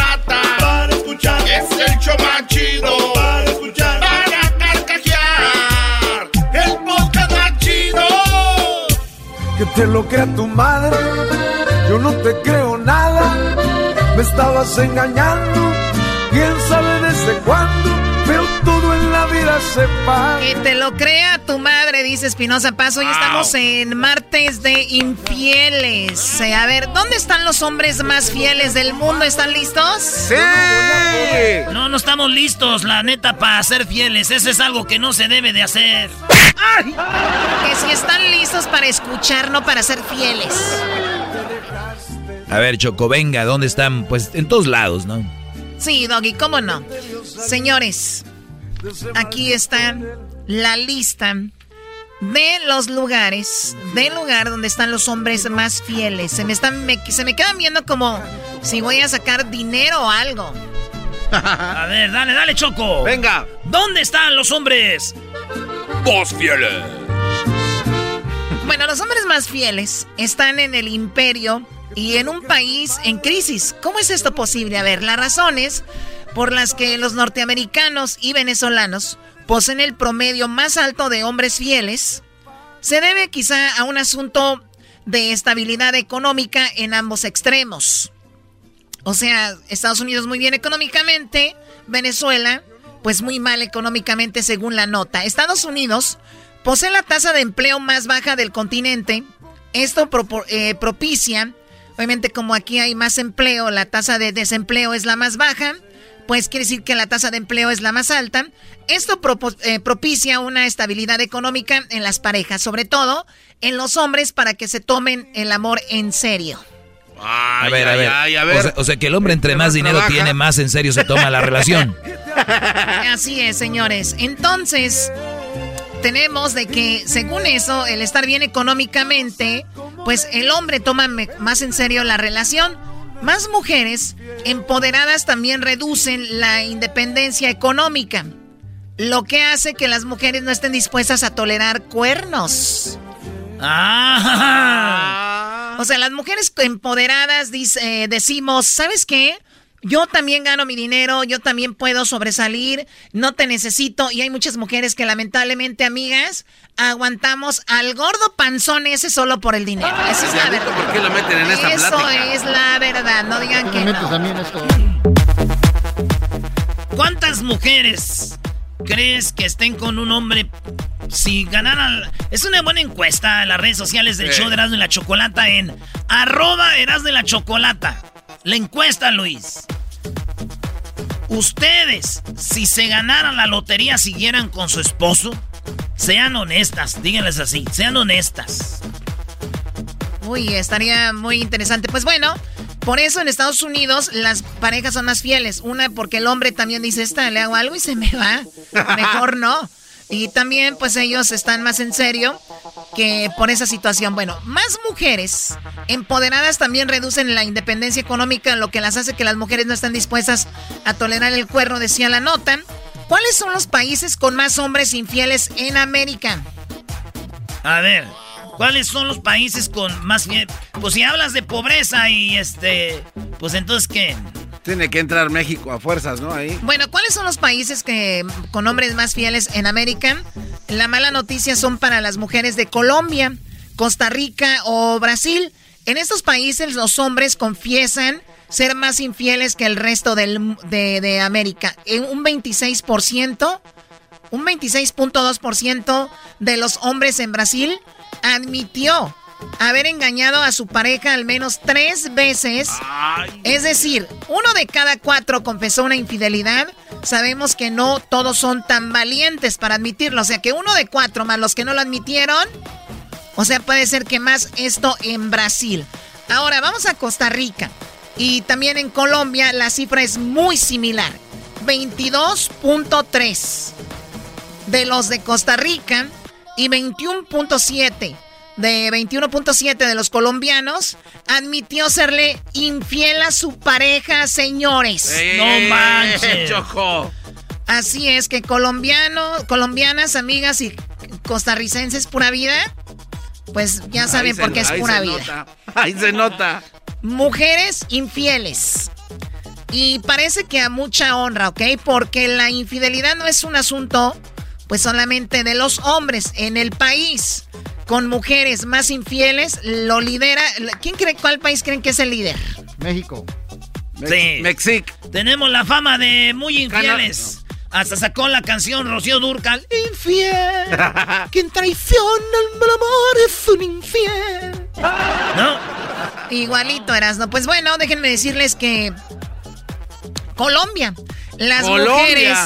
escuchar. Es el show más chido para escuchar. Para carcajear. El podcast más chido. Que te lo crea tu madre, yo no te creo nada. Me estabas engañando, quién sabe desde cuándo, la. Que te lo crea tu madre, dice Espinosa Paz. Hoy estamos en martes de infieles. Eh, A ver, ¿dónde están los hombres más fieles del mundo? ¿Están listos? ¡Sí! No, no estamos listos, la neta, para ser fieles. Eso es algo que no se debe de hacer. Que si están listos para escuchar, no para ser fieles. A ver, Choco, venga, ¿dónde están? Pues en todos lados, ¿no? Sí, Doggy, ¿cómo no? Señores, aquí está la lista de los lugares, del lugar donde están los hombres más fieles. Se me, están, me- se me quedan viendo como si voy a sacar dinero o algo. A ver, dale, dale, Choco. Venga. ¿Dónde están los hombres? Vos fieles. Bueno, los hombres más fieles están en el imperio y en un país en crisis. ¿Cómo es esto posible? A ver, las razones por las que los norteamericanos y venezolanos poseen el promedio más alto de hombres fieles se debe quizá a un asunto de estabilidad económica en ambos extremos. O sea, Estados Unidos muy bien económicamente, Venezuela pues muy mal económicamente según la nota. Estados Unidos posee la tasa de empleo más baja del continente. Esto eh, propicia, obviamente como aquí hay más empleo, la tasa de desempleo es la más baja, pues quiere decir que la tasa de empleo es la más alta. Esto eh, propicia una estabilidad económica en las parejas, sobre todo en los hombres para que se tomen el amor en serio. a ver, a ver. ay, a ver. O, sea, o sea que el hombre entre más dinero trabaja. tiene, más en serio se toma la relación. Así es, señores. Entonces, tenemos de que, según eso, el estar bien económicamente, pues el hombre toma más en serio la relación. Más mujeres empoderadas también reducen la independencia económica, lo que hace que las mujeres no estén dispuestas a tolerar cuernos. Ah. O sea, las mujeres empoderadas dice- eh, decimos, ¿sabes qué? Yo también gano mi dinero, yo también puedo sobresalir, no te necesito. Y hay muchas mujeres que lamentablemente, amigas, aguantamos al gordo panzón ese solo por el dinero. Esa es la verdad. ¿Por qué lo meten en esta Eso plática? es la verdad, no digan que no. ¿Cuántas mujeres crees que estén con un hombre si ganaran... Es una buena encuesta en las redes sociales del Sí. show de Erasmo y la Chocolata en arroba Erasmo y la Chocolata. La encuesta, Luis. Ustedes, si se ganaran la lotería, siguieran con su esposo. Sean honestas, díganles así, sean honestas. Uy, estaría muy interesante. Pues bueno, por eso en Estados Unidos las parejas son más fieles. Una, porque el hombre también dice, esta le hago algo y se me va. Mejor no. Y también, pues ellos están más en serio que por esa situación. Bueno, más mujeres empoderadas también reducen la independencia económica, lo que las hace que las mujeres no están dispuestas a tolerar el cuerno, decía la nota. ¿Cuáles son los países con más hombres infieles en América? A ver, ¿cuáles son los países con más? Pues si hablas de pobreza y este, pues entonces qué? Tiene que entrar México a fuerzas, ¿no? Ahí. Bueno, ¿cuáles son los países que con hombres más fieles en América? La mala noticia son para las mujeres de Colombia, Costa Rica o Brasil. En estos países los hombres confiesan ser más infieles que el resto del, de, América. En un 26%, un 26.2% de los hombres en Brasil admitió haber engañado a su pareja al menos tres veces. Es decir, uno de cada cuatro confesó una infidelidad. Sabemos que no todos son tan valientes para admitirlo. O sea que uno de cuatro más los que no lo admitieron. O sea, puede ser que más esto en Brasil. Ahora vamos a Costa Rica. Y también en Colombia la cifra es muy similar. 22.3 de los de Costa Rica y 21.7 de 21.7 de los colombianos admitió serle infiel a su pareja, señores. ¡Eh, manches. Choco! Así es que colombianos, colombianas, amigas y costarricenses pura vida, pues ya saben se- por qué es ahí pura se vida. nota. Ahí se nota. Mujeres infieles. Y parece que a mucha honra, ¿ok? Porque la infidelidad no es un asunto, pues solamente de los hombres en el país. Con mujeres más infieles, lo lidera. ¿Quién cree cuál país creen que es el líder? México. Sí. Mexic. Tenemos la fama de muy infieles. Hasta sacó la canción Rocío Durcal. Infiel. Quien traiciona el amor es un infiel. ¿No? Igualito, Erasno. Pues bueno, déjenme decirles que Colombia. Las Colombia. mujeres.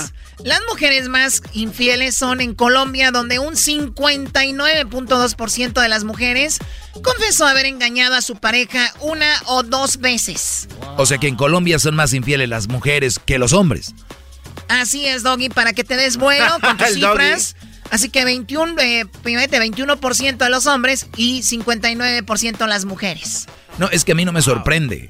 Las mujeres más infieles son en Colombia, donde un 59.2% de las mujeres confesó haber engañado a su pareja una o dos veces. O sea que en Colombia son más infieles las mujeres que los hombres. Así es, Doggy, para que te des vuelo con tus Doggy. cifras. Así que 21, eh, fíjate, 21% de los hombres y 59% las mujeres. No, es que a mí no me sorprende.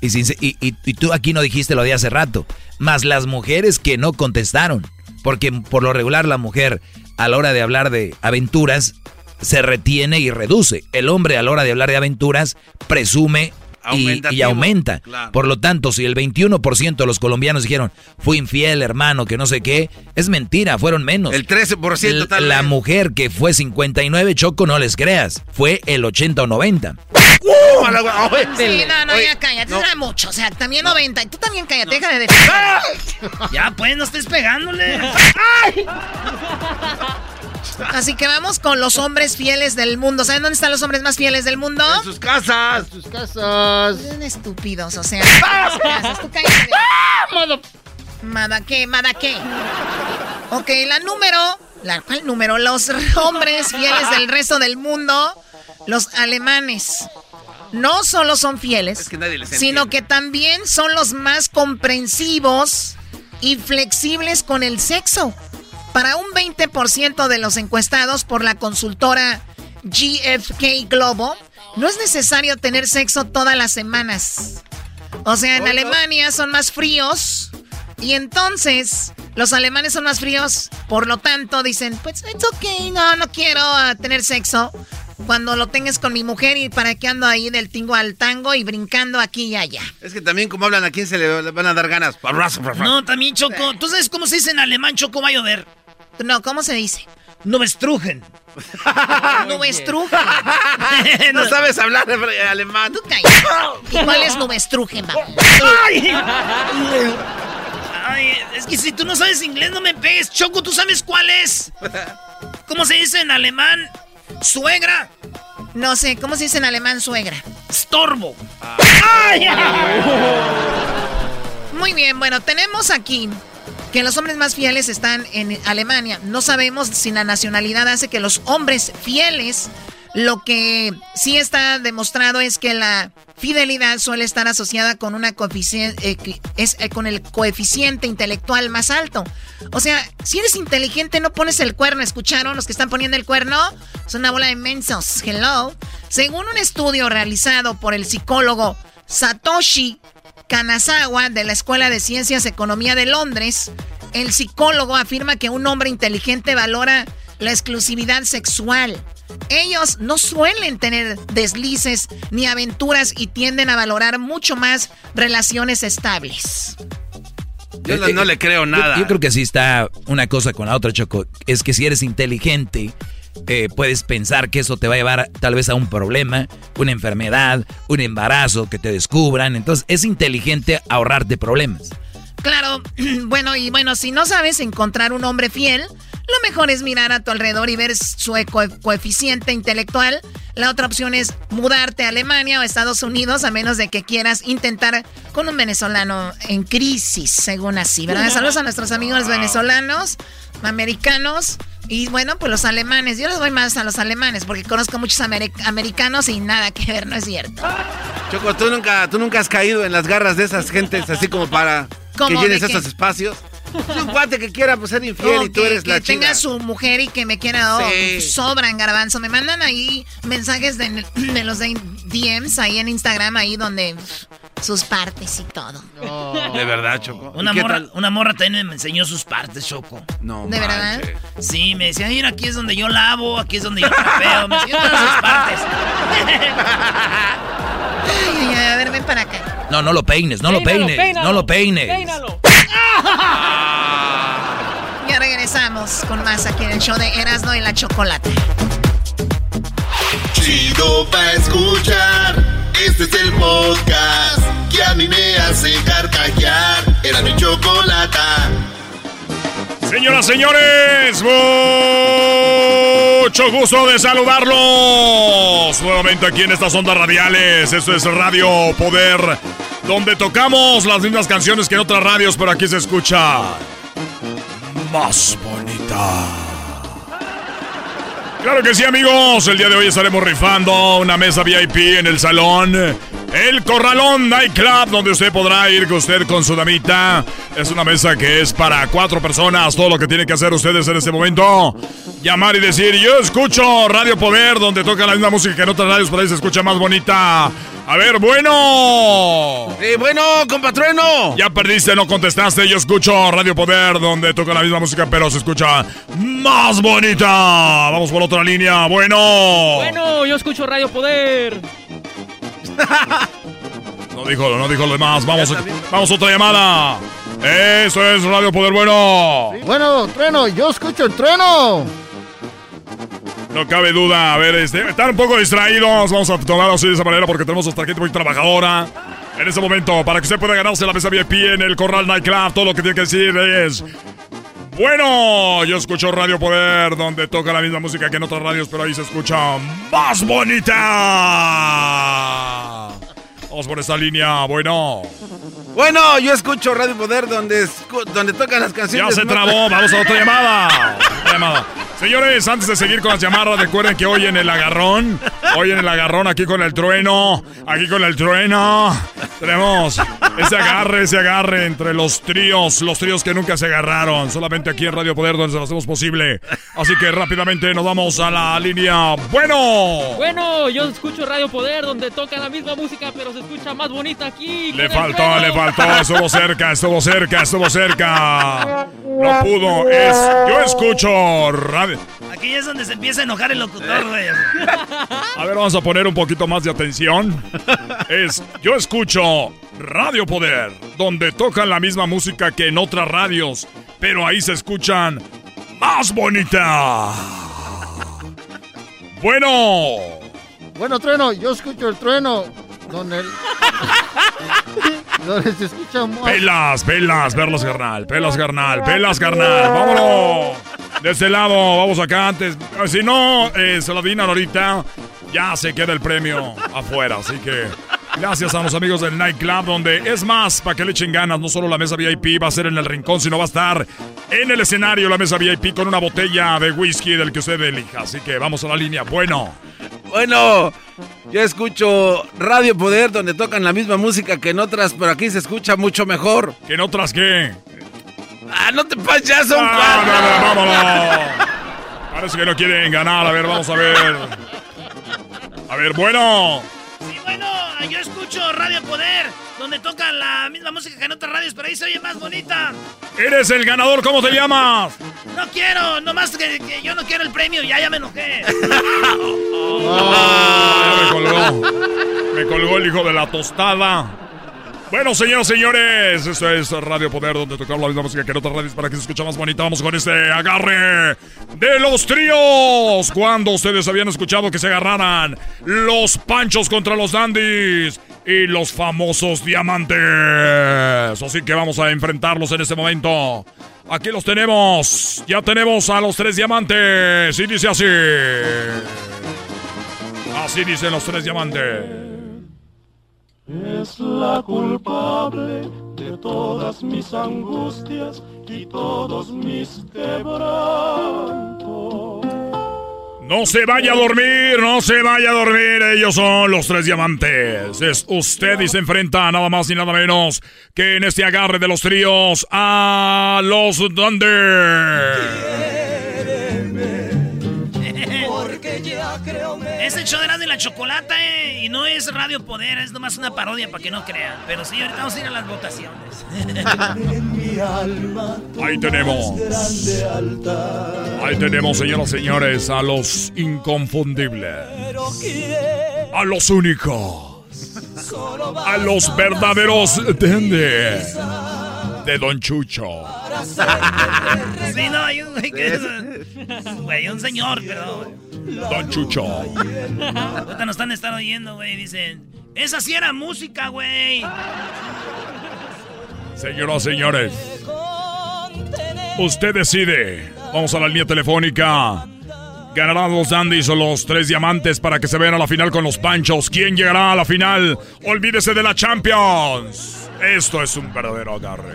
Y, y- y tú aquí no dijiste lo de hace rato. Más las mujeres que no contestaron. Porque por lo regular la mujer a la hora de hablar de aventuras se retiene y reduce. El hombre a la hora de hablar de aventuras presume y, y aumenta. claro. Por lo tanto, si el 21% de los colombianos dijeron, fui infiel, hermano, que no sé qué, es mentira, fueron menos. El 13% L- tal La vez. mujer que fue 59, Choco, no les creas, fue el 80 o 90. Sí, no, no, ya cállate, no. era mucho, o sea, también 90. Y tú también cállate, deja de defender. Ya, pues, no estés pegándole. Así que vamos con los hombres fieles del mundo. ¿Saben dónde están los hombres más fieles del mundo? En sus casas. Sus casas. Son estúpidos, o sea, en sus casas. Tú cállate. ¿Mada qué? ¿Mada qué? Ok, la número. ¿La cuál número? Los hombres fieles del resto del mundo. Los alemanes. No solo son fieles, que nadie les sino que también son los más comprensivos y flexibles con el sexo. Para un 20% de los encuestados por la consultora GFK Globo, no es necesario tener sexo todas las semanas. O sea, en Alemania son más fríos y entonces los alemanes son más fríos, por lo tanto dicen, pues it's okay, no, no quiero ah, tener sexo cuando lo tengas con mi mujer y para qué ando ahí del tingo al tango y brincando aquí y allá. Es que también como hablan, ¿a quién se le van a dar ganas? No, también Choco. ¿Tú sabes cómo se dice en alemán Choco va a llover? No, ¿cómo se dice? Nubestrugen. Nubestrugen. no sabes hablar de alemán. ¿Y cuál es nubestrugen, vamos? Ay, es que si tú no sabes inglés, no me pegues. Choco, ¿tú sabes cuál es? ¿Cómo se dice en alemán? Suegra. No sé, ¿cómo se dice en alemán suegra? Estorbo. Muy bien, bueno, tenemos aquí que los hombres más fieles están en Alemania. No sabemos si la nacionalidad hace que los hombres fieles, lo que sí está demostrado es que la fidelidad suele estar asociada con una coeficiente, eh, es eh, con el coeficiente intelectual más alto. O sea, si eres inteligente no pones el cuerno. ¿Escucharon los que están poniendo el cuerno? Son una bola de mensos. Hello. Según un estudio realizado por el psicólogo Satoshi Kanazawa de la Escuela de Ciencias Economía de Londres, el psicólogo afirma que un hombre inteligente valora la exclusividad sexual. Ellos no suelen tener deslices ni aventuras y tienden a valorar mucho más relaciones estables. Yo no, no le creo nada. Yo, yo creo que sí está una cosa con la otra, Choco. Es que si eres inteligente, eh, puedes pensar que eso te va a llevar tal vez a un problema, una enfermedad, un embarazo, que te descubran. Entonces es inteligente ahorrarte problemas. Claro, bueno, y bueno, si no sabes encontrar un hombre fiel, lo mejor es mirar a tu alrededor y ver su co- coeficiente intelectual. La otra opción es mudarte a Alemania o Estados Unidos, a menos de que quieras intentar con un venezolano en crisis, según así, ¿verdad? Saludos a nuestros amigos venezolanos, americanos y bueno, pues los alemanes. Yo les voy más a los alemanes porque conozco muchos ameri- americanos y nada que ver, no es cierto. Choco, ¿tú nunca, tú nunca has caído en las garras de esas gentes así como para que llenes esos espacios. Es un cuate que quiera pues, ser infiel No, y tú que- eres la que tenga su mujer y que me quiera oh, Sí. sobran garbanzo me mandan ahí mensajes de, de los de DMs ahí en Instagram ahí donde sus partes y todo De verdad, Choco. Una ¿Y qué morra, una morra también me enseñó sus partes, Choco. No, ¿De verdad? Sí, me decía, mira, aquí es donde yo lavo, aquí es donde yo trapeo. Me enseñó todas sus partes. ay, ay, ay, a ver ven para acá No, no lo peines, no lo Peínalo, peines, peínalo, no lo peines. ya regresamos con más aquí en el show de Erasmo y la Chocolate Chido pa' escuchar. Este es el podcast que a mí me hace carcajear. Era mi chocolata. Señoras, señores, mucho gusto de saludarlos nuevamente aquí en estas ondas radiales. Esto es Radio Poder, donde tocamos las mismas canciones que en otras radios, pero aquí se escucha más bonita. Claro que sí, amigos. El día de hoy estaremos rifando una mesa VIP en el salón. El Corralón Night Club, donde usted podrá ir con usted con su damita. Es una mesa que es para cuatro personas. Todo lo que tienen que hacer ustedes en este momento. Llamar y decir, yo escucho Radio Poder, donde toca la misma música que en otras radios, pero ahí se escucha más bonita. A ver, bueno. Eh, bueno, compatrueno. Ya perdiste, no contestaste. Yo escucho Radio Poder, donde toca la misma música, pero se escucha más bonita. Vamos por otra línea. Bueno. Bueno, yo escucho Radio Poder. No dijo, no dijo lo demás. Vamos, vamos a otra llamada. Eso es Radio Poder Bueno. Bueno, trueno, yo escucho el trueno. No cabe duda. A ver, este, están un poco distraídos. Vamos a tomarlo así de esa manera porque tenemos nuestra gente muy trabajadora. En este momento, para que usted pueda ganarse la mesa VIP en el Corral Nightclub, todo lo que tiene que decir es. Bueno, yo escucho Radio Poder, donde toca la misma música que en otras radios, pero ahí se escucha más bonita. Vamos por esta línea, bueno. Bueno, yo escucho Radio Poder, donde, escu- donde tocan las canciones. Ya se trabó, vamos a otra llamada. Otra llamada. Señores, antes de seguir con las llamadas, recuerden que hoy en el agarrón, hoy en el agarrón, aquí con el trueno, aquí con el trueno, tenemos ese agarre, ese agarre entre los tríos, los tríos que nunca se agarraron, solamente aquí en Radio Poder donde se lo hacemos posible. Así que rápidamente nos vamos a la línea. Bueno, Bueno, yo escucho Radio Poder, donde toca la misma música, pero se escucha más bonita aquí. le faltó, le faltó, estuvo cerca, estuvo cerca, estuvo cerca. No pudo, es, yo escucho Radio. Aquí es donde se empieza a enojar el locutor, güey. A ver, vamos a poner un poquito más de atención. Es, yo escucho Radio Poder, donde tocan la misma música que en otras radios, pero ahí se escuchan más bonita. Bueno, Bueno, trueno, yo escucho el trueno. Donde el... Escucha más. Pelas, pelas, verlas carnal, pelas carnal, pelas carnal, vámonos. De este lado, vamos acá antes. Si no, eh, se lo adivinan ahorita, ya se queda el premio afuera. Así que gracias a los amigos del Nightclub, donde es más, para que le echen ganas, no solo la mesa VIP va a ser en el rincón, sino va a estar en el escenario la mesa VIP con una botella de whisky del que usted elija. Así que vamos a la línea. Bueno. Bueno, yo escucho Radio Poder donde tocan la misma música que en otras, pero aquí se escucha mucho mejor. ¿Que en otras qué? Ah, no te pases, ya son Ah, cuatro. no, no, vámonos. Parece que no quieren ganar. A ver, vamos a ver. A ver, bueno. Sí, bueno, yo escucho Radio Poder, donde tocan la misma música que en otras radios, pero ahí se oye más bonita. Eres el ganador, ¿cómo te llamas? No quiero, nomás que, que yo no quiero el premio, ya, ya me enojé. Ah, ya me colgó. Me colgó el hijo de la tostada. Bueno, señoras y señores, esto es Radio Poder, donde tocamos la misma música que en otras radios para que se escuche más bonita. Vamos con este agarre de los tríos. Cuando ustedes habían escuchado que se agarraran los panchos contra los dandies y los famosos diamantes. Así que vamos a enfrentarlos en este momento. Aquí los tenemos. Ya tenemos a los tres diamantes. Y dice así. Así dicen los tres diamantes. Es la culpable de todas mis angustias y todos mis quebrantos. No se vaya a dormir, no se vaya a dormir. Ellos son los tres diamantes. Es usted y se enfrenta nada más ni nada menos que en este agarre de los tríos a los Thunder. Porque ya creo Es el show de y la Chocolata, eh, y no es Radio Poder, es nomás una parodia para que no crean. Pero sí, ahorita vamos a ir a las votaciones. Ahí tenemos. Ahí tenemos, señoras y señores, a los inconfundibles. A los únicos. A los verdaderos dendes de Don Chucho. sí, no, hay un güey que. Güey, un señor, pero. Don Chucho. Ahorita nos están estar oyendo, güey. Dicen, esa sí era música, güey. Señoras señores, usted decide. Vamos a la línea telefónica. ¿Ganarán los Dandies o los tres diamantes para que se vean a la final con los Panchos? ¿Quién llegará a la final? Olvídese de la Champions. Esto es un verdadero agarre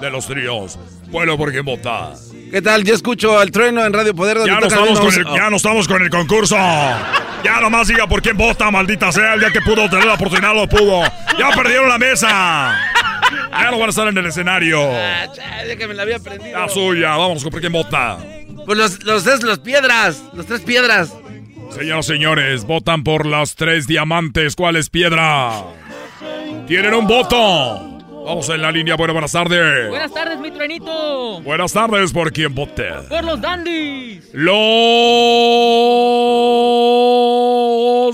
de los tríos. Bueno, ¿por quién vota? ¿Qué tal? Yo escucho el trueno en Radio Poder donde Ya no, estamos con el, ya no estamos con el concurso. Ya nomás diga por quién vota, maldita sea. El día que pudo tener la oportunidad lo pudo. Ya perdieron la mesa. Ya no van a estar en el escenario. Ah, chale, que me la había aprendido. La suya, vamos con por quién vota. Pues los, los, tres- los piedras, los tres piedras. Señoras y señores, votan por las tres diamantes. ¿Cuál es piedra? Tienen un voto. Vamos en la línea. Bueno, buenas tardes. Buenas tardes, mi truenito. Buenas tardes, ¿por quién voté? Por los dandies. Los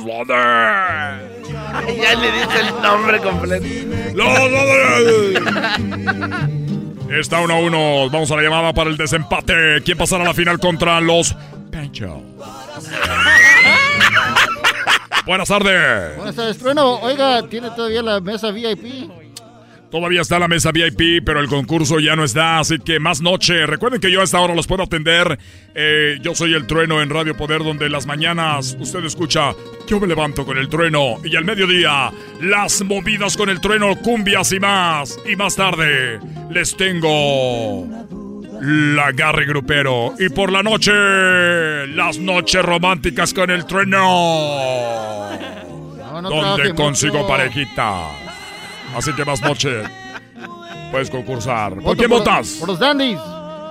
Wonders. ya le dice el nombre completo. Los Wonders. Está 1 a 1. Vamos a la llamada para el desempate. ¿Quién pasará a la final contra los Pancho? Buenas tardes. Buenas tardes, Trueno. Oiga, ¿tiene todavía la mesa VIP? Todavía está la mesa VIP, pero el concurso ya no está, así que más noche. Recuerden que yo a esta hora los puedo atender. Eh, yo soy el trueno en Radio Poder, donde las mañanas usted escucha Yo me levanto con el trueno. Y al mediodía, las movidas con el trueno, cumbias y más. Y más tarde, les tengo la Garry Grupero. Y por la noche, las noches románticas con el trueno. No, no donde consigo mucho. parejita. Así que más noche puedes concursar. ¿Por Voto quién por- votas? Por los dandies.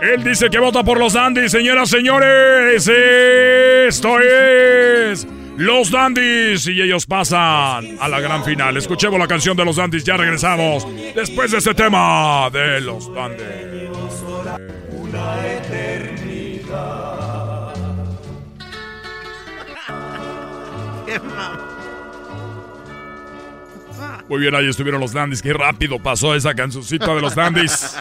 Él dice que vota por los Dandies, señoras, señores. Esto es los Dandies y ellos pasan a la gran final. Escuchemos la canción de los Dandies, ya regresamos después de este tema de los Dandies. Una eternidad. Muy bien, ahí estuvieron los Dandies. Qué rápido pasó esa cancioncita de los Dandies.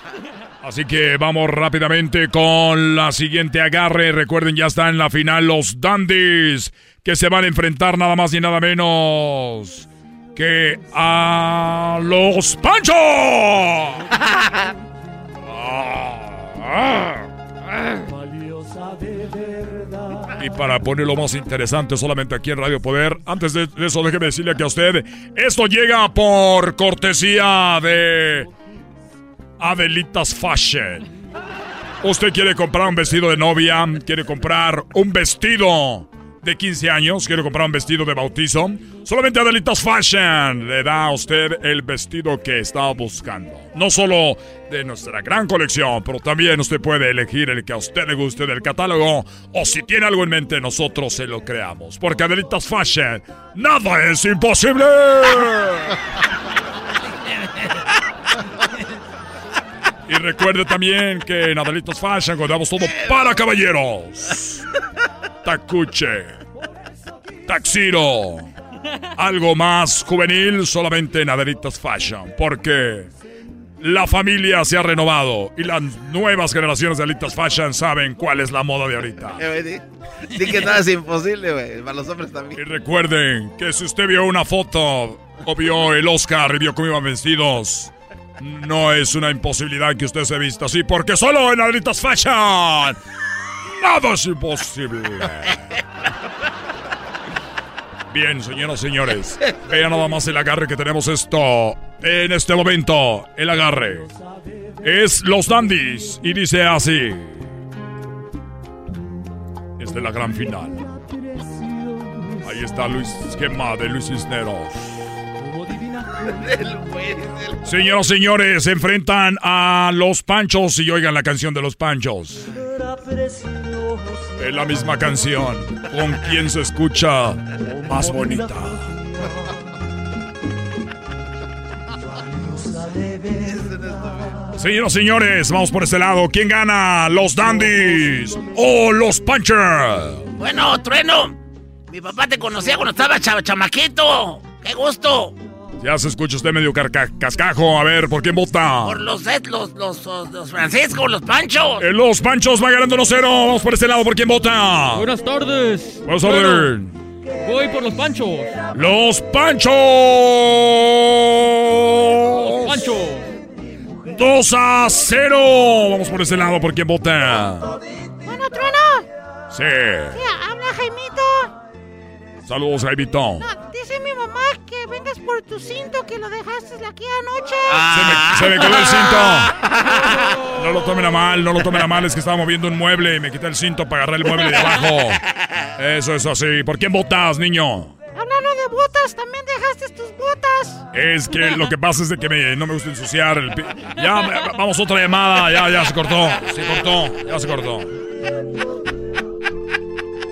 Así que vamos rápidamente con la siguiente agarre. Recuerden, ya está en la final los Dandies, que se van a enfrentar nada más y nada menos que a los Panchos. Y para ponerlo más interesante solamente aquí en Radio Poder, antes de eso déjeme decirle que a usted, esto llega por cortesía de Adelitas Fashion. Usted quiere comprar un vestido de novia, quiere comprar un vestido de 15 años, quiere comprar un vestido de bautizo. Solamente Adelitas Fashion le da a usted el vestido que está buscando. No solo de nuestra gran colección, pero también usted puede elegir el que a usted le guste del catálogo. O si tiene algo en mente, nosotros se lo creamos. Porque Adelitas Fashion, nada es imposible. Y recuerde también que en Adelitas Fashion encontramos todo para caballeros. Tacuche. Taxiro. Algo más juvenil solamente en Adelitas Fashion. Porque la familia se ha renovado y las nuevas generaciones de Adelitas Fashion saben cuál es la moda de ahorita. Eh, di, di que nada es imposible, güey. Para los hombres también. Y recuerden que si usted vio una foto o vio el Oscar y vio cómo iban vestidos, no es una imposibilidad que usted se vista así, porque solo en Adelitas Fashion nada es imposible. Bien, señoras y señores, vean nada más el agarre que tenemos esto en este momento. El agarre es los dandies y dice así. Es de la gran final. Ahí está Luis Esquema de Luis Cisneros. Señoras y señores, se enfrentan a los Panchos y oigan la canción de los Panchos. Es la misma canción. ¿Con quién se escucha más bonita? Señoras y señores, vamos por este lado. ¿Quién gana? ¿Los Dandies o los Punchers? Bueno, Trueno, mi papá te conocía cuando estaba cha- chamaquito. ¡Qué gusto! Ya se escucha usted medio carca- cascajo. A ver, ¿por quién vota? Por los, los, los, los, los Francisco, los Panchos. Eh, los Panchos va ganando 1-0. Vamos por este lado. ¿Por quién vota? Buenas tardes. Buenas Bueno, tardes. voy por los Panchos. Los Panchos. Los Panchos. 2 a 0. Vamos por este lado. ¿Por quién vota? Bueno, Trueno. Sí. Sí, habla Jaimito. Saludos, Jaimito. No, vengas por tu cinto que lo dejaste aquí anoche. Se me quedó el cinto. No lo tomen a mal, no lo tomen a mal. Es que estaba moviendo un mueble y me quité el cinto para agarrar el mueble de abajo. Eso es así. ¿Por quién votas, niño? Hablando de botas, también dejaste tus botas. Es que lo que pasa es de que me- no me gusta ensuciar el pi- Ya, vamos otra llamada. Ya, ya se cortó. Se cortó. Ya se cortó.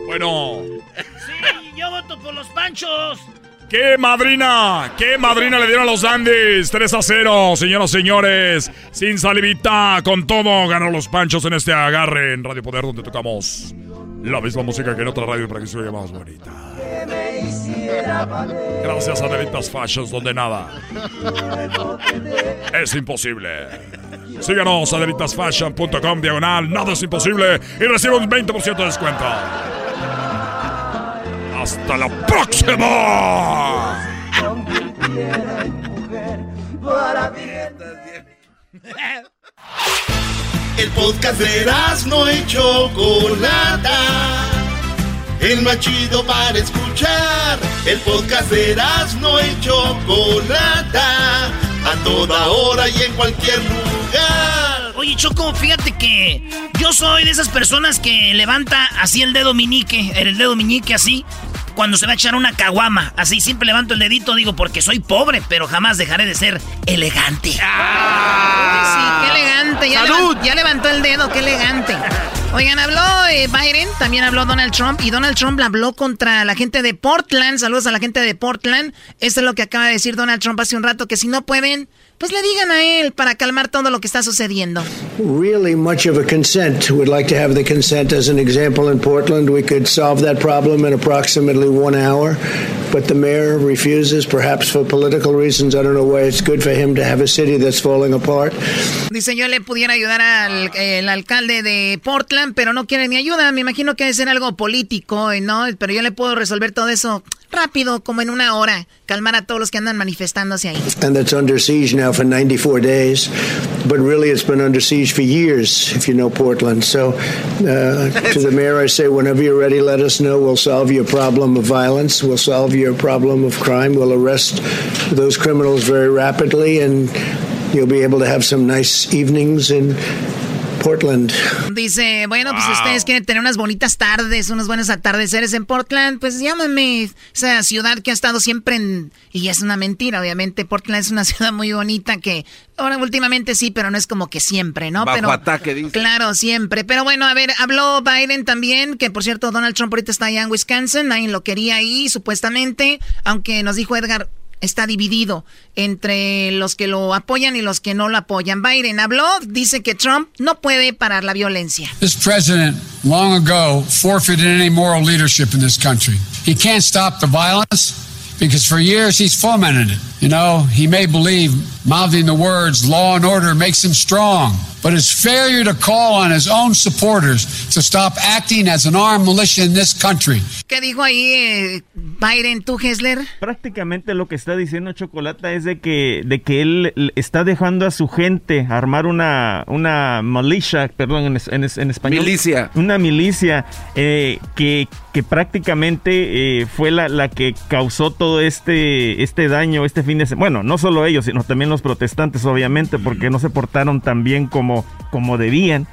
Bueno. Sí, yo voto por los Panchos. ¡Qué madrina! ¡Qué madrina le dieron a los Andes! 3 a 0, señoras y señores. Sin salivita, con todo, ganó los panchos en este agarre en Radio Poder, donde tocamos la misma música que en otra radio para que se oiga más bonita. Gracias a Delitas Fashions, donde nada es imposible. Síganos a delitasfashion.com diagonal, nada es imposible y recibe un 20% de descuento. ¡Hasta la próxima! El podcast de no y Chocolata. El más chido para escuchar. El podcast de no y Chocolata. A toda hora y en cualquier lugar. Oye, Choco, fíjate que yo soy de esas personas que levanta así el dedo meñique, el dedo meñique así, cuando se va a echar una caguama. Así siempre levanto el dedito, digo, porque soy pobre, pero jamás dejaré de ser elegante. Sí, qué elegante. Ya, levan- ya levantó el dedo, qué elegante. Oigan, habló eh, Biden, también habló Donald Trump, y Donald Trump habló contra la gente de Portland. Saludos a la gente de Portland. Esto es lo que acaba de decir Donald Trump hace un rato, que si no pueden, pues le digan a él para calmar todo lo que está sucediendo. really much of a consent. We'd like to have the consent as an example in Portland. We could solve that problem in approximately one hour, but the mayor refuses, perhaps for political reasons. I don't know why it's good for him to have a city that's falling apart. Dice, yo le pudiera ayudar al el alcalde de Portland, pero no quiere mi ayuda. Me imagino que debe ser algo político, ¿no? Pero yo le puedo resolver todo eso rápido, como en una hora, calmar a todos los que andan manifestándose ahí. And that's under siege now for 94 days. But really, it's been under siege for years, if you know Portland. So, uh, to the mayor, I say, whenever you're ready, let us know. We'll solve your problem of violence. We'll solve your problem of crime. We'll arrest those criminals very rapidly, and you'll be able to have some nice evenings in Portland. Dice, bueno, pues si ustedes quieren tener unas bonitas tardes, unos buenos atardeceres en Portland, pues llámame. Esa ciudad que ha estado siempre en... Y es una mentira, obviamente. Portland es una ciudad muy bonita que... Ahora, últimamente sí, pero no es como que siempre, ¿no? Bajo pero, ataque, dice. Claro, siempre. Pero bueno, a ver, habló Biden también, que por cierto, Donald Trump ahorita está allá en Wisconsin, nadie lo quería ahí, supuestamente, aunque nos dijo Edgar, está dividido entre los que lo apoyan y los que no lo apoyan. Biden habló, dice que Trump no puede parar la violencia. This president long ago forfeited any moral leadership in this country. He can't stop the violence because for years he's fomented it. You know, he may believe mouthing the words law and order makes him strong, but his failure to call on his own supporters to stop acting as an armed militia in this country ¿Qué dijo ahí eh, Biden, tú, Hessler? Prácticamente lo que está diciendo Chocolata es de que, de que él está dejando a su gente armar una, una militia, perdón, en, en en español. Milicia. Una milicia eh, que, que prácticamente eh, fue la, la que causó todo este, este daño este fin de semana. Bueno, no solo ellos, sino también los protestantes, obviamente, porque no se portaron tan bien como, como debían.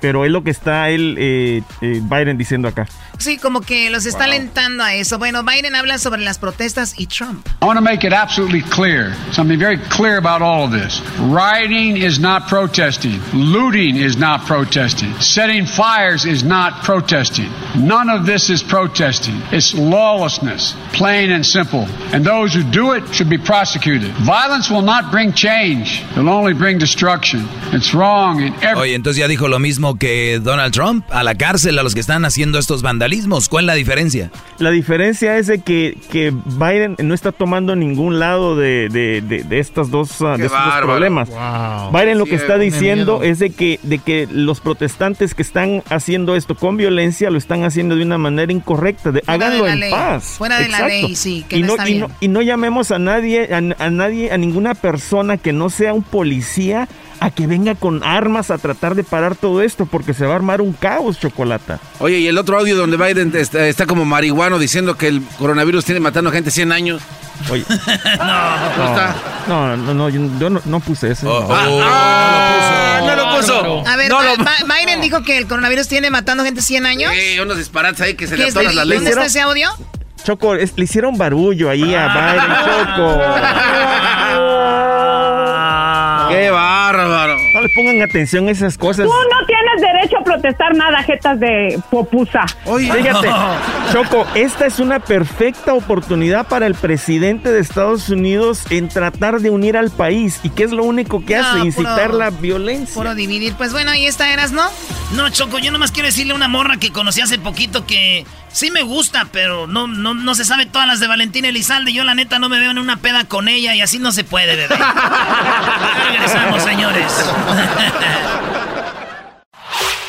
Pero es lo que está él, eh, eh, Biden, diciendo acá. Sí, como que los está alentando a eso. Bueno, Biden habla sobre las protestas y Trump. I want to make it absolutely clear, something very clear about all of this. Rioting is not protesting. Looting is not protesting. Setting fires is not protesting. None of this is protesting. It's lawlessness, plain and simple. And those who do it should be prosecuted. Violence will not bring change. It'll only bring destruction. It's wrong in every Oye, entonces ya dijo lo mismo que Donald Trump, a la cárcel a los que están haciendo estos vandalismos. ¿Cuál es la diferencia? La diferencia es de que, que Biden no está tomando ningún lado de, de, de, de estas dos, ah, de estos dos problemas. Wow. Biden lo Sí, que está diciendo miedo. es de que, de que los protestantes que están haciendo esto con violencia lo están haciendo de una manera incorrecta. De, Fuera de háganlo la en ley. paz. Fuera de la ley, sí, que y no no, está y, bien. no, y no llamemos a nadie, a, a nadie, a ninguna persona que no sea un policía a que venga con armas a tratar de parar todo esto porque se va a armar un caos, chocolata. Oye, y el otro audio donde Biden está, está como marihuano diciendo que el coronavirus tiene matando gente 100 años. Oye. no, no está. No, no, no, yo, yo no, no puse eso. Oh, no. Ah, no lo puso. A ver, No lo- Ba- Biden dijo que el coronavirus tiene matando gente 100 años. Sí, unos disparates ahí que se ¿Qué le atoran las ¿Dónde leyes. está ese audio? Choco, es- le hicieron barullo ahí a Biden, Choco. ¡Qué bárbaro! Pongan atención a esas cosas. Protestar nada, jetas de popusa. Fíjate, Choco, esta es una perfecta oportunidad para el presidente de Estados Unidos en tratar de unir al país. ¿Y qué es lo único que No, hace? Incitar puro- la violencia. Puro dividir. Pues bueno, ahí está, Eras, ¿no? No, Choco, yo nomás quiero decirle a una morra que conocí hace poquito que sí me gusta, pero no, no, no se sabe todas las de Valentina Elizalde. Yo la neta no me veo en una peda con ella y así no se puede, bebé. Regresamos, señores.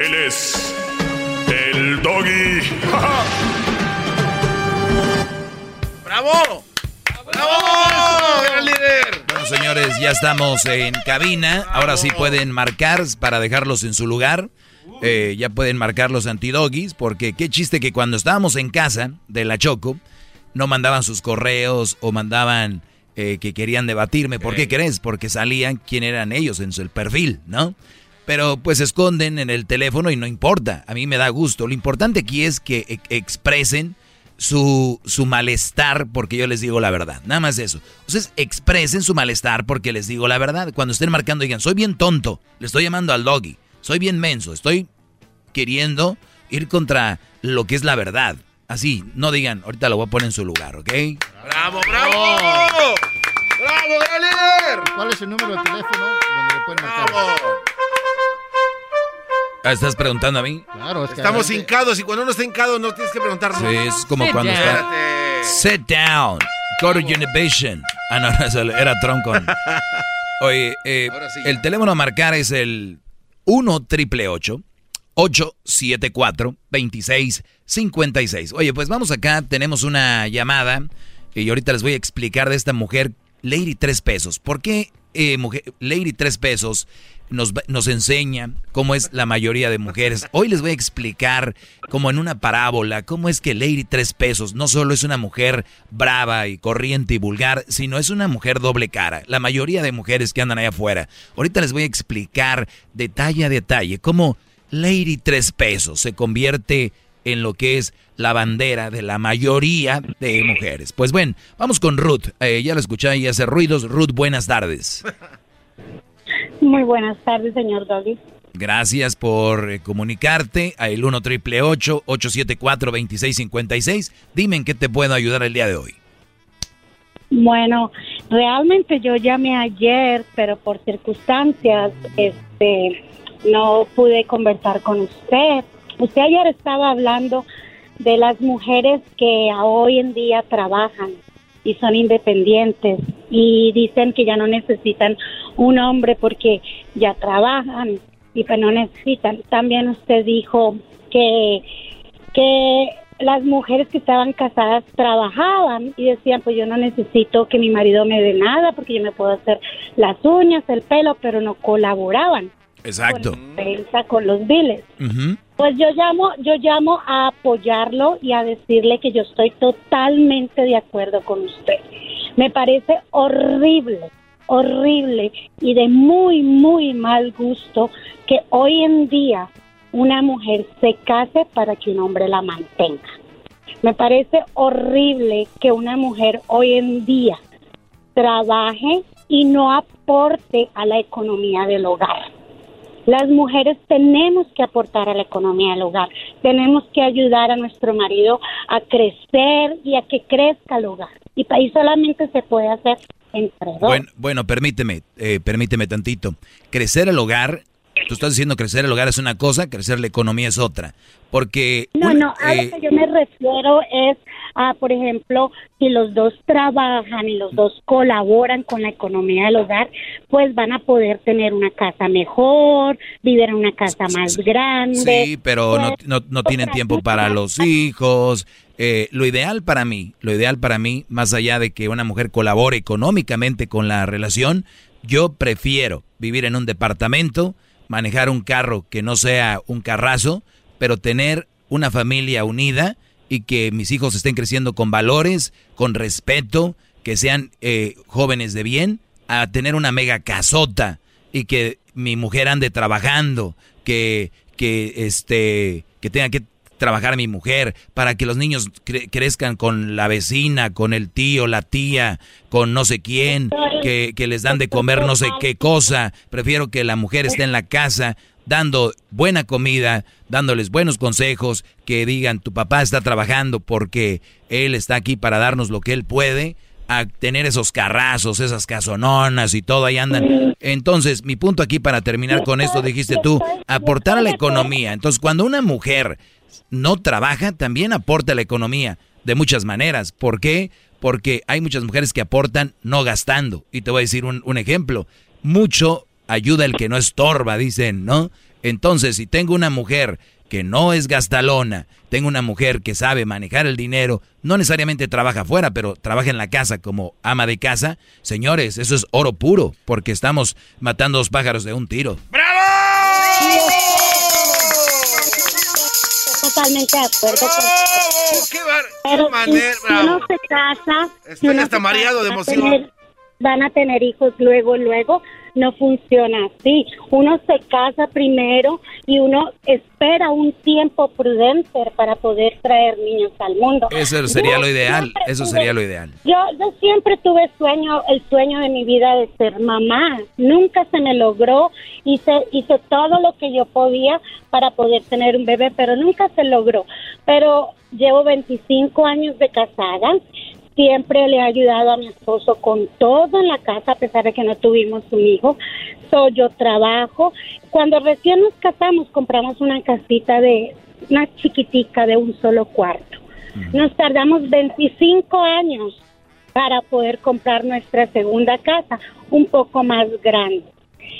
Él es. El doggy. ¡Bravo! ¡Bravo! ¡Gran líder! Bueno, señores, ya estamos en cabina. Ahora sí pueden marcar para dejarlos en su lugar. Eh, ya pueden marcar los antidoggies, porque qué chiste que cuando estábamos en casa de la Choco, no mandaban sus correos o mandaban eh, que querían debatirme. ¿Por qué crees? Porque salían quién eran ellos en su perfil, ¿no? Pero pues se esconden en el teléfono y no importa. A mí me da gusto. Lo importante aquí es que e- expresen su, su malestar porque yo les digo la verdad. Nada más eso. Entonces expresen su malestar porque les digo la verdad. Cuando estén marcando digan, soy bien tonto. Le estoy llamando al doggy. Soy bien menso. Estoy queriendo ir contra lo que es la verdad. Así, no digan, ahorita lo voy a poner en su lugar, ¿ok? ¡Bravo, bravo! ¡Bravo, gran líder! ¿Cuál es el número de teléfono donde le pueden marcar? Ah, ¿Estás preguntando a mí? Claro, es que Estamos hincados y cuando uno está hincado no tienes que preguntar. Sí, es como Sit cuando down. está... Sit down. Go to Univision. Ah, no, era Trump con... Oye, eh, sí, el teléfono a marcar es el 1 triple 874 2656. Oye, pues vamos acá, tenemos una llamada y ahorita les voy a explicar de esta mujer, Lady Tres Pesos. ¿Por qué eh, Lady Tres Pesos nos, nos enseña cómo es la mayoría de mujeres? Hoy les voy a explicar, como en una parábola, cómo es que Lady Tres Pesos no solo es una mujer brava y corriente y vulgar, sino es una mujer doble cara. La mayoría de mujeres que andan allá afuera. Ahorita les voy a explicar detalle a detalle cómo Lady Tres Pesos se convierte en lo que es la bandera de la mayoría de mujeres. Pues bueno, vamos con Ruth. Eh, ya la escuché y hace ruidos. Ruth, buenas tardes. Muy buenas tardes, señor Doggy. Gracias por eh, comunicarte al 1 triple 874 2656. Dime en qué te puedo ayudar el día de hoy. Bueno, realmente yo llamé ayer, pero por circunstancias, este, no pude conversar con usted. Usted ayer estaba hablando de las mujeres que hoy en día trabajan y son independientes y dicen que ya no necesitan un hombre porque ya trabajan y que no necesitan. También usted dijo que que las mujeres que estaban casadas trabajaban y decían, pues yo no necesito que mi marido me dé nada porque yo me puedo hacer las uñas, el pelo, pero no colaboraban Exacto. pensa con los biles. Pues yo llamo, yo llamo a apoyarlo y a decirle que yo estoy totalmente de acuerdo con usted. Me parece horrible, horrible y de muy, muy mal gusto que hoy en día una mujer se case para que un hombre la mantenga. Me parece horrible que una mujer hoy en día trabaje y no aporte a la economía del hogar. Las mujeres tenemos que aportar a la economía del hogar, tenemos que ayudar a nuestro marido a crecer y a que crezca el hogar. Y ahí solamente se puede hacer entre dos. Bueno, bueno, permíteme, eh, permíteme tantito. Crecer el hogar, tú estás diciendo crecer el hogar es una cosa, crecer la economía es otra. Porque... No, una- no, a eh, lo que yo me refiero es a, por ejemplo, si los dos trabajan y los dos colaboran con la economía del hogar, pues van a poder tener una casa mejor, vivir en una casa más grande. Sí, pero no, Pues, no, no tienen tiempo para los hijos. Eh, lo ideal para mí, lo ideal para mí, más allá de que una mujer colabore económicamente con la relación, yo prefiero vivir en un departamento, manejar un carro que no sea un carrazo, pero tener una familia unida y que mis hijos estén creciendo con valores, con respeto, que sean eh, jóvenes de bien, a tener una mega casota y que mi mujer ande trabajando, que, que, este, que tenga que trabajar mi mujer, para que los niños cre- crezcan con la vecina, con el tío, la tía, con no sé quién, que, que les dan de comer no sé qué cosa. Prefiero que la mujer esté en la casa dando buena comida, dándoles buenos consejos, que digan tu papá está trabajando porque él está aquí para darnos lo que él puede, a tener esos carrazos, esas casononas y todo ahí andan. Entonces, mi punto aquí para terminar con esto, dijiste tú, aportar a la economía. Entonces, cuando una mujer no trabaja, también aporta a la economía de muchas maneras. ¿Por qué? Porque hay muchas mujeres que aportan no gastando. Y te voy a decir un, un ejemplo. Mucho ayuda el que no estorba, dicen, ¿no? Entonces, si tengo una mujer que no es gastalona, tengo una mujer que sabe manejar el dinero, no necesariamente trabaja afuera, pero trabaja en la casa como ama de casa, señores, eso es oro puro, porque estamos matando dos pájaros de un tiro. Totalmente de acuerdo con ¡Qué bar- Pero qué manera, si, si uno bravo! se casa, si Estoy uno hasta se mareado de emoción. tener- van a tener hijos luego, luego. No funciona así. Uno se casa primero y uno espera un tiempo prudente para poder traer niños al mundo. Eso sería Yo lo ideal, eso tuve- sería lo ideal. Yo, yo siempre tuve sueño, el sueño de mi vida de ser mamá. Nunca se me logró. Hice, hice todo lo que yo podía para poder tener un bebé, pero nunca se logró. Pero llevo 25 años de casada. Siempre le he ayudado a mi esposo con todo en la casa, a pesar de que no tuvimos un hijo. So, yo trabajo. Cuando recién nos casamos, compramos una casita de una chiquitica de un solo cuarto. Nos tardamos 25 años para poder comprar nuestra segunda casa, un poco más grande.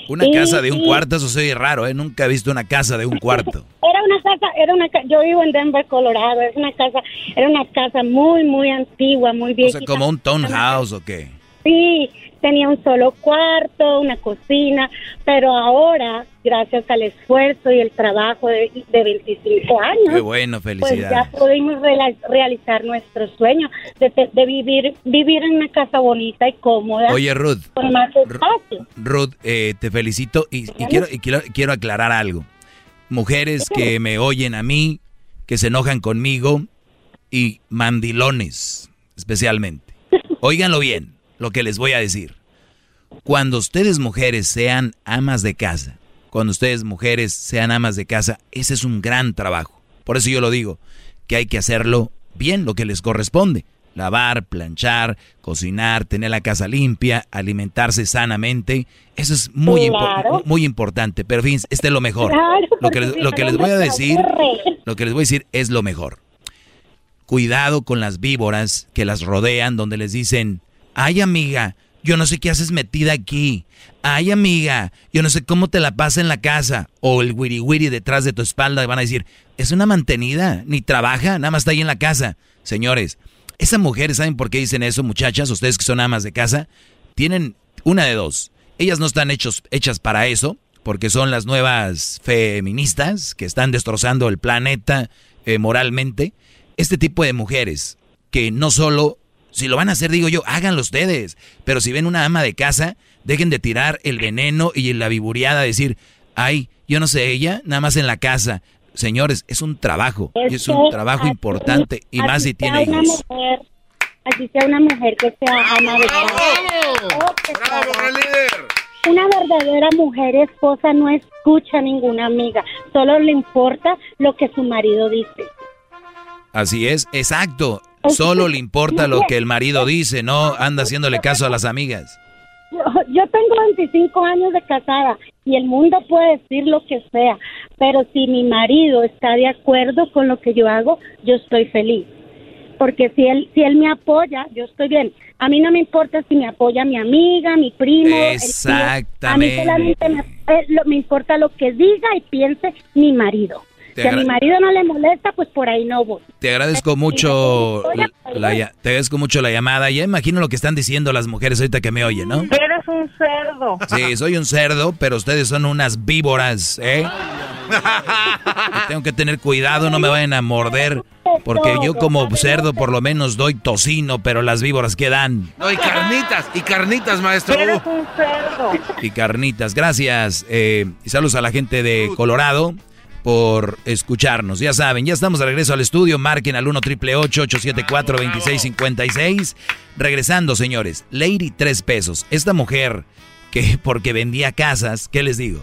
Una Y- casa de un y- cuarto, eso soy raro, ¿eh? Nunca he visto una casa de un cuarto. Era una casa, era una yo vivo en Denver, Colorado, es una casa, era una casa muy, muy antigua, muy O viejita. sea, como un townhouse o qué. Sí, tenía un solo cuarto, una cocina, pero ahora, gracias al esfuerzo y el trabajo de, de 25 años, Qué bueno, pues ya pudimos realizar nuestro sueño de, vivir vivir en una casa bonita y cómoda. Oye, Ruth. Con más espacio. Ruth, eh, te felicito y, y quiero, y quiero, quiero aclarar algo. Mujeres que me oyen a mí, que se enojan conmigo y mandilones, especialmente. Óiganlo bien, lo que les voy a decir. Cuando ustedes mujeres sean amas de casa, cuando ustedes mujeres sean amas de casa, ese es un gran trabajo. Por eso yo lo digo, que hay que hacerlo bien, lo que les corresponde. Lavar, planchar, cocinar, tener la casa limpia, alimentarse sanamente. Eso es muy, impo- muy importante. Pero fin, este es lo mejor. Claro, lo que les, lo que les voy a decir, lo que les voy a decir es lo mejor. Cuidado con las víboras que las rodean, donde les dicen, ay amiga, yo no sé qué haces metida aquí. Ay amiga, yo no sé cómo te la pasa en la casa. O el wiri wiri detrás de tu espalda van a decir, es una mantenida, ni trabaja, nada más está ahí en la casa. Señores, esas mujeres, ¿saben por qué dicen eso, muchachas? Ustedes que son amas de casa, tienen una de dos. Ellas no están hechos, hechas para eso, porque son las nuevas feministas que están destrozando el planeta eh, moralmente. Este tipo de mujeres que no solo, si lo van a hacer, digo yo, háganlo ustedes, pero si ven una ama de casa, dejen de tirar el veneno y la viburiada, decir, ay, yo no sé ella, nada más en la casa. Señores, es un trabajo, y es un trabajo así- importante, y más si tiene sea una hijos. mujer, así sea una mujer que sea ama de casa. o que trabaje. Una verdadera mujer esposa no escucha a ninguna amiga, solo le importa lo que su marido dice. Así es, exacto. Solo le importa lo que el marido dice, no anda haciéndole caso a las amigas. Yo, yo tengo 25 años de casada y el mundo puede decir lo que sea, pero si mi marido está de acuerdo con lo que yo hago, yo estoy feliz. Porque si él si él me apoya, yo estoy bien. A mí no me importa si me apoya mi amiga, mi primo, el tío. A mí Exactamente. solamente me, eh, me importa lo que diga y piense mi marido. Te si a mi marido no le molesta, pues por ahí no voy. Te agradezco mucho la, la- te agradezco mucho la llamada. Ya imagino lo que están diciendo las mujeres ahorita que me oyen, ¿no? Eres un cerdo. Sí, soy un cerdo, pero ustedes son unas víboras, ¿eh? Tengo que tener cuidado, no me vayan a morder, porque yo como cerdo por lo menos doy tocino, pero las víboras ¿qué dan? No, y carnitas, y carnitas, maestro. Eres un cerdo. Y carnitas, gracias. eh, y saludos a la gente de Colorado por escucharnos. Ya saben, ya estamos de regreso al estudio. Marquen al 1 triple 874 2656 Regresando, señores. Lady, tres pesos. Esta mujer que porque vendía casas, ¿qué les digo?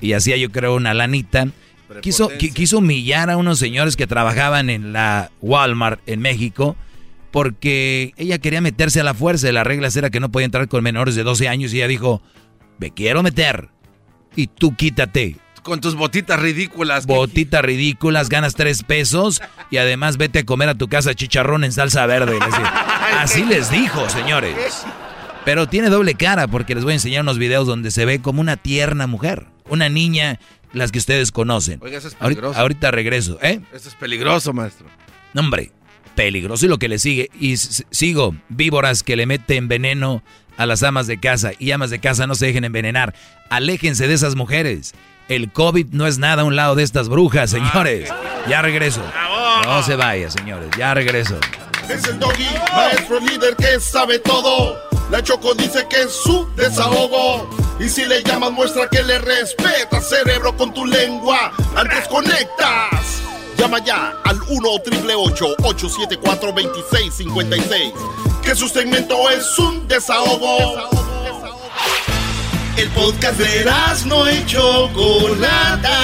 Y hacía yo creo una lanita. Quiso, qui- quiso humillar a unos señores que trabajaban en la Walmart en México porque ella quería meterse a la fuerza. y La regla era que no podía entrar con menores de 12 años y ella dijo, me quiero meter. Y tú quítate. Con tus botitas ridículas. Botitas ridículas, ganas tres pesos y además vete a comer a tu casa chicharrón en salsa verde. Así les dijo, señores. Pero tiene doble cara porque les voy a enseñar unos videos donde se ve como una tierna mujer. Una niña, las que ustedes conocen. Oiga, eso es peligroso. ahorita regreso, ¿eh? Esto es peligroso, maestro. No, hombre, peligroso y lo que le sigue. Y sigo, víboras que le meten veneno a las amas de casa y amas de casa no se dejen envenenar. Aléjense de esas mujeres. El COVID no es nada a un lado de estas brujas, señores. Ya regreso. No se vaya, señores. Ya regreso. Es el doggy, maestro líder que sabe todo. La Choco dice que es su desahogo. Y si le llamas, muestra que le respeta, cerebro, con tu lengua. Antes conectas. Llama ya al 1-888-874-2656. Que su segmento es un desahogo. El podcast de no y Chocolata.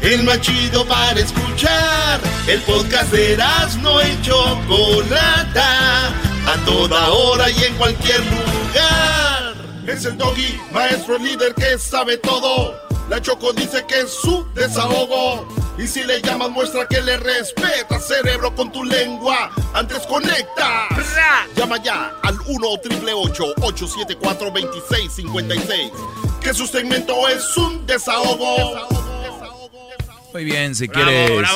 El más chido para escuchar. El podcast de no y Chocolata. A toda hora y en cualquier lugar. Es el doggy, maestro líder que sabe todo. La Choco dice que es su desahogo. Y si le llamas, muestra que le respeta, cerebro, con tu lengua. Antes conecta. Llama ya al 1-888-874-2656. Que su segmento es un desahogo. Muy bien, si quieres.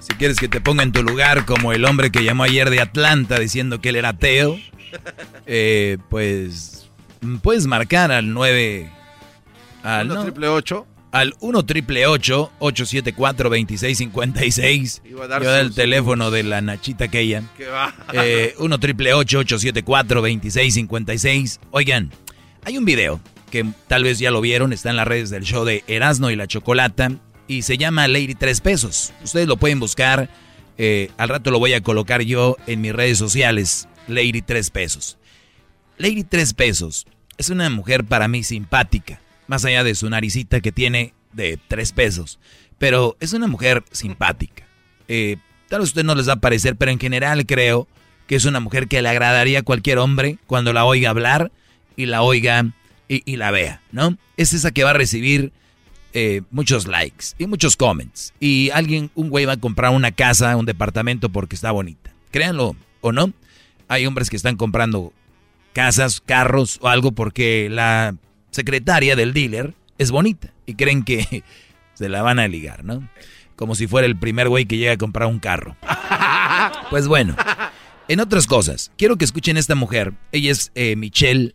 Si quieres que te ponga en tu lugar como el hombre que llamó ayer de Atlanta diciendo que él era ateo, eh, pues puedes marcar al 9 al 1 triple 8. Al 1 triple 874 2656. Iba a dar el sus- teléfono de la Nachita aquella. ¿Qué va? Eh, 1 triple 874 2656. Oigan, hay un video que tal vez ya lo vieron, está en las redes del show de Erasno y la Chocolata y se llama Lady 3 pesos. Ustedes lo pueden buscar, eh, al rato lo voy a colocar yo en mis redes sociales, Lady 3 pesos. Lady 3 pesos es una mujer para mí simpática, más allá de su naricita que tiene de 3 pesos, pero es una mujer simpática. Eh, tal vez usted no les va a parecer, pero en general creo que es una mujer que le agradaría a cualquier hombre cuando la oiga hablar y la oiga y, y la vea, ¿no? Es esa que va a recibir eh, muchos likes y muchos comments. Y alguien, un güey va a comprar una casa, un departamento porque está bonita. Créanlo o no, hay hombres que están comprando casas, carros o algo porque la secretaria del dealer es bonita y creen que se la van a ligar, ¿no? Como si fuera el primer güey que llega a comprar un carro. Pues bueno, en otras cosas, quiero que escuchen esta mujer. Ella es eh, Michelle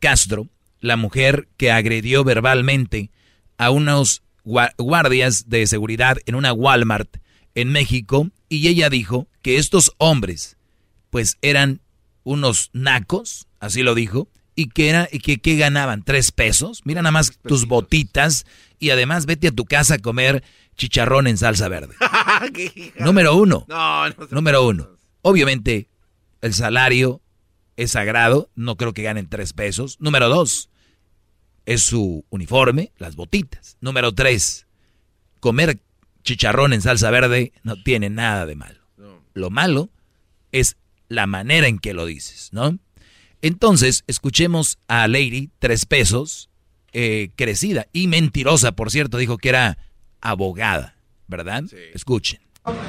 Castro, la mujer que agredió verbalmente a unos gua- guardias de seguridad en una Walmart en México y ella dijo que estos hombres pues eran unos nacos, así lo dijo, y que era y que, que ganaban tres pesos. Mira nada más tus botitas y además vete a tu casa a comer chicharrón en salsa verde. Número uno. No, Número uno. Obviamente, el salario es sagrado. No creo que ganen tres pesos. Número dos. Es su uniforme, las botitas. Número tres. Comer chicharrón en salsa verde no tiene nada de malo. Lo malo es la manera en que lo dices, ¿no? Entonces, escuchemos a Lady, tres pesos, eh, crecida y mentirosa, por cierto, dijo que era abogada, ¿verdad? Escuchen.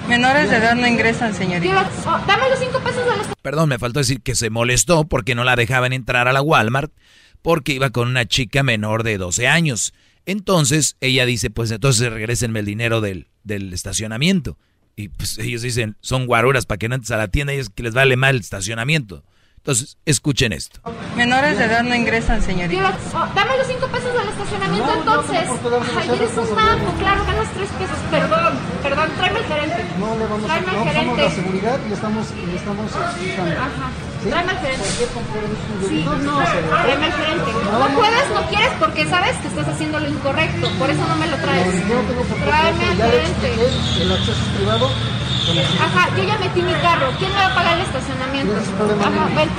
Menores de edad no ingresan, señorita. Dame los cinco pesos de los Perdón, me faltó decir que se molestó porque no la dejaban entrar a la Walmart porque iba con una chica menor de 12 años. Entonces ella dice, pues entonces regrésenme el dinero del, del estacionamiento. Y pues ellos dicen, son guaruras para que no entres a la tienda y es que les vale mal el estacionamiento. Entonces, escuchen esto. Menores de edad no ingresan, señorita. Oh, dame los cinco pesos del estacionamiento entonces. Ay, eres un manco, claro, ganas tres pesos. Perdón, perdón, tráeme al gerente. No le vamos a Tráeme al no somos la gerente. seguridad y le estamos, y estamos explicando. Ajá. ¿Sí? Tráeme al gerente. ¿Por qué confiar en su Sí, no, tráeme al gerente. No puedes, no quieres porque sabes que estás haciendo lo incorrecto. Por eso no me lo traes. No tengo por qué Tráeme al gerente. el acceso es privado. Ajá, yo ya metí mi carro. ¿Quién me va a pagar el estacionamiento? Ajá, ven.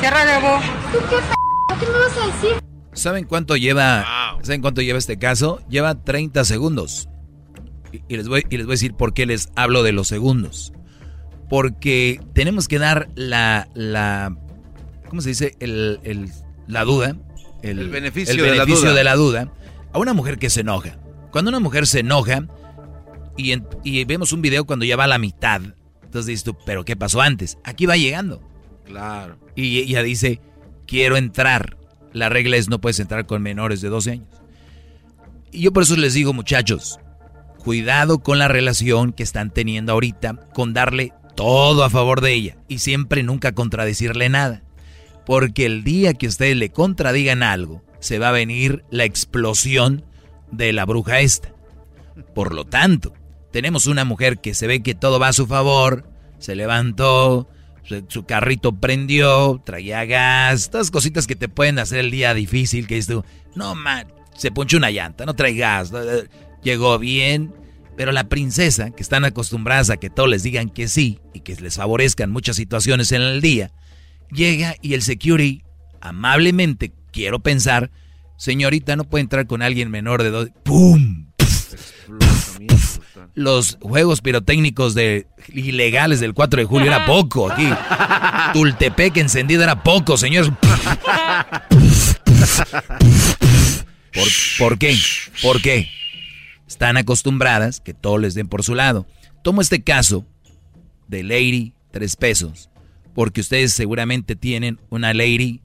Cierra de voz. ¿Tú qué p ¿Qué me vas a decir? ¿Saben cuánto lleva? ¿Saben cuánto lleva este caso? Lleva 30 segundos. Y, y les voy, y les voy a decir por qué les hablo de los segundos. Porque tenemos que dar la, la ¿cómo se dice? El, el- la duda. El, El beneficio el de la beneficio duda. de la duda a una mujer que se enoja. Cuando una mujer se enoja y, en- y vemos un video cuando ya va a la mitad, entonces dices tú, ¿pero qué pasó antes? Aquí va llegando. Claro. Y ella dice, quiero entrar. La regla es no puedes entrar con menores de 12 años. Y yo por eso les digo, muchachos, cuidado con la relación que están teniendo ahorita, con darle todo a favor de ella y siempre nunca contradecirle nada. Porque el día que ustedes le contradigan algo, se va a venir la explosión de la bruja esta. Por lo tanto, tenemos una mujer que se ve que todo va a su favor, se levantó, su- carrito prendió, traía gas, todas cositas que te pueden hacer el día difícil, que dices tú, no man, se ponchó una llanta, no trae gas, eh, llegó bien, pero la princesa, que están acostumbradas a que todos les digan que sí y que les favorezcan muchas situaciones en el día, llega y el security, amablemente, quiero pensar, señorita, no puede entrar con alguien menor de dos, ¡pum! Los juegos pirotécnicos de ilegales del 4 de julio era poco aquí. Tultepec encendido era poco, señores. ¿Por, ¿Por qué? ¿Por qué? Están acostumbradas que todo les den por su lado. Tomo este caso de Lady, tres pesos, porque ustedes seguramente tienen una Lady,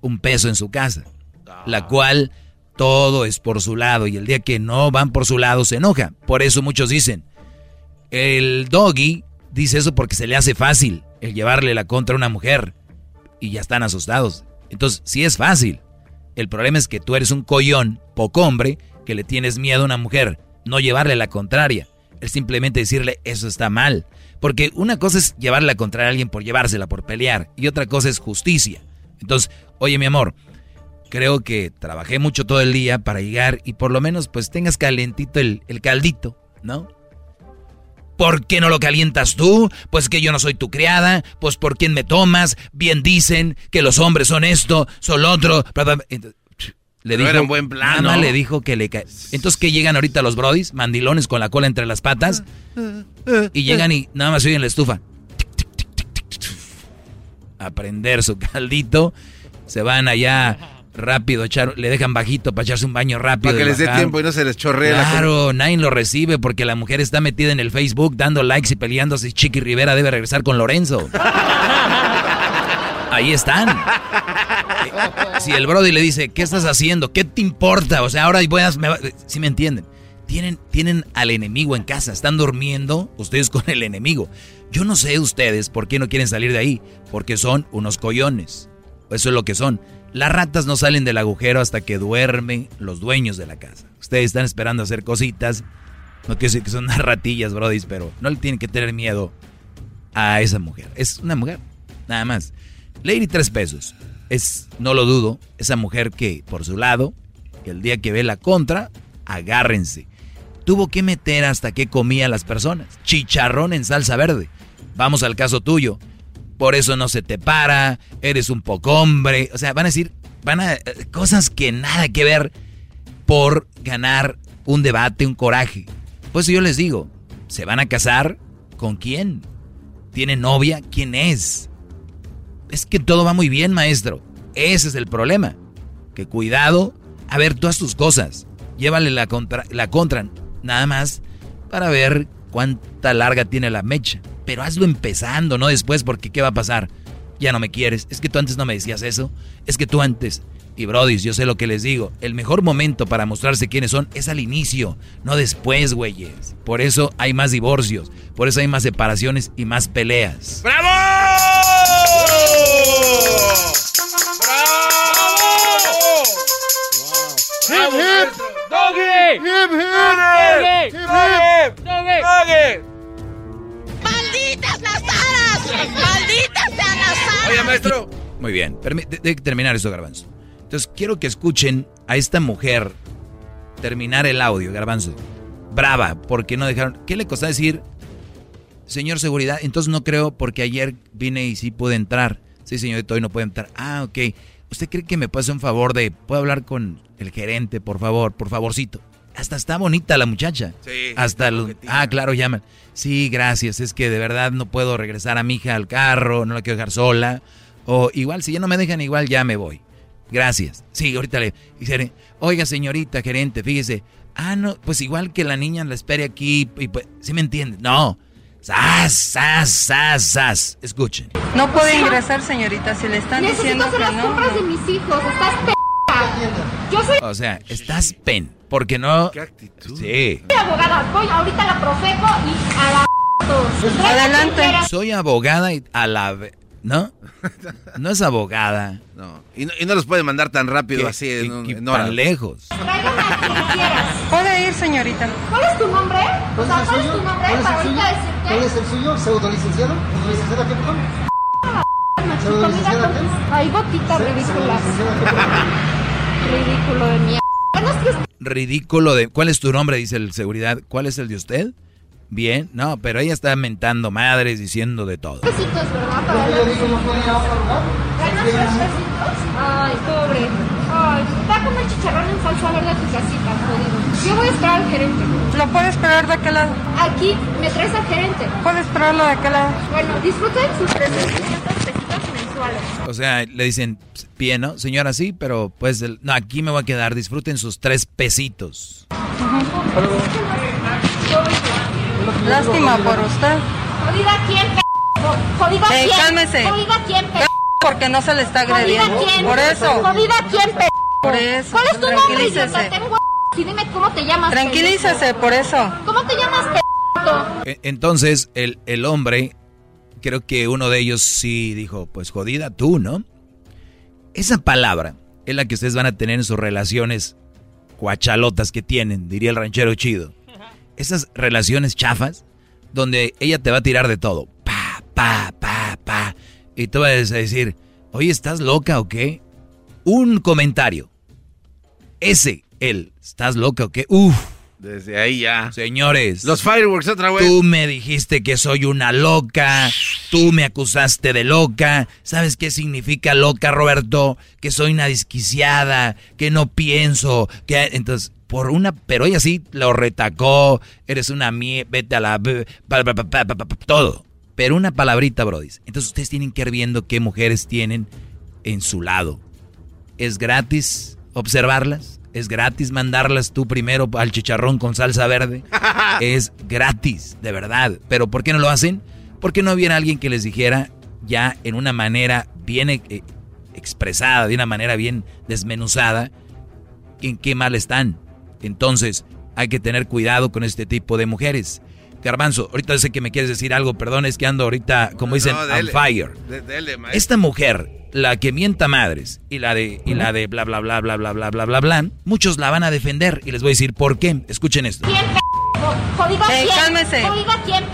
un peso en su casa, la cual todo es por su lado y el día que no van por su lado se enoja. Por eso muchos dicen, el doggy dice eso porque se le hace fácil el llevarle la contra a una mujer y ya están asustados. Entonces, sí es fácil. El problema es que tú eres un collón, poco hombre, que le tienes miedo a una mujer, no llevarle la contraria. Es simplemente decirle eso está mal. Porque una cosa es llevarle la contraria a alguien por llevársela, por pelear, y otra cosa es justicia. Entonces, oye mi amor, creo que trabajé mucho todo el día para llegar y por lo menos pues tengas calentito el, el caldito, ¿no? ¿Por qué no lo calientas tú? Pues que yo no soy tu criada, pues por quién me tomas, bien dicen que los hombres son esto, son lo otro. Entonces, le dijo, era un buen plan, nada ¿no? le dijo que le cae. Entonces, ¿qué llegan ahorita los brodis? Mandilones con la cola entre las patas. Y llegan y nada más oyen la estufa. A prender su caldito. Se van allá rápido, echar, le dejan bajito para echarse un baño rápido. Para que les dé tiempo y no se les chorree la Claro, nadie lo recibe porque la mujer está metida en el Facebook dando likes y peleando si Chiqui Rivera debe regresar con Lorenzo. Ahí están. Eh, Si el Brody le dice, ¿qué estás haciendo? ¿Qué te importa? O sea, ahora voy a... Me si me entienden. Tienen, tienen al enemigo en casa, están durmiendo ustedes con el enemigo. Yo no sé ustedes por qué no quieren salir de ahí, porque son unos collones. Eso es lo que son. Las ratas no salen del agujero hasta que duermen los dueños de la casa. Ustedes están esperando hacer cositas. No quiero decir que son unas ratillas, Brody, pero no le tienen que tener miedo a esa mujer. Es una mujer, nada más. Lady tres pesos. Es, no lo dudo, esa mujer que por su lado, el día que ve la contra, agárrense. Tuvo que meter hasta que comía las personas. Chicharrón en salsa verde. Vamos al caso tuyo. Por eso no se te para, eres un poco hombre. O sea, van a decir, van a. cosas que nada que ver por ganar un debate, un coraje. Pues yo les digo, ¿se van a casar? ¿Con quién? ¿Tiene novia? ¿Quién es? Es que todo va muy bien, maestro. Ese es el problema. Que cuidado, a ver todas tus cosas. Llévale la contra, la contra, nada más para ver cuánta larga tiene la mecha. Pero hazlo empezando, no después, porque ¿qué va a pasar? Ya no me quieres. Es que tú antes no me decías eso. Es que tú antes. Y Brody, yo sé lo que les digo. El mejor momento para mostrarse quiénes son es al inicio, no después, güeyes. Por eso hay más divorcios. Por eso hay más separaciones y más peleas. ¡Bravo! ¡Hip, hip! ¡Doggy! ¡Hip, hip! ¡Doggy! ¡Doggy! ¡Malditas las aras! ¡Malditas sean las aras! Oye, maestro. Muy bien, de, terminar esto, Garbanzo. Entonces quiero que escuchen a esta mujer terminar el audio, Garbanzo. Brava, porque no dejaron. ¿Qué le costó decir, señor seguridad? Entonces no creo, porque ayer vine y sí pude entrar. Sí, señorito, hoy no puede entrar. Ah, ok. ¿Usted cree que me puede hacer un favor de. ¿Puedo hablar con el gerente, por favor? Por favorcito. Hasta está bonita la muchacha. Sí, Hasta lo- Ah, claro, llaman. Sí, gracias. Es que de verdad no puedo regresar a mi hija al carro, no la quiero dejar sola. O igual, si ya no me dejan, igual ya me voy. Gracias. Sí, ahorita le dice, oiga señorita gerente, fíjese. Ah, no, pues igual que la niña la espere aquí. Y pues, ¿Sí me entiende? No. Sas, sas, sas, sas. Escuchen. No puede ingresar, señorita, si le están Necesito diciendo hacer que las no. compras de mis hijos. Estás. Yo soy O sea, estás pen. Porque no. Sí. abogada. Voy ahorita a la Profeco y a la. todos. Adelante. Soy abogada y a la. ¿No? No es abogada. No. Y no, y no los pueden mandar tan rápido ¿Qué- así en, un- en horas. tan lejos. Tráigame a quien quieras. Puede ir, señorita. ¿Cuál es tu nombre? O ¿Cuál sea, es ¿cuál el es tu suyo? nombre ¿Cuál es para el suyo? ¿Cuál es el suyo? ¿Pseudo licenciado? ¿Licenciada qué, perdón? Machito, mira con tus- Ay, gotitas ridículas. Ridículo de mierda. Bueno, es que usted Ridículo de. ¿Cuál es tu nombre? Dice el seguridad. ¿Cuál es el de usted? Bien. No, pero ella está mentando madres, diciendo de todo. pesitos, ¿verdad? Para. Ay, pobre. Ay, va a comer chicharrón. en salsa verde a tu casita, jodido. Yo voy a esperar al gerente. ¿Lo puede esperar de aquel lado? Aquí me traes al gerente. Puede esperarlo de aquel lado. Bueno, disfruten sus 300 pesitos O sea, le dicen, bien, ¿no? Señora, sí, pero pues, el- no, aquí me voy a quedar. Disfruten sus tres pesitos. Lástima por usted. Jodida quién, p***. Jodida Eh, quién. cálmese. Jodida quién, p***. Porque no se le está agrediendo. Jodida quién. Por eso. Jodida quién, p***. Por eso. ¿Cuál es tu nombre, Tranquilícese. idiota? Tengo y dime cómo te llamas. Tranquilícese, por eso. ¿Cómo te llamas, p***? E- Entonces, el, el hombre, creo que uno de ellos sí dijo, pues jodida tú, ¿no? Esa palabra es la que ustedes van a tener en sus relaciones cuachalotas que tienen, diría el ranchero chido. Esas relaciones chafas, donde ella te va a tirar de todo. Pa, pa, pa, pa. Y tú vas a decir, oye, ¿estás loca o qué? Un comentario. Ese, él, ¿estás loca o qué? Uf. Desde ahí ya. Señores. Los fireworks otra vez. Tú me dijiste que soy una loca. Tú me acusaste de loca. ¿Sabes qué significa loca, Roberto? Que soy una desquiciada, que no pienso, que entonces por una, pero ella sí lo retacó. Eres una mie, vete a la todo. Pero una palabrita, Brody. Entonces ustedes tienen que ir viendo qué mujeres tienen en su lado. Es gratis observarlas. Es gratis mandarlas tú primero al chicharrón con salsa verde. es gratis, de verdad. Pero ¿por qué no lo hacen? Porque no hubiera alguien que les dijera ya en una manera bien eh, expresada, de una manera bien desmenuzada, en qué mal están. Entonces, hay que tener cuidado con este tipo de mujeres. Garbanzo, ahorita sé que me quieres decir algo, perdón, es que ando ahorita, como dicen, No, on fire. De- dele, maestro. Esta mujer, la que mienta madres y la de y la de bla bla bla bla bla bla bla bla bla, muchos la van a defender y les voy a decir por qué. Escuchen esto. ¿Quién, p***? Jodida Eh, quién. cálmese. Quién.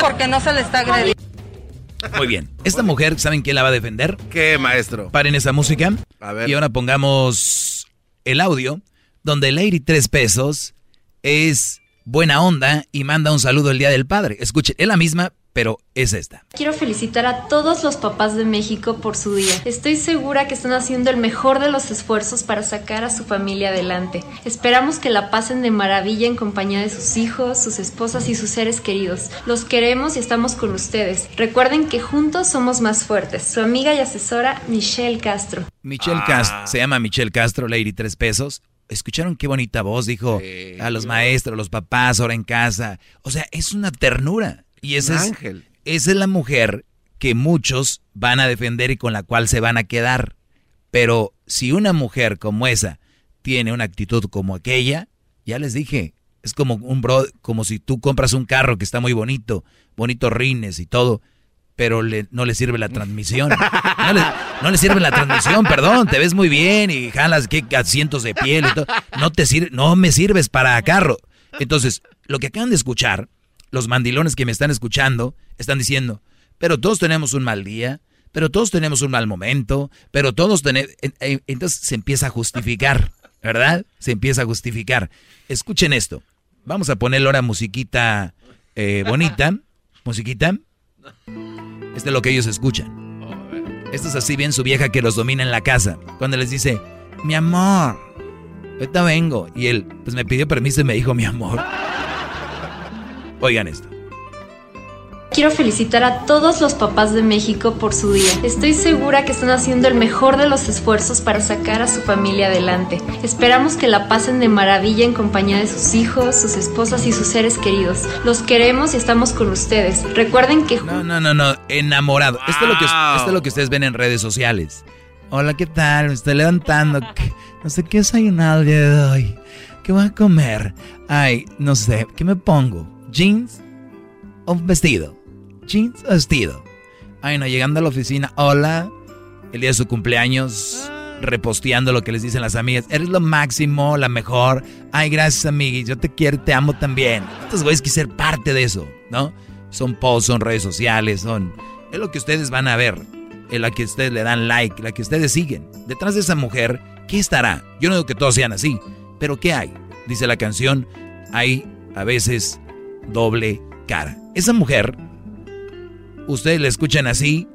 Porque no se le está agrediendo. Muy bien. Esta mujer, ¿saben quién la va a defender? ¿Qué, maestro? Paren esa música. A ver. Y ahora pongamos el audio donde Lady Tres Pesos es buena onda y manda un saludo el Día del Padre. Escuchen, es la misma, pero es esta. Quiero felicitar a todos los papás de México por su día. Estoy segura que están haciendo el mejor de los esfuerzos para sacar a su familia adelante. Esperamos que la pasen de maravilla en compañía de sus hijos, sus esposas y sus seres queridos. Los queremos y estamos con ustedes. Recuerden que juntos somos más fuertes. Su amiga y asesora Michelle Castro. Michelle Castro, se llama Michelle Castro, Lady Tres Pesos. ¿Escucharon qué bonita voz? Dijo a los maestros, los papás, ahora en casa. O sea, es una ternura. Y esa Un es, ángel. esa es la mujer que muchos van a defender y con la cual se van a quedar. Pero si una mujer como esa tiene una actitud como aquella, ya les dije, es como un bro, como si tú compras un carro que está muy bonito, bonitos rines y todo, pero le- no le sirve la transmisión. No le, no le sirve la transmisión, perdón, te ves muy bien y jalas que asientos de piel y todo. No te sirve, no me sirves para carro. Entonces, lo que acaban de escuchar, los mandilones que me están escuchando, están diciendo, pero todos tenemos un mal día, pero todos tenemos un mal momento, pero todos tenemos... Entonces se empieza a justificar, ¿verdad? Se empieza a justificar. Escuchen esto. Vamos a ponerle ahora musiquita eh, bonita. Musiquita. Este es lo que ellos escuchan. Esto es así bien su vieja que los domina en la casa. Cuando les dice, mi amor, ahorita vengo. Y él, pues me pidió permiso y me dijo, mi amor. Oigan esto. Quiero felicitar a todos los papás de México por su día. Estoy segura que están haciendo el mejor de los esfuerzos para sacar a su familia adelante. Esperamos que la pasen de maravilla en compañía de sus hijos, sus esposas y sus seres queridos. Los queremos y estamos con ustedes. Recuerden que No, no, no, no, enamorado. Esto, es lo que, esto es lo que ustedes ven en redes sociales. Hola, ¿qué tal? Me estoy levantando. ¿Qué- No sé qué desayunar el día de hoy. ¿Qué voy a comer? Ay, no sé, ¿qué me pongo? ¿Jeans o vestido? ¿Jeans o vestido? Ay, no, llegando a la oficina, hola. El día de su cumpleaños, reposteando lo que les dicen las amigas. Eres lo máximo, la mejor. Ay, gracias, amiguis. Yo te quiero, te amo también. Estos güeyes quieren ser parte de eso, ¿no? Son posts, son redes sociales, son... Es lo que ustedes van a ver. En la que ustedes le dan like, la que ustedes siguen. Detrás de esa mujer, ¿qué estará? Yo no digo que todos sean así, pero ¿qué hay? Dice la canción, hay a veces doble cara. Esa mujer, ustedes la escuchan así,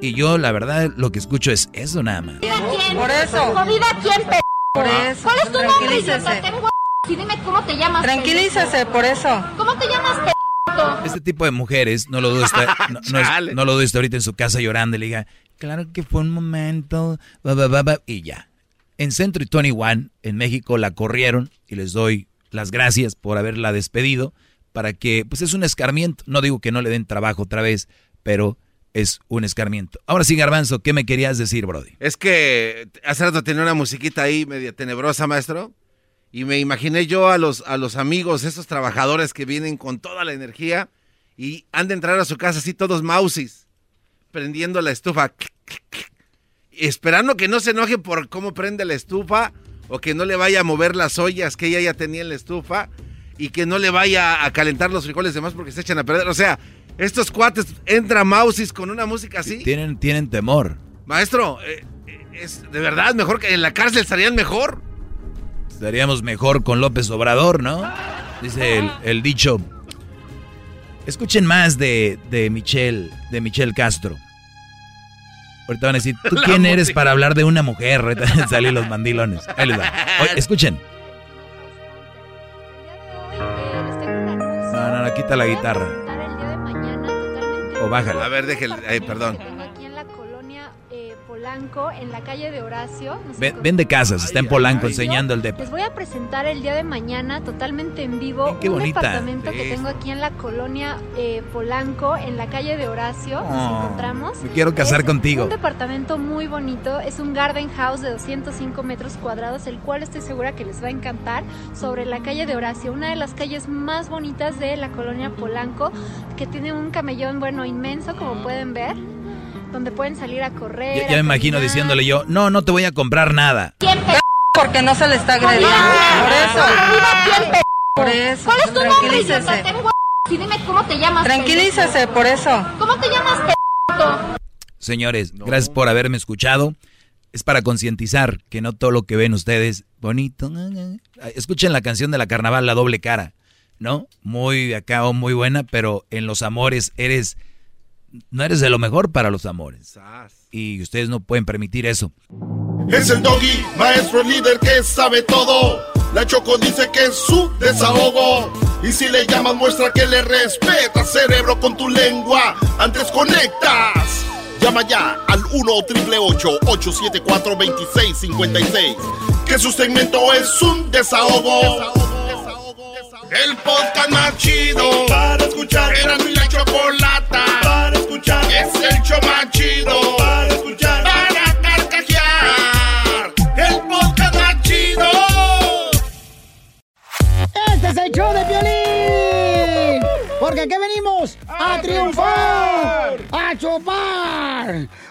y yo la verdad lo que escucho es eso nada más. ¿Jodida quién? Por eso. ¿Jodida quién, p***? Por eso. ¿Cuál es tu nombre, Tranquilícese. idiota? Tengo y dime cómo te llamas. Tranquilícese, por eso. ¿Cómo te llamas, pendejo? Este tipo de mujeres, no lo dudo, está, no, no es- no lo dudo, está ahorita en su casa llorando y le diga, claro que fue un momento, ba, ba, ba, ba", y ya. En Centro y 21, en México, la corrieron y les doy las gracias por haberla despedido para que, pues es un escarmiento. No digo que no le den trabajo otra vez, pero es un escarmiento. Ahora sí, Garbanzo, ¿qué me querías decir, Brody? Es que hace rato tenía una musiquita ahí media tenebrosa, maestro. Y me imaginé yo a los, a los amigos, esos trabajadores que vienen con toda la energía y han de entrar a su casa así todos mausis, prendiendo la estufa. Esperando que no se enoje por cómo prende la estufa o que no le vaya a mover las ollas que ella ya tenía en la estufa y que no le vaya a calentar los frijoles demás porque se echan a perder. O sea, estos cuates entran mausis con una música así. Tienen, tienen temor. Maestro, eh, eh, es de verdad mejor que en la cárcel estarían mejor. Estaríamos mejor con López Obrador, ¿no? Dice el, el dicho. Escuchen más de, de Michelle, de Michelle Castro. Ahorita van a decir, ¿tú quién eres para hablar de una mujer? Ahorita salir los mandilones. Ahí les va. Oye, escuchen. No, quita la guitarra. O bájala. A ver, déjale, eh, perdón. Polanco, en la calle de Horacio. Ven, ven de casas, está en Polanco enseñando el depa. Les voy a presentar el día de mañana totalmente en vivo Qué un bonita. departamento que tengo aquí en la colonia eh, Polanco, en la calle de Horacio. Nos Oh, encontramos. me quiero casar Es contigo. Un departamento muy bonito, es un garden house de 205 metros cuadrados, el cual estoy segura que les va a encantar, sobre la calle de Horacio, una de las calles más bonitas de la colonia Polanco, que tiene un camellón, bueno, inmenso, como pueden ver, donde pueden salir a correr. Ya, a me imagino caminar. diciéndole yo, no, no te voy a comprar nada. Porque no se le está agrediendo. Por eso. Por eso. ¿Cuál es tu nombre, idiota? Tranquilícese. Tengo y dime cómo te llamas. Tranquilícese, por eso. ¿Cómo te llamas? Señores, gracias por haberme escuchado. Es para concientizar que no todo lo que ven ustedes bonito. Escuchen la canción de la carnaval, La doble cara, ¿no? Muy acá o muy buena, pero en los amores eres no eres de lo mejor para los amores. Y ustedes no pueden permitir eso. Es el doggy, maestro líder que sabe todo. La Choco dice que es su desahogo. Y si le llamas, muestra que le respeta, cerebro, con tu lengua. Antes conectas. Llama ya al 1-888-874-2656. Que su segmento es un desahogo. El podcast más chido para escuchar. Era mi la chocolata escuchar. Es el show más chido para escuchar. Para carcajear. El podcast más chido. Este es el show de Piolín. Porque aquí venimos a, triunfar, a chupar.